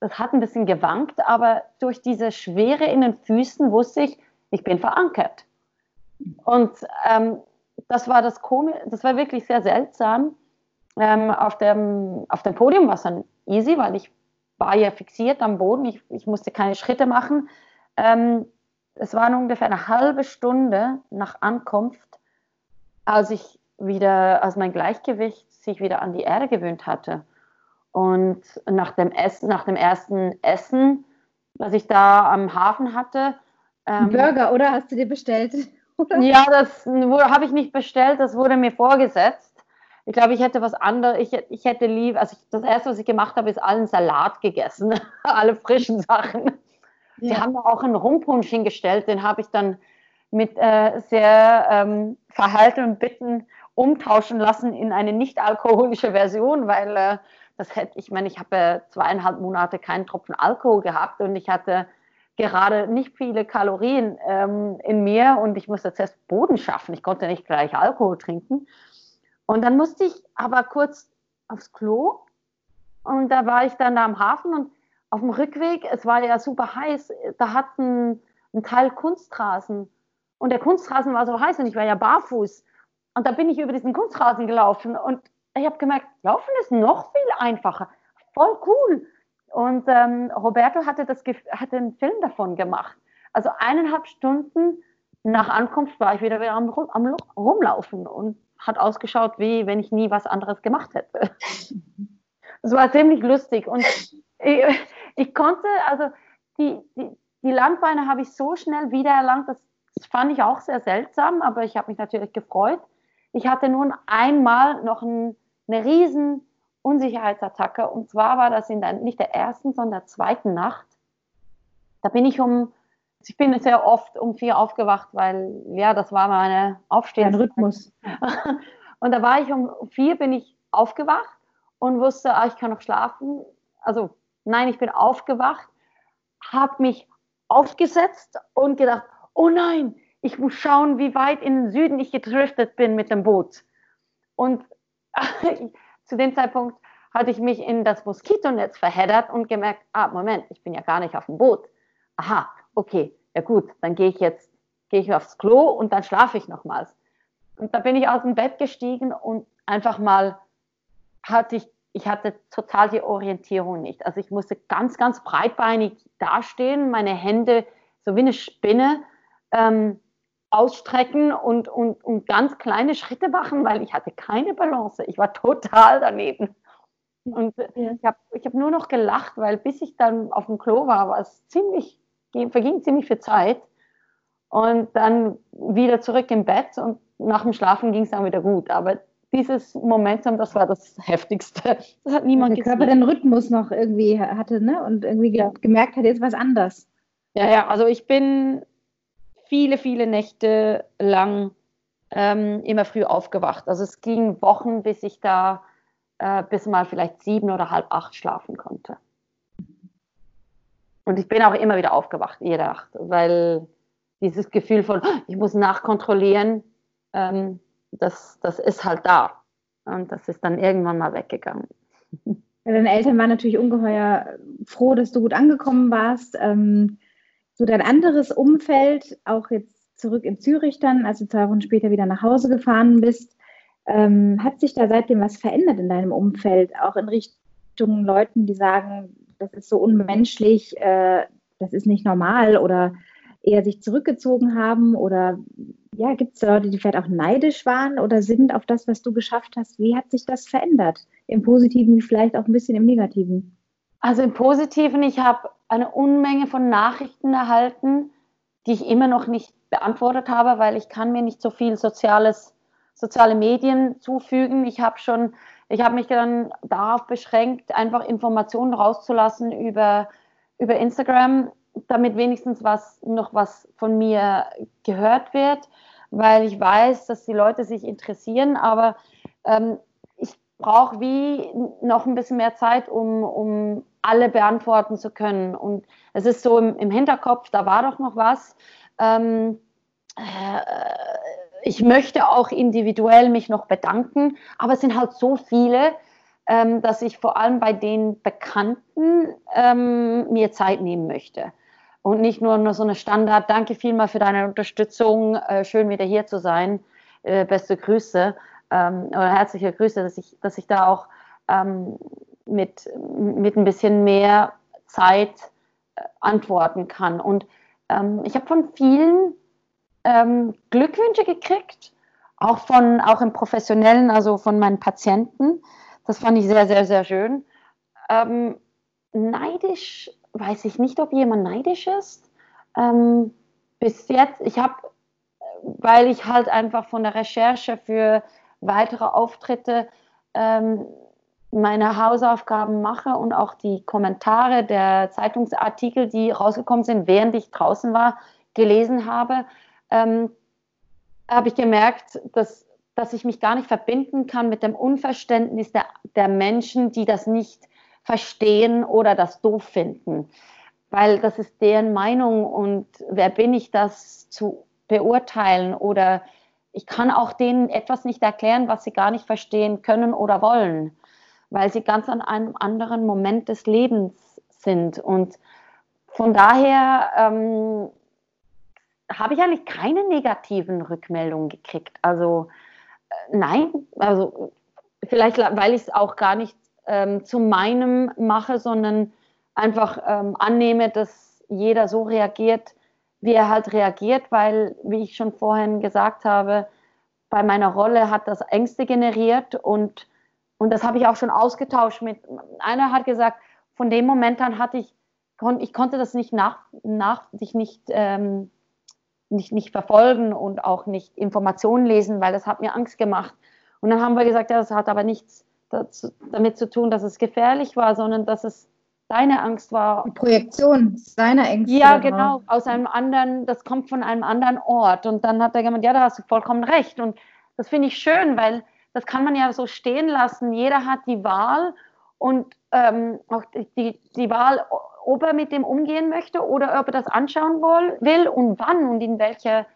das hat ein bisschen gewankt, aber durch diese Schwere in den Füßen wusste ich, ich bin verankert. Und ähm, das war das Komisch, das war wirklich sehr seltsam. Ähm, auf, dem, auf dem Podium war es dann easy, weil ich war ja fixiert am Boden, ich, ich musste keine Schritte machen. Ähm, es war ungefähr eine halbe Stunde nach Ankunft, als ich wieder, als mein Gleichgewicht sich wieder an die Erde gewöhnt hatte. Und nach dem, Essen, nach dem ersten Essen, was ich da am Hafen hatte. Ähm, Burger, oder? Hast du dir bestellt? ja, das habe ich nicht bestellt, das wurde mir vorgesetzt. Ich glaube, ich hätte was anderes, ich, ich hätte lieb, also ich, das erste, was ich gemacht habe, ist allen Salat gegessen, alle frischen Sachen. Sie haben da auch einen Rumpunsch hingestellt, den habe ich dann mit äh, sehr ähm, Verhalten und Bitten umtauschen lassen in eine nicht alkoholische Version, weil äh, das hätte, ich meine, ich habe äh, zweieinhalb Monate keinen Tropfen Alkohol gehabt und ich hatte gerade nicht viele Kalorien ähm, in mir und ich musste zuerst Boden schaffen. Ich konnte nicht gleich Alkohol trinken. Und dann musste ich aber kurz aufs Klo und da war ich dann da am Hafen und auf dem Rückweg, es war ja super heiß, da hat ein, Teil Kunstrasen und der Kunstrasen war so heiß und ich war ja barfuß. Und da bin ich über diesen Kunstrasen gelaufen und ich habe gemerkt, Laufen ist noch viel einfacher. Voll cool. Und ähm, Roberto hatte, das, hatte einen Film davon gemacht. Also eineinhalb Stunden nach Ankunft war ich wieder, wieder am, am Rumlaufen und hat ausgeschaut, wie wenn ich nie was anderes gemacht hätte. Es war ziemlich lustig und ich, konnte, also die, die, die Landbeine habe ich so schnell wiedererlangt, das, das fand ich auch sehr seltsam, aber ich habe mich natürlich gefreut. Ich hatte nun einmal noch ein, eine riesen Unsicherheitsattacke und zwar war das in der, nicht der ersten, sondern der zweiten Nacht. Da bin ich um, ich bin sehr oft um vier aufgewacht, weil ja, das war meine Aufstehensrhythmus. und da war ich um vier, bin ich aufgewacht und wusste, ah, ich kann noch schlafen. Also nein, ich bin aufgewacht, habe mich aufgesetzt und gedacht, oh nein, ich muss schauen, wie weit in den Süden ich gedriftet bin mit dem Boot. Und zu dem Zeitpunkt hatte ich mich in das Moskitonetz verheddert und gemerkt, ah, Moment, ich bin ja gar nicht auf dem Boot. Aha, okay, ja gut, dann gehe ich jetzt, gehe ich aufs Klo und dann schlafe ich nochmals. Und da bin ich aus dem Bett gestiegen und einfach mal hatte ich ich hatte total die Orientierung nicht. Also ich musste ganz, ganz breitbeinig dastehen, meine Hände so wie eine Spinne ähm, ausstrecken und, und, und ganz kleine Schritte machen, weil ich hatte keine Balance. Ich war total daneben. Und ja. ich habe ich hab nur noch gelacht, weil bis ich dann auf dem Klo war, war es ziemlich, verging ziemlich viel Zeit. Und dann wieder zurück im Bett und nach dem Schlafen ging es dann wieder gut. Aber dieses Momentum, das war das Heftigste. Das hat niemand Der Körper den Rhythmus noch irgendwie hatte, ne? Und irgendwie ja. gemerkt hat, jetzt was anders. Ja, ja, also ich bin viele, viele Nächte lang ähm, immer früh aufgewacht. Also es ging Wochen, bis ich da äh, bis mal vielleicht sieben oder halb acht schlafen konnte. Und ich bin auch immer wieder aufgewacht, jede Nacht, weil dieses Gefühl von, ich muss nachkontrollieren, ähm, das, das ist halt da. Und das ist dann irgendwann mal weggegangen. deine Eltern waren natürlich ungeheuer froh, dass du gut angekommen warst. Ähm, so dein anderes Umfeld, auch jetzt zurück in Zürich dann, als du zwei Wochen später wieder nach Hause gefahren bist, ähm, hat sich da seitdem was verändert in deinem Umfeld, auch in Richtung Leuten, die sagen, das ist so unmenschlich, äh, das ist nicht normal oder eher sich zurückgezogen haben oder ja, gibt es Leute, die vielleicht auch neidisch waren oder sind auf das, was du geschafft hast? Wie hat sich das verändert? Im Positiven vielleicht auch ein bisschen im Negativen? Also im Positiven, ich habe eine Unmenge von Nachrichten erhalten, die ich immer noch nicht beantwortet habe, weil ich kann mir nicht so viel soziales, soziale Medien zufügen. Ich habe schon, ich habe mich dann darauf beschränkt, einfach Informationen rauszulassen über, über Instagram damit wenigstens was, noch was von mir gehört wird, weil ich weiß, dass die Leute sich interessieren, aber ähm, ich brauche wie noch ein bisschen mehr Zeit, um, um alle beantworten zu können. Und es ist so im, im Hinterkopf, da war doch noch was. Ähm, äh, ich möchte auch individuell mich noch bedanken, aber es sind halt so viele, ähm, dass ich vor allem bei den Bekannten ähm, mir Zeit nehmen möchte und nicht nur, nur so eine Standard, danke vielmal für deine Unterstützung, äh, schön wieder hier zu sein, äh, beste Grüße ähm, oder herzliche Grüße, dass ich, dass ich da auch ähm, mit, mit ein bisschen mehr Zeit äh, antworten kann. Und ähm, ich habe von vielen ähm, Glückwünsche gekriegt, auch von auch im professionellen, also von meinen Patienten. Das fand ich sehr, sehr, sehr schön. Ähm, neidisch weiß ich nicht, ob jemand neidisch ist. Ähm, bis jetzt, ich habe, weil ich halt einfach von der Recherche für weitere Auftritte ähm, meine Hausaufgaben mache und auch die Kommentare der Zeitungsartikel, die rausgekommen sind, während ich draußen war, gelesen habe, ähm, habe ich gemerkt, dass, dass ich mich gar nicht verbinden kann mit dem Unverständnis der, der Menschen, die das nicht verstehen oder das doof finden. Weil das ist deren Meinung und wer bin ich, das zu beurteilen oder ich kann auch denen etwas nicht erklären, was sie gar nicht verstehen können oder wollen, weil sie ganz an einem anderen Moment des Lebens sind. Und von daher ähm, habe ich eigentlich keine negativen Rückmeldungen gekriegt. Also äh, nein, also vielleicht weil ich es auch gar nicht ähm, zu meinem mache, sondern einfach ähm, annehme, dass jeder so reagiert, wie er halt reagiert, weil, wie ich schon vorhin gesagt habe, bei meiner Rolle hat das Ängste generiert und, und das habe ich auch schon ausgetauscht mit, einer hat gesagt, von dem Moment an hatte ich, ich konnte das nicht nach, nach sich nicht, ähm, nicht, nicht verfolgen und auch nicht Informationen lesen, weil das hat mir Angst gemacht. Und dann haben wir gesagt, ja, das hat aber nichts dazu, damit zu tun, dass es gefährlich war, sondern dass es deine Angst war. Die Projektion seiner Ängste. Ja, genau, aus einem anderen, das kommt von einem anderen Ort. Und dann hat er gemeint, ja, da hast du vollkommen recht. Und das finde ich schön, weil das kann man ja so stehen lassen. Jeder hat die Wahl und ähm, auch die, die Wahl, ob er mit dem umgehen möchte oder ob er das anschauen will und wann und in welcher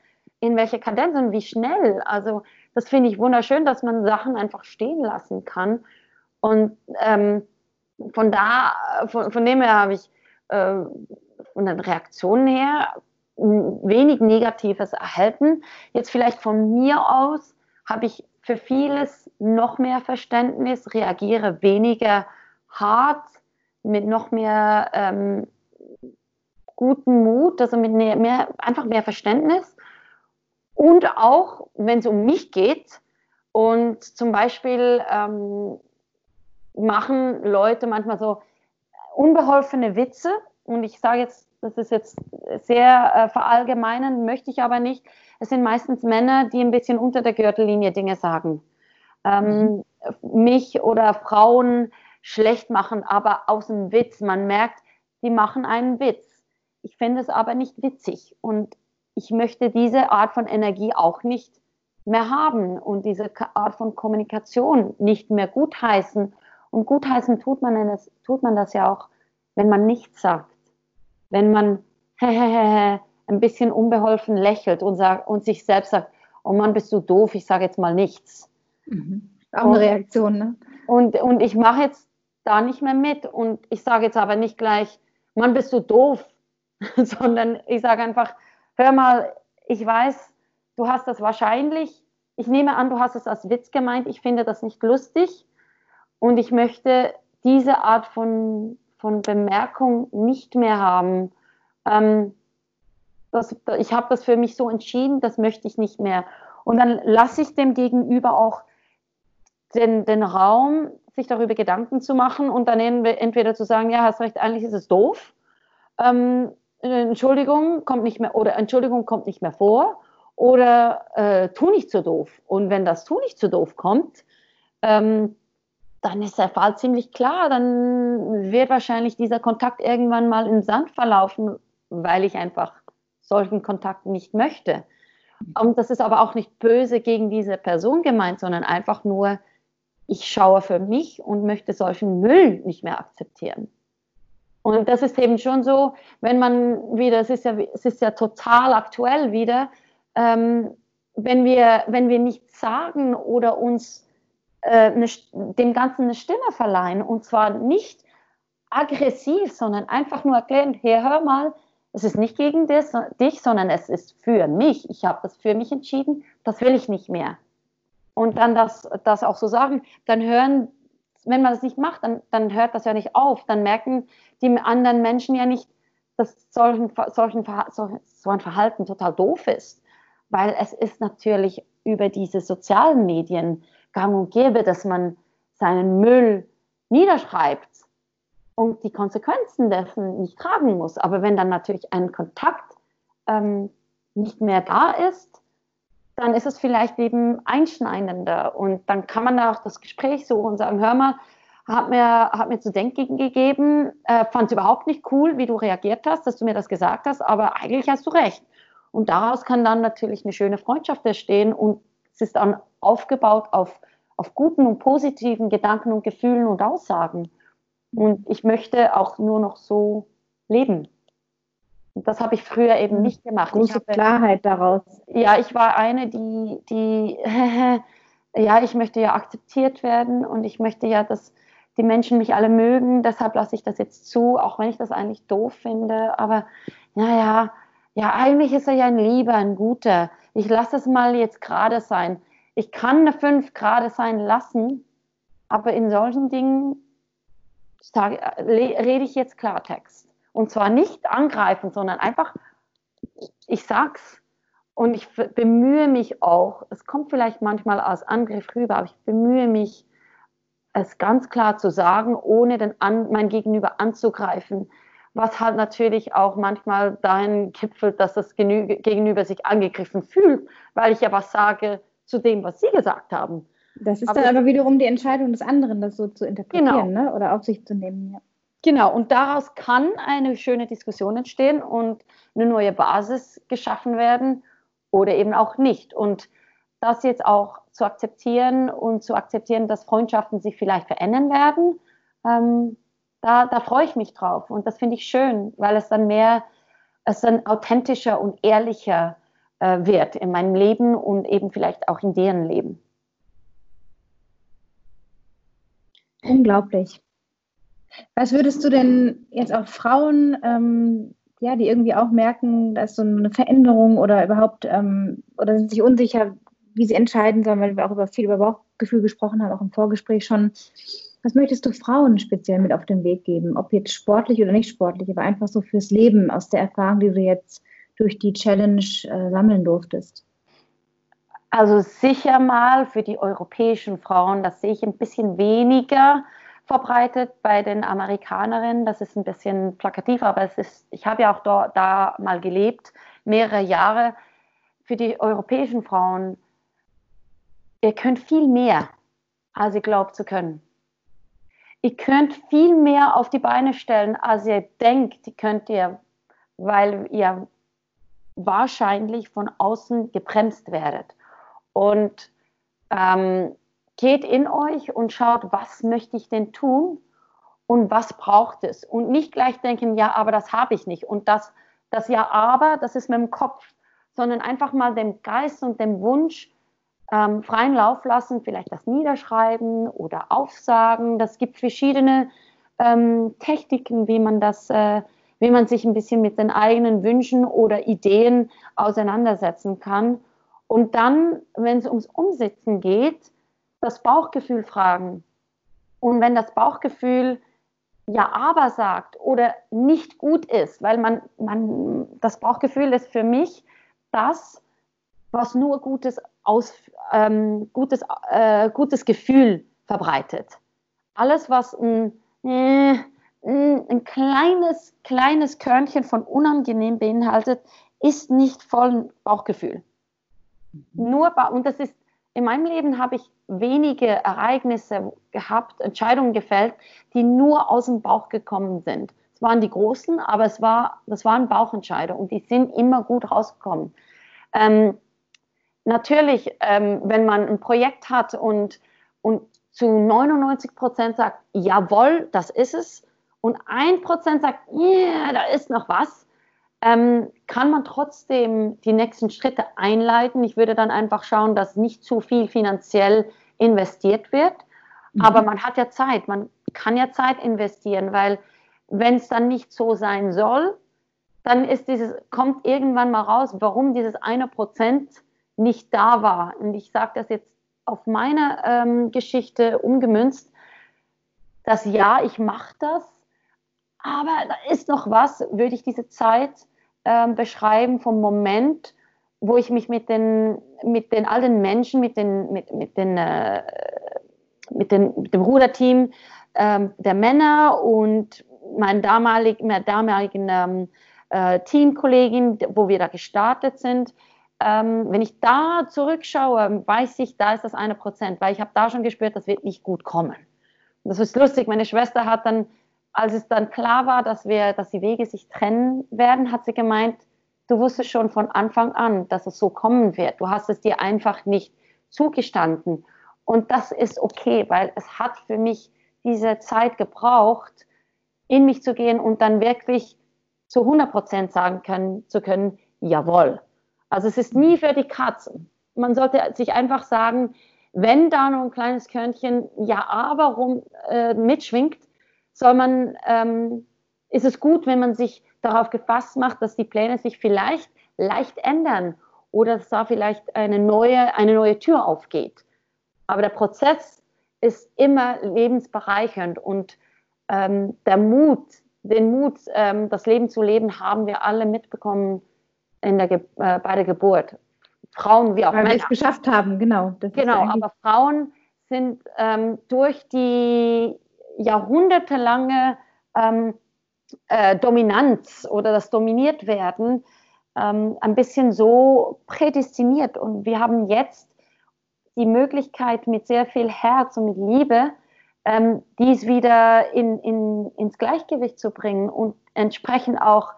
in welcher Kadenz und wie schnell. Also das finde ich wunderschön, dass man Sachen einfach stehen lassen kann. Und ähm, von da, von, von dem her habe ich äh, von den Reaktionen her wenig Negatives erhalten. Jetzt vielleicht von mir aus habe ich für vieles noch mehr Verständnis, reagiere weniger hart, mit noch mehr ähm, guten Mut, also mit mehr, einfach mehr Verständnis. Und auch, wenn es um mich geht und zum Beispiel ähm, machen Leute manchmal so unbeholfene Witze und ich sage jetzt, das ist jetzt sehr äh, verallgemeinern, möchte ich aber nicht. Es sind meistens Männer, die ein bisschen unter der Gürtellinie Dinge sagen. Ähm, mhm. Mich oder Frauen schlecht machen, aber aus dem Witz. Man merkt, die machen einen Witz. Ich finde es aber nicht witzig und ich möchte diese Art von Energie auch nicht mehr haben und diese Art von Kommunikation nicht mehr gutheißen und gutheißen tut man, das, tut man das ja auch, wenn man nichts sagt. Wenn man ein bisschen unbeholfen lächelt und, sagt, und sich selbst sagt, oh Mann, bist du doof, ich sage jetzt mal nichts. Mhm. Auch eine Reaktion, ne? Und, und ich mache jetzt da nicht mehr mit und ich sage jetzt aber nicht gleich, Mann, bist du doof, sondern ich sage einfach, hör mal, ich weiß, du hast das wahrscheinlich, ich nehme an, du hast es als Witz gemeint, ich finde das nicht lustig, und ich möchte diese Art von, von Bemerkung nicht mehr haben. Ähm, das, ich habe das für mich so entschieden, das möchte ich nicht mehr. Und dann lasse ich dem Gegenüber auch den, den Raum, sich darüber Gedanken zu machen und dann entweder zu sagen, ja, hast recht, eigentlich ist es doof. Ähm, Entschuldigung kommt nicht mehr oder Entschuldigung kommt nicht mehr vor oder äh, tu nicht so doof. Und wenn das tu nicht so doof kommt, ähm, dann ist der Fall ziemlich klar. Dann wird wahrscheinlich dieser Kontakt irgendwann mal im Sand verlaufen, weil ich einfach solchen Kontakt nicht möchte. Und das ist aber auch nicht böse gegen diese Person gemeint, sondern einfach nur, ich schaue für mich und möchte solchen Müll nicht mehr akzeptieren. Und das ist eben schon so, wenn man wieder, es ist ja, es ist ja total aktuell wieder, ähm, wenn, wir, wenn wir nichts sagen oder uns äh, eine, dem Ganzen eine Stimme verleihen. Und zwar nicht aggressiv, sondern einfach nur erklären, hey, hör mal, es ist nicht gegen dich, sondern es ist für mich. Ich habe das für mich entschieden, das will ich nicht mehr. Und dann das, das auch so sagen, dann hören, wenn man das nicht macht, dann, dann hört das ja nicht auf. Dann merken die anderen Menschen ja nicht, dass solchen, solchen, so ein Verhalten total doof ist. Weil es ist natürlich über diese sozialen Medien gang und gäbe, dass man seinen Müll niederschreibt und die Konsequenzen dessen nicht tragen muss. Aber wenn dann natürlich ein Kontakt ähm, nicht mehr da ist, dann ist es vielleicht eben einschneidender. Und dann kann man da auch das Gespräch suchen und sagen, hör mal, hat mir, hat mir zu denken gegeben, äh, fand es überhaupt nicht cool, wie du reagiert hast, dass du mir das gesagt hast, aber eigentlich hast du recht. Und daraus kann dann natürlich eine schöne Freundschaft entstehen und es ist dann aufgebaut auf, auf guten und positiven Gedanken und Gefühlen und Aussagen. Und ich möchte auch nur noch so leben. Das habe ich früher eben nicht gemacht. Große habe, Klarheit daraus. Ja, ich war eine, die, die ja, ich möchte ja akzeptiert werden und ich möchte ja, dass die Menschen mich alle mögen. Deshalb lasse ich das jetzt zu, auch wenn ich das eigentlich doof finde. Aber naja, ja, eigentlich ist er ja ein Lieber, ein Guter. Ich lasse es mal jetzt gerade sein. Ich kann eine 5 gerade sein lassen, aber in solchen Dingen sage, rede ich jetzt Klartext. Und zwar nicht angreifen, sondern einfach, ich sag's. Und ich bemühe mich auch, es kommt vielleicht manchmal als Angriff rüber, aber ich bemühe mich, es ganz klar zu sagen, ohne den an, mein Gegenüber anzugreifen. Was halt natürlich auch manchmal dahin kipfelt, dass das Gegenüber sich angegriffen fühlt, weil ich ja was sage zu dem, was Sie gesagt haben. Das ist aber dann aber wiederum die Entscheidung des anderen, das so zu interpretieren genau. ne? oder auf sich zu nehmen. Ja. Genau, und daraus kann eine schöne Diskussion entstehen und eine neue Basis geschaffen werden oder eben auch nicht. Und das jetzt auch zu akzeptieren und zu akzeptieren, dass Freundschaften sich vielleicht verändern werden, ähm, da, da freue ich mich drauf. Und das finde ich schön, weil es dann mehr, es dann authentischer und ehrlicher äh, wird in meinem Leben und eben vielleicht auch in deren Leben. Unglaublich. Was würdest du denn jetzt auch Frauen, ähm, ja, die irgendwie auch merken, da ist so eine Veränderung oder überhaupt ähm, oder sind sich unsicher, wie sie entscheiden sollen, weil wir auch über viel über Bauchgefühl gesprochen haben, auch im Vorgespräch schon. Was möchtest du Frauen speziell mit auf den Weg geben? Ob jetzt sportlich oder nicht sportlich, aber einfach so fürs Leben aus der Erfahrung, die du jetzt durch die Challenge äh, sammeln durftest? Also sicher mal für die europäischen Frauen, das sehe ich ein bisschen weniger verbreitet bei den Amerikanerinnen. Das ist ein bisschen plakativ, aber es ist, ich habe ja auch da, da mal gelebt, mehrere Jahre. Für die europäischen Frauen, ihr könnt viel mehr, als ihr glaubt zu können. Ihr könnt viel mehr auf die Beine stellen, als ihr denkt, die könnt ihr, weil ihr wahrscheinlich von außen gebremst werdet. Und ähm, geht in euch und schaut, was möchte ich denn tun und was braucht es. Und nicht gleich denken, ja, aber das habe ich nicht. Und das, das Ja, aber, das ist mit dem Kopf, sondern einfach mal dem Geist und dem Wunsch ähm, freien Lauf lassen, vielleicht das niederschreiben oder aufsagen. Das gibt verschiedene ähm, Techniken, wie man das, äh, wie man sich ein bisschen mit den eigenen Wünschen oder Ideen auseinandersetzen kann. Und dann, wenn es ums Umsetzen geht, das Bauchgefühl fragen. Und wenn das Bauchgefühl ja aber sagt oder nicht gut ist, weil man, man das Bauchgefühl ist für mich das, was nur gutes, aus, ähm, gutes, äh, gutes Gefühl verbreitet. Alles, was ein, äh, ein kleines, kleines Körnchen von unangenehm beinhaltet, ist nicht voll Bauchgefühl. Mhm. Nur, und das ist in meinem Leben habe ich wenige Ereignisse gehabt, Entscheidungen gefällt, die nur aus dem Bauch gekommen sind. Es waren die großen, aber es war, das waren Bauchentscheidungen und die sind immer gut rausgekommen. Ähm, natürlich, ähm, wenn man ein Projekt hat und, und zu 99 Prozent sagt, jawohl, das ist es, und ein Prozent sagt, yeah, da ist noch was, ähm, kann man trotzdem die nächsten Schritte einleiten. Ich würde dann einfach schauen, dass nicht zu viel finanziell investiert wird. Mhm. Aber man hat ja Zeit, man kann ja Zeit investieren, weil wenn es dann nicht so sein soll, dann ist dieses, kommt irgendwann mal raus, warum dieses eine Prozent nicht da war. Und ich sage das jetzt auf meine ähm, Geschichte umgemünzt, dass ja, ich mache das, aber da ist noch was, würde ich diese Zeit äh, beschreiben vom Moment, wo ich mich mit den, mit den all den Menschen, mit, den, mit, mit, den, äh, mit, den, mit dem Ruderteam äh, der Männer und meinen damalig, meiner damaligen ähm, äh, Teamkollegin, wo wir da gestartet sind, ähm, wenn ich da zurückschaue, weiß ich, da ist das eine Prozent, weil ich habe da schon gespürt, das wird nicht gut kommen. Und das ist lustig. Meine Schwester hat dann als es dann klar war, dass wir, dass die Wege sich trennen werden, hat sie gemeint, du wusstest schon von Anfang an, dass es so kommen wird. Du hast es dir einfach nicht zugestanden. Und das ist okay, weil es hat für mich diese Zeit gebraucht, in mich zu gehen und dann wirklich zu 100 Prozent sagen können, zu können, jawohl. Also es ist nie für die Katz. Man sollte sich einfach sagen, wenn da noch ein kleines Körnchen ja aber rum äh, mitschwingt, soll man, ähm, ist es gut, wenn man sich darauf gefasst macht, dass die Pläne sich vielleicht leicht ändern oder dass da vielleicht eine neue, eine neue Tür aufgeht. Aber der Prozess ist immer lebensbereichernd und ähm, der Mut, den Mut, ähm, das Leben zu leben, haben wir alle mitbekommen in der, äh, bei der Geburt. Frauen wie auch Weil Männer. wir es geschafft haben, genau. Genau, aber Frauen sind ähm, durch die jahrhundertelange ähm, äh, Dominanz oder das Dominiertwerden ähm, ein bisschen so prädestiniert. Und wir haben jetzt die Möglichkeit, mit sehr viel Herz und mit Liebe ähm, dies wieder in, in, ins Gleichgewicht zu bringen und entsprechend auch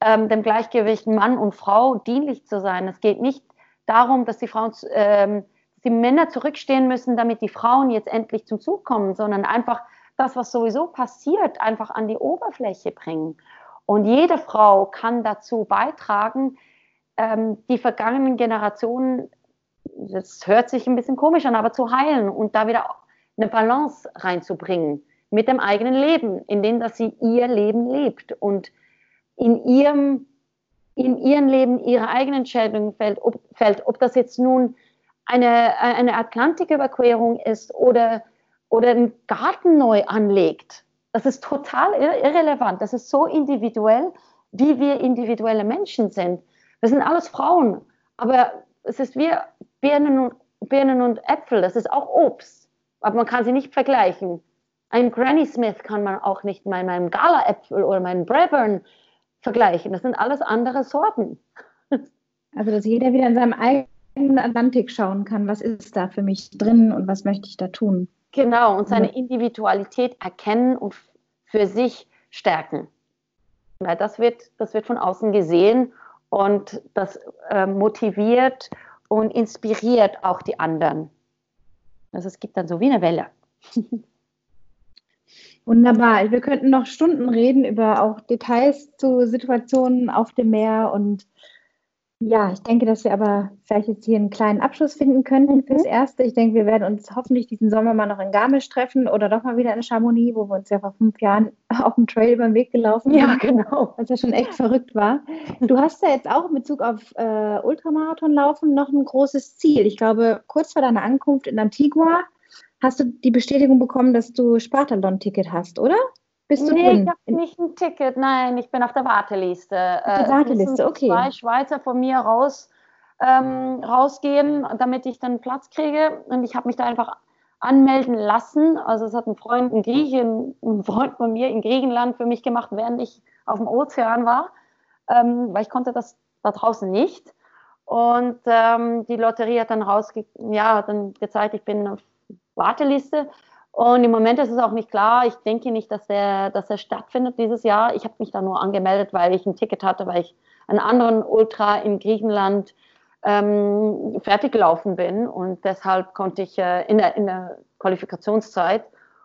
ähm, dem Gleichgewicht Mann und Frau dienlich zu sein. Es geht nicht darum, dass die Frauen, ähm, dass die Männer zurückstehen müssen, damit die Frauen jetzt endlich zum Zug kommen, sondern einfach das, was sowieso passiert, einfach an die Oberfläche bringen. Und jede Frau kann dazu beitragen, ähm, die vergangenen Generationen, das hört sich ein bisschen komisch an, aber zu heilen und da wieder eine Balance reinzubringen mit dem eigenen Leben, in dem, dass sie ihr Leben lebt und in ihrem, in ihrem Leben ihre eigenen Entscheidungen fällt, ob, fällt, ob das jetzt nun eine, eine Atlantiküberquerung ist oder, oder einen Garten neu anlegt. Das ist total irrelevant. Das ist so individuell, wie wir individuelle Menschen sind. Wir sind alles Frauen, aber es ist wie Birnen und, Birnen und Äpfel. Das ist auch Obst, aber man kann sie nicht vergleichen. Ein Granny Smith kann man auch nicht mit meinem Gala-Äpfel oder meinem Braeburn vergleichen. Das sind alles andere Sorten. Also, dass jeder wieder in seinem eigenen Atlantik schauen kann, was ist da für mich drin und was möchte ich da tun. Genau, und seine Individualität erkennen und für sich stärken. Ja, das, wird, das wird von außen gesehen und das äh, motiviert und inspiriert auch die anderen. Also es gibt dann so wie eine Welle. Wunderbar. Wir könnten noch Stunden reden über auch Details zu Situationen auf dem Meer und ja, ich denke, dass wir aber vielleicht jetzt hier einen kleinen Abschluss finden könnten fürs mhm. Erste. Ich denke, wir werden uns hoffentlich diesen Sommer mal noch in Garmisch treffen oder doch mal wieder in Chamonix, wo wir uns ja vor fünf Jahren auf dem Trail über den Weg gelaufen sind. Ja, genau. Was ja schon echt verrückt war. Du hast ja jetzt auch in Bezug auf äh, Ultramarathonlaufen noch ein großes Ziel. Ich glaube, kurz vor deiner Ankunft in Antigua hast du die Bestätigung bekommen, dass du Spartalon-Ticket hast, oder? Bist du nee, drin? ich habe nicht ein Ticket. Nein, ich bin auf der Warteliste. Auf der äh, Warteliste, okay. Zwei Schweizer von mir raus, ähm, rausgehen, damit ich dann Platz kriege. Und ich habe mich da einfach anmelden lassen. Also es hat ein Freund, ein Griechen, ein Freund von mir in Griechenland für mich gemacht, während ich auf dem Ozean war, ähm, weil ich konnte das da draußen nicht. Und ähm, die Lotterie hat dann rausge ja, dann gezeigt, ich bin auf Warteliste. Und im Moment ist es auch nicht klar. Ich denke nicht, dass der, dass er stattfindet dieses Jahr. Ich habe mich da nur angemeldet, weil ich ein Ticket hatte, weil ich einen anderen Ultra in Griechenland ähm, fertig gelaufen bin. Und deshalb konnte ich äh, in, der, in der Qualifikationszeit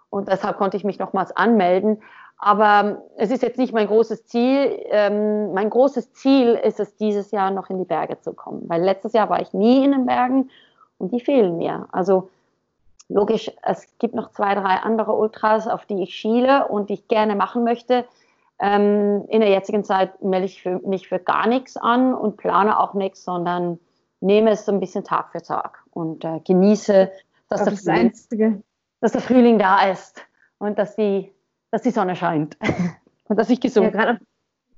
und deshalb konnte ich mich nochmals anmelden. Aber es ist jetzt nicht mein großes Ziel. Ähm, mein großes Ziel ist es, dieses Jahr noch in die Berge zu kommen. Weil letztes Jahr war ich nie in den Bergen und die fehlen mir. Also Logisch, es gibt noch zwei, drei andere Ultras, auf die ich schiele und die ich gerne machen möchte. Ähm, in der jetzigen Zeit melde ich für, mich für gar nichts an und plane auch nichts, sondern nehme es so ein bisschen Tag für Tag und äh, genieße, dass, das der Frühling, dass der Frühling da ist und dass die, dass die Sonne scheint und dass ich gesund ja,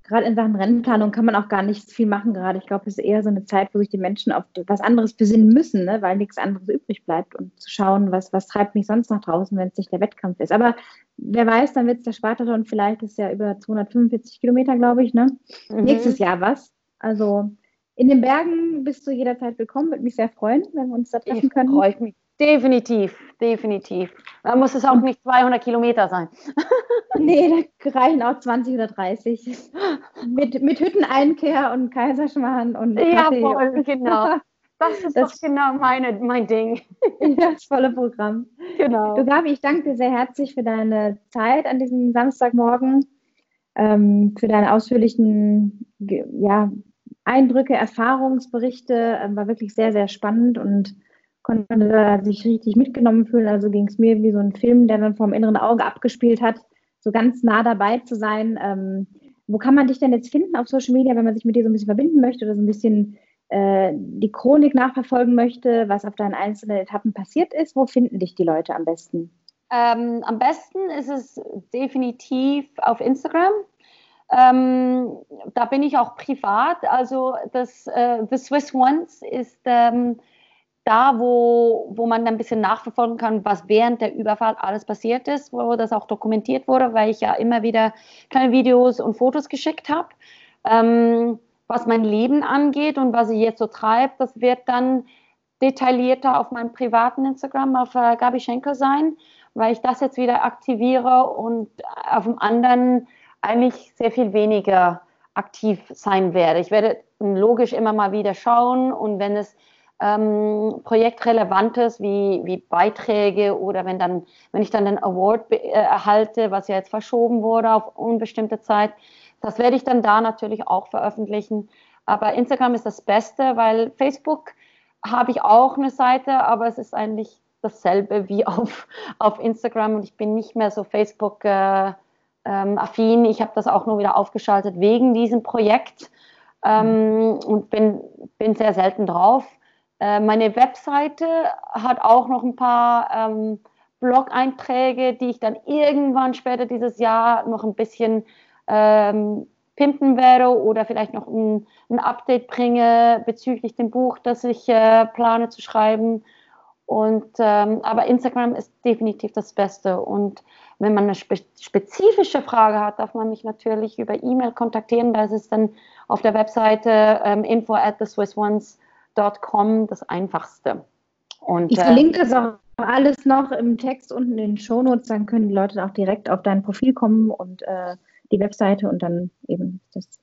gerade in Sachen Rennplanung kann man auch gar nicht viel machen gerade. Ich glaube, es ist eher so eine Zeit, wo sich die Menschen auf was anderes besinnen müssen, ne? weil nichts anderes übrig bleibt und zu schauen, was, was treibt mich sonst nach draußen, wenn es nicht der Wettkampf ist. Aber wer weiß, dann wird es der Spartathlon vielleicht ist ja über 245 Kilometer, glaube ich, ne? Mhm. Nächstes Jahr was. Also in den Bergen bist du jederzeit willkommen. Würde mich sehr freuen, wenn wir uns da treffen können. Freue ich mich Definitiv, definitiv. Da muss es auch nicht 200 Kilometer sein. nee, da reichen auch 20 oder 30. Mit, mit Hütteneinkehr und Kaiserschmarrn und Kaffee. Jawohl, genau. Das ist das, doch genau meine, mein Ding. das volle Programm. Genau. Du Gabi, ich danke dir sehr herzlich für deine Zeit an diesem Samstagmorgen. ähm, für deine ausführlichen ja, Eindrücke, Erfahrungsberichte. Ähm, war wirklich sehr, sehr spannend und konnte da sich richtig mitgenommen fühlen. Also ging es mir wie so ein Film, der dann vom inneren Auge abgespielt hat, so ganz nah dabei zu sein. Ähm, wo kann man dich denn jetzt finden auf Social Media, wenn man sich mit dir so ein bisschen verbinden möchte oder so ein bisschen äh, die Chronik nachverfolgen möchte, was auf deinen einzelnen Etappen passiert ist? Wo finden dich die Leute am besten? Ähm, am besten ist es definitiv auf Instagram. Ähm, da bin ich auch privat. Also das äh, The Swiss Ones ist ähm, da, wo, wo man ein bisschen nachverfolgen kann, was während der Überfall alles passiert ist, wo das auch dokumentiert wurde, weil ich ja immer wieder kleine Videos und Fotos geschickt habe. Ähm, was mein Leben angeht und was ich jetzt so treibe, das wird dann detaillierter auf meinem privaten Instagram, auf äh, Gabi Schenker sein, weil ich das jetzt wieder aktiviere und auf dem anderen eigentlich sehr viel weniger aktiv sein werde. Ich werde logisch immer mal wieder schauen und wenn es ähm, Projektrelevantes wie, wie Beiträge oder wenn dann, wenn ich dann einen Award äh, erhalte, was ja jetzt verschoben wurde auf unbestimmte Zeit, das werde ich dann da natürlich auch veröffentlichen. Aber Instagram ist das Beste, weil Facebook habe ich auch eine Seite, aber es ist eigentlich dasselbe wie auf, auf Instagram und ich bin nicht mehr so Facebook äh, ähm, affin. Ich habe das auch nur wieder aufgeschaltet wegen diesem Projekt ähm, und bin, bin sehr selten drauf. Äh, meine Webseite hat auch noch ein paar ähm, Blog-Einträge, die ich dann irgendwann später dieses Jahr noch ein bisschen ähm, pimpen werde oder vielleicht noch ein, ein, Update bringe bezüglich dem Buch, das ich äh, plane zu schreiben. Und ähm, aber Instagram ist definitiv das Beste. Und wenn man eine spe spezifische Frage hat, darf man mich natürlich über E-Mail kontaktieren. Da ist dann auf der Webseite ähm, info at the Swiss Ones www.ecom das einfachste. Und, ich verlinke das auch alles noch im Text unten in den Shownotes, dann können die Leute auch direkt auf dein Profil kommen und äh, die Webseite und dann eben das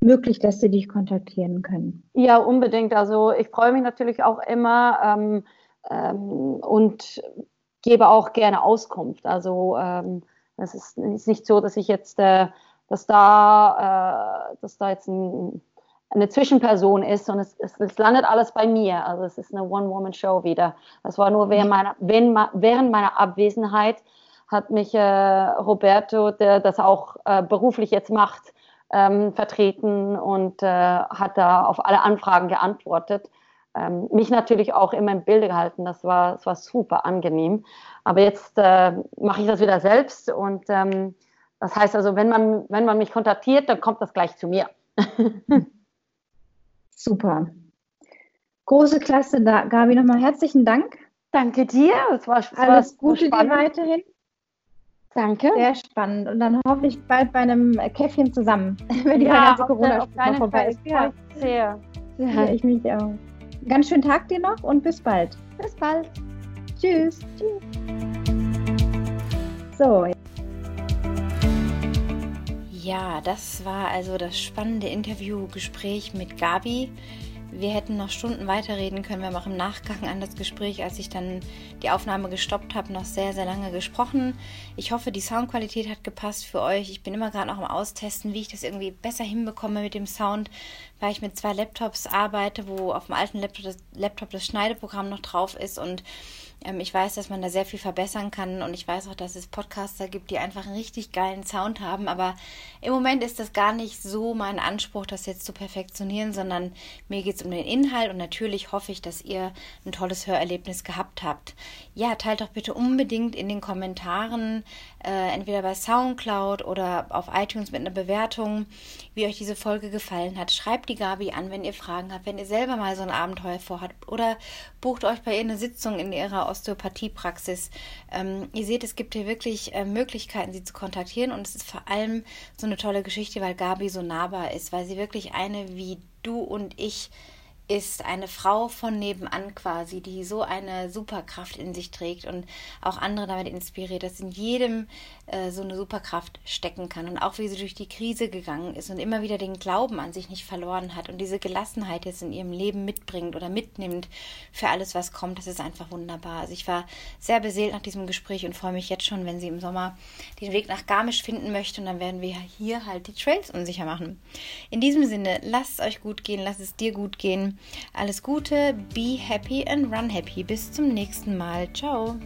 möglich, dass sie dich kontaktieren können. Ja, unbedingt. Also ich freue mich natürlich auch immer ähm, ähm, und gebe auch gerne Auskunft. Also ähm, es ist, ist, nicht so, dass ich jetzt, äh, dass da, äh, dass da jetzt ein eine Zwischenperson ist und es, es, es, landet alles bei mir. Also es ist eine One-Woman-Show wieder. Das war nur während meiner, während meiner Abwesenheit hat mich äh, Roberto, der das auch äh, beruflich jetzt macht, ähm, vertreten und äh, hat da auf alle Anfragen geantwortet. Ähm, mich natürlich auch immer im Bilde gehalten. Das war, das war super angenehm. Aber jetzt äh, mache ich das wieder selbst und ähm, das heißt also, wenn man, wenn man mich kontaktiert, dann kommt das gleich zu mir. Super. Große Klasse, da, Gabi, nochmal herzlichen Dank. Danke dir. Es war, es Alles Gute dir weiterhin. Danke. Sehr spannend. Und dann hoffentlich bald bei einem Käffchen zusammen, wenn die ja, ganze corona vorbei ist. Ja, sehr. Ja, ich mich auch. Ganz schönen Tag dir noch und bis bald. Bis bald. Tschüss. Tschüss. So. Ja, das war also das spannende Interviewgespräch mit Gabi. Wir hätten noch Stunden weiterreden können. Wir haben auch im Nachgang an das Gespräch, als ich dann die Aufnahme gestoppt habe, noch sehr, sehr lange gesprochen. Ich hoffe, die Soundqualität hat gepasst für euch. Ich bin immer gerade noch am Austesten, wie ich das irgendwie besser hinbekomme mit dem Sound, weil ich mit zwei Laptops arbeite, wo auf dem alten Laptop das, Laptop das Schneideprogramm noch drauf ist und ich weiß, dass man da sehr viel verbessern kann und ich weiß auch, dass es Podcaster gibt, die einfach einen richtig geilen Sound haben. Aber im Moment ist das gar nicht so mein Anspruch, das jetzt zu perfektionieren, sondern mir geht es um den Inhalt und natürlich hoffe ich, dass ihr ein tolles Hörerlebnis gehabt habt. Ja, teilt doch bitte unbedingt in den Kommentaren, äh, entweder bei Soundcloud oder auf iTunes mit einer Bewertung, wie euch diese Folge gefallen hat. Schreibt die Gabi an, wenn ihr Fragen habt, wenn ihr selber mal so ein Abenteuer vorhabt oder bucht euch bei ihr eine Sitzung in ihrer Osteopathiepraxis. Ähm, ihr seht, es gibt hier wirklich äh, Möglichkeiten, sie zu kontaktieren und es ist vor allem so eine tolle Geschichte, weil Gabi so nahbar ist, weil sie wirklich eine wie du und ich ist eine Frau von nebenan quasi, die so eine Superkraft in sich trägt und auch andere damit inspiriert, dass in jedem äh, so eine Superkraft stecken kann und auch wie sie durch die Krise gegangen ist und immer wieder den Glauben an sich nicht verloren hat und diese Gelassenheit jetzt in ihrem Leben mitbringt oder mitnimmt für alles, was kommt, das ist einfach wunderbar. Also ich war sehr beseelt nach diesem Gespräch und freue mich jetzt schon, wenn sie im Sommer den Weg nach Garmisch finden möchte und dann werden wir hier halt die Trails unsicher machen. In diesem Sinne, lasst es euch gut gehen, lasst es dir gut gehen. Alles Gute, be happy and run happy. Bis zum nächsten Mal. Ciao.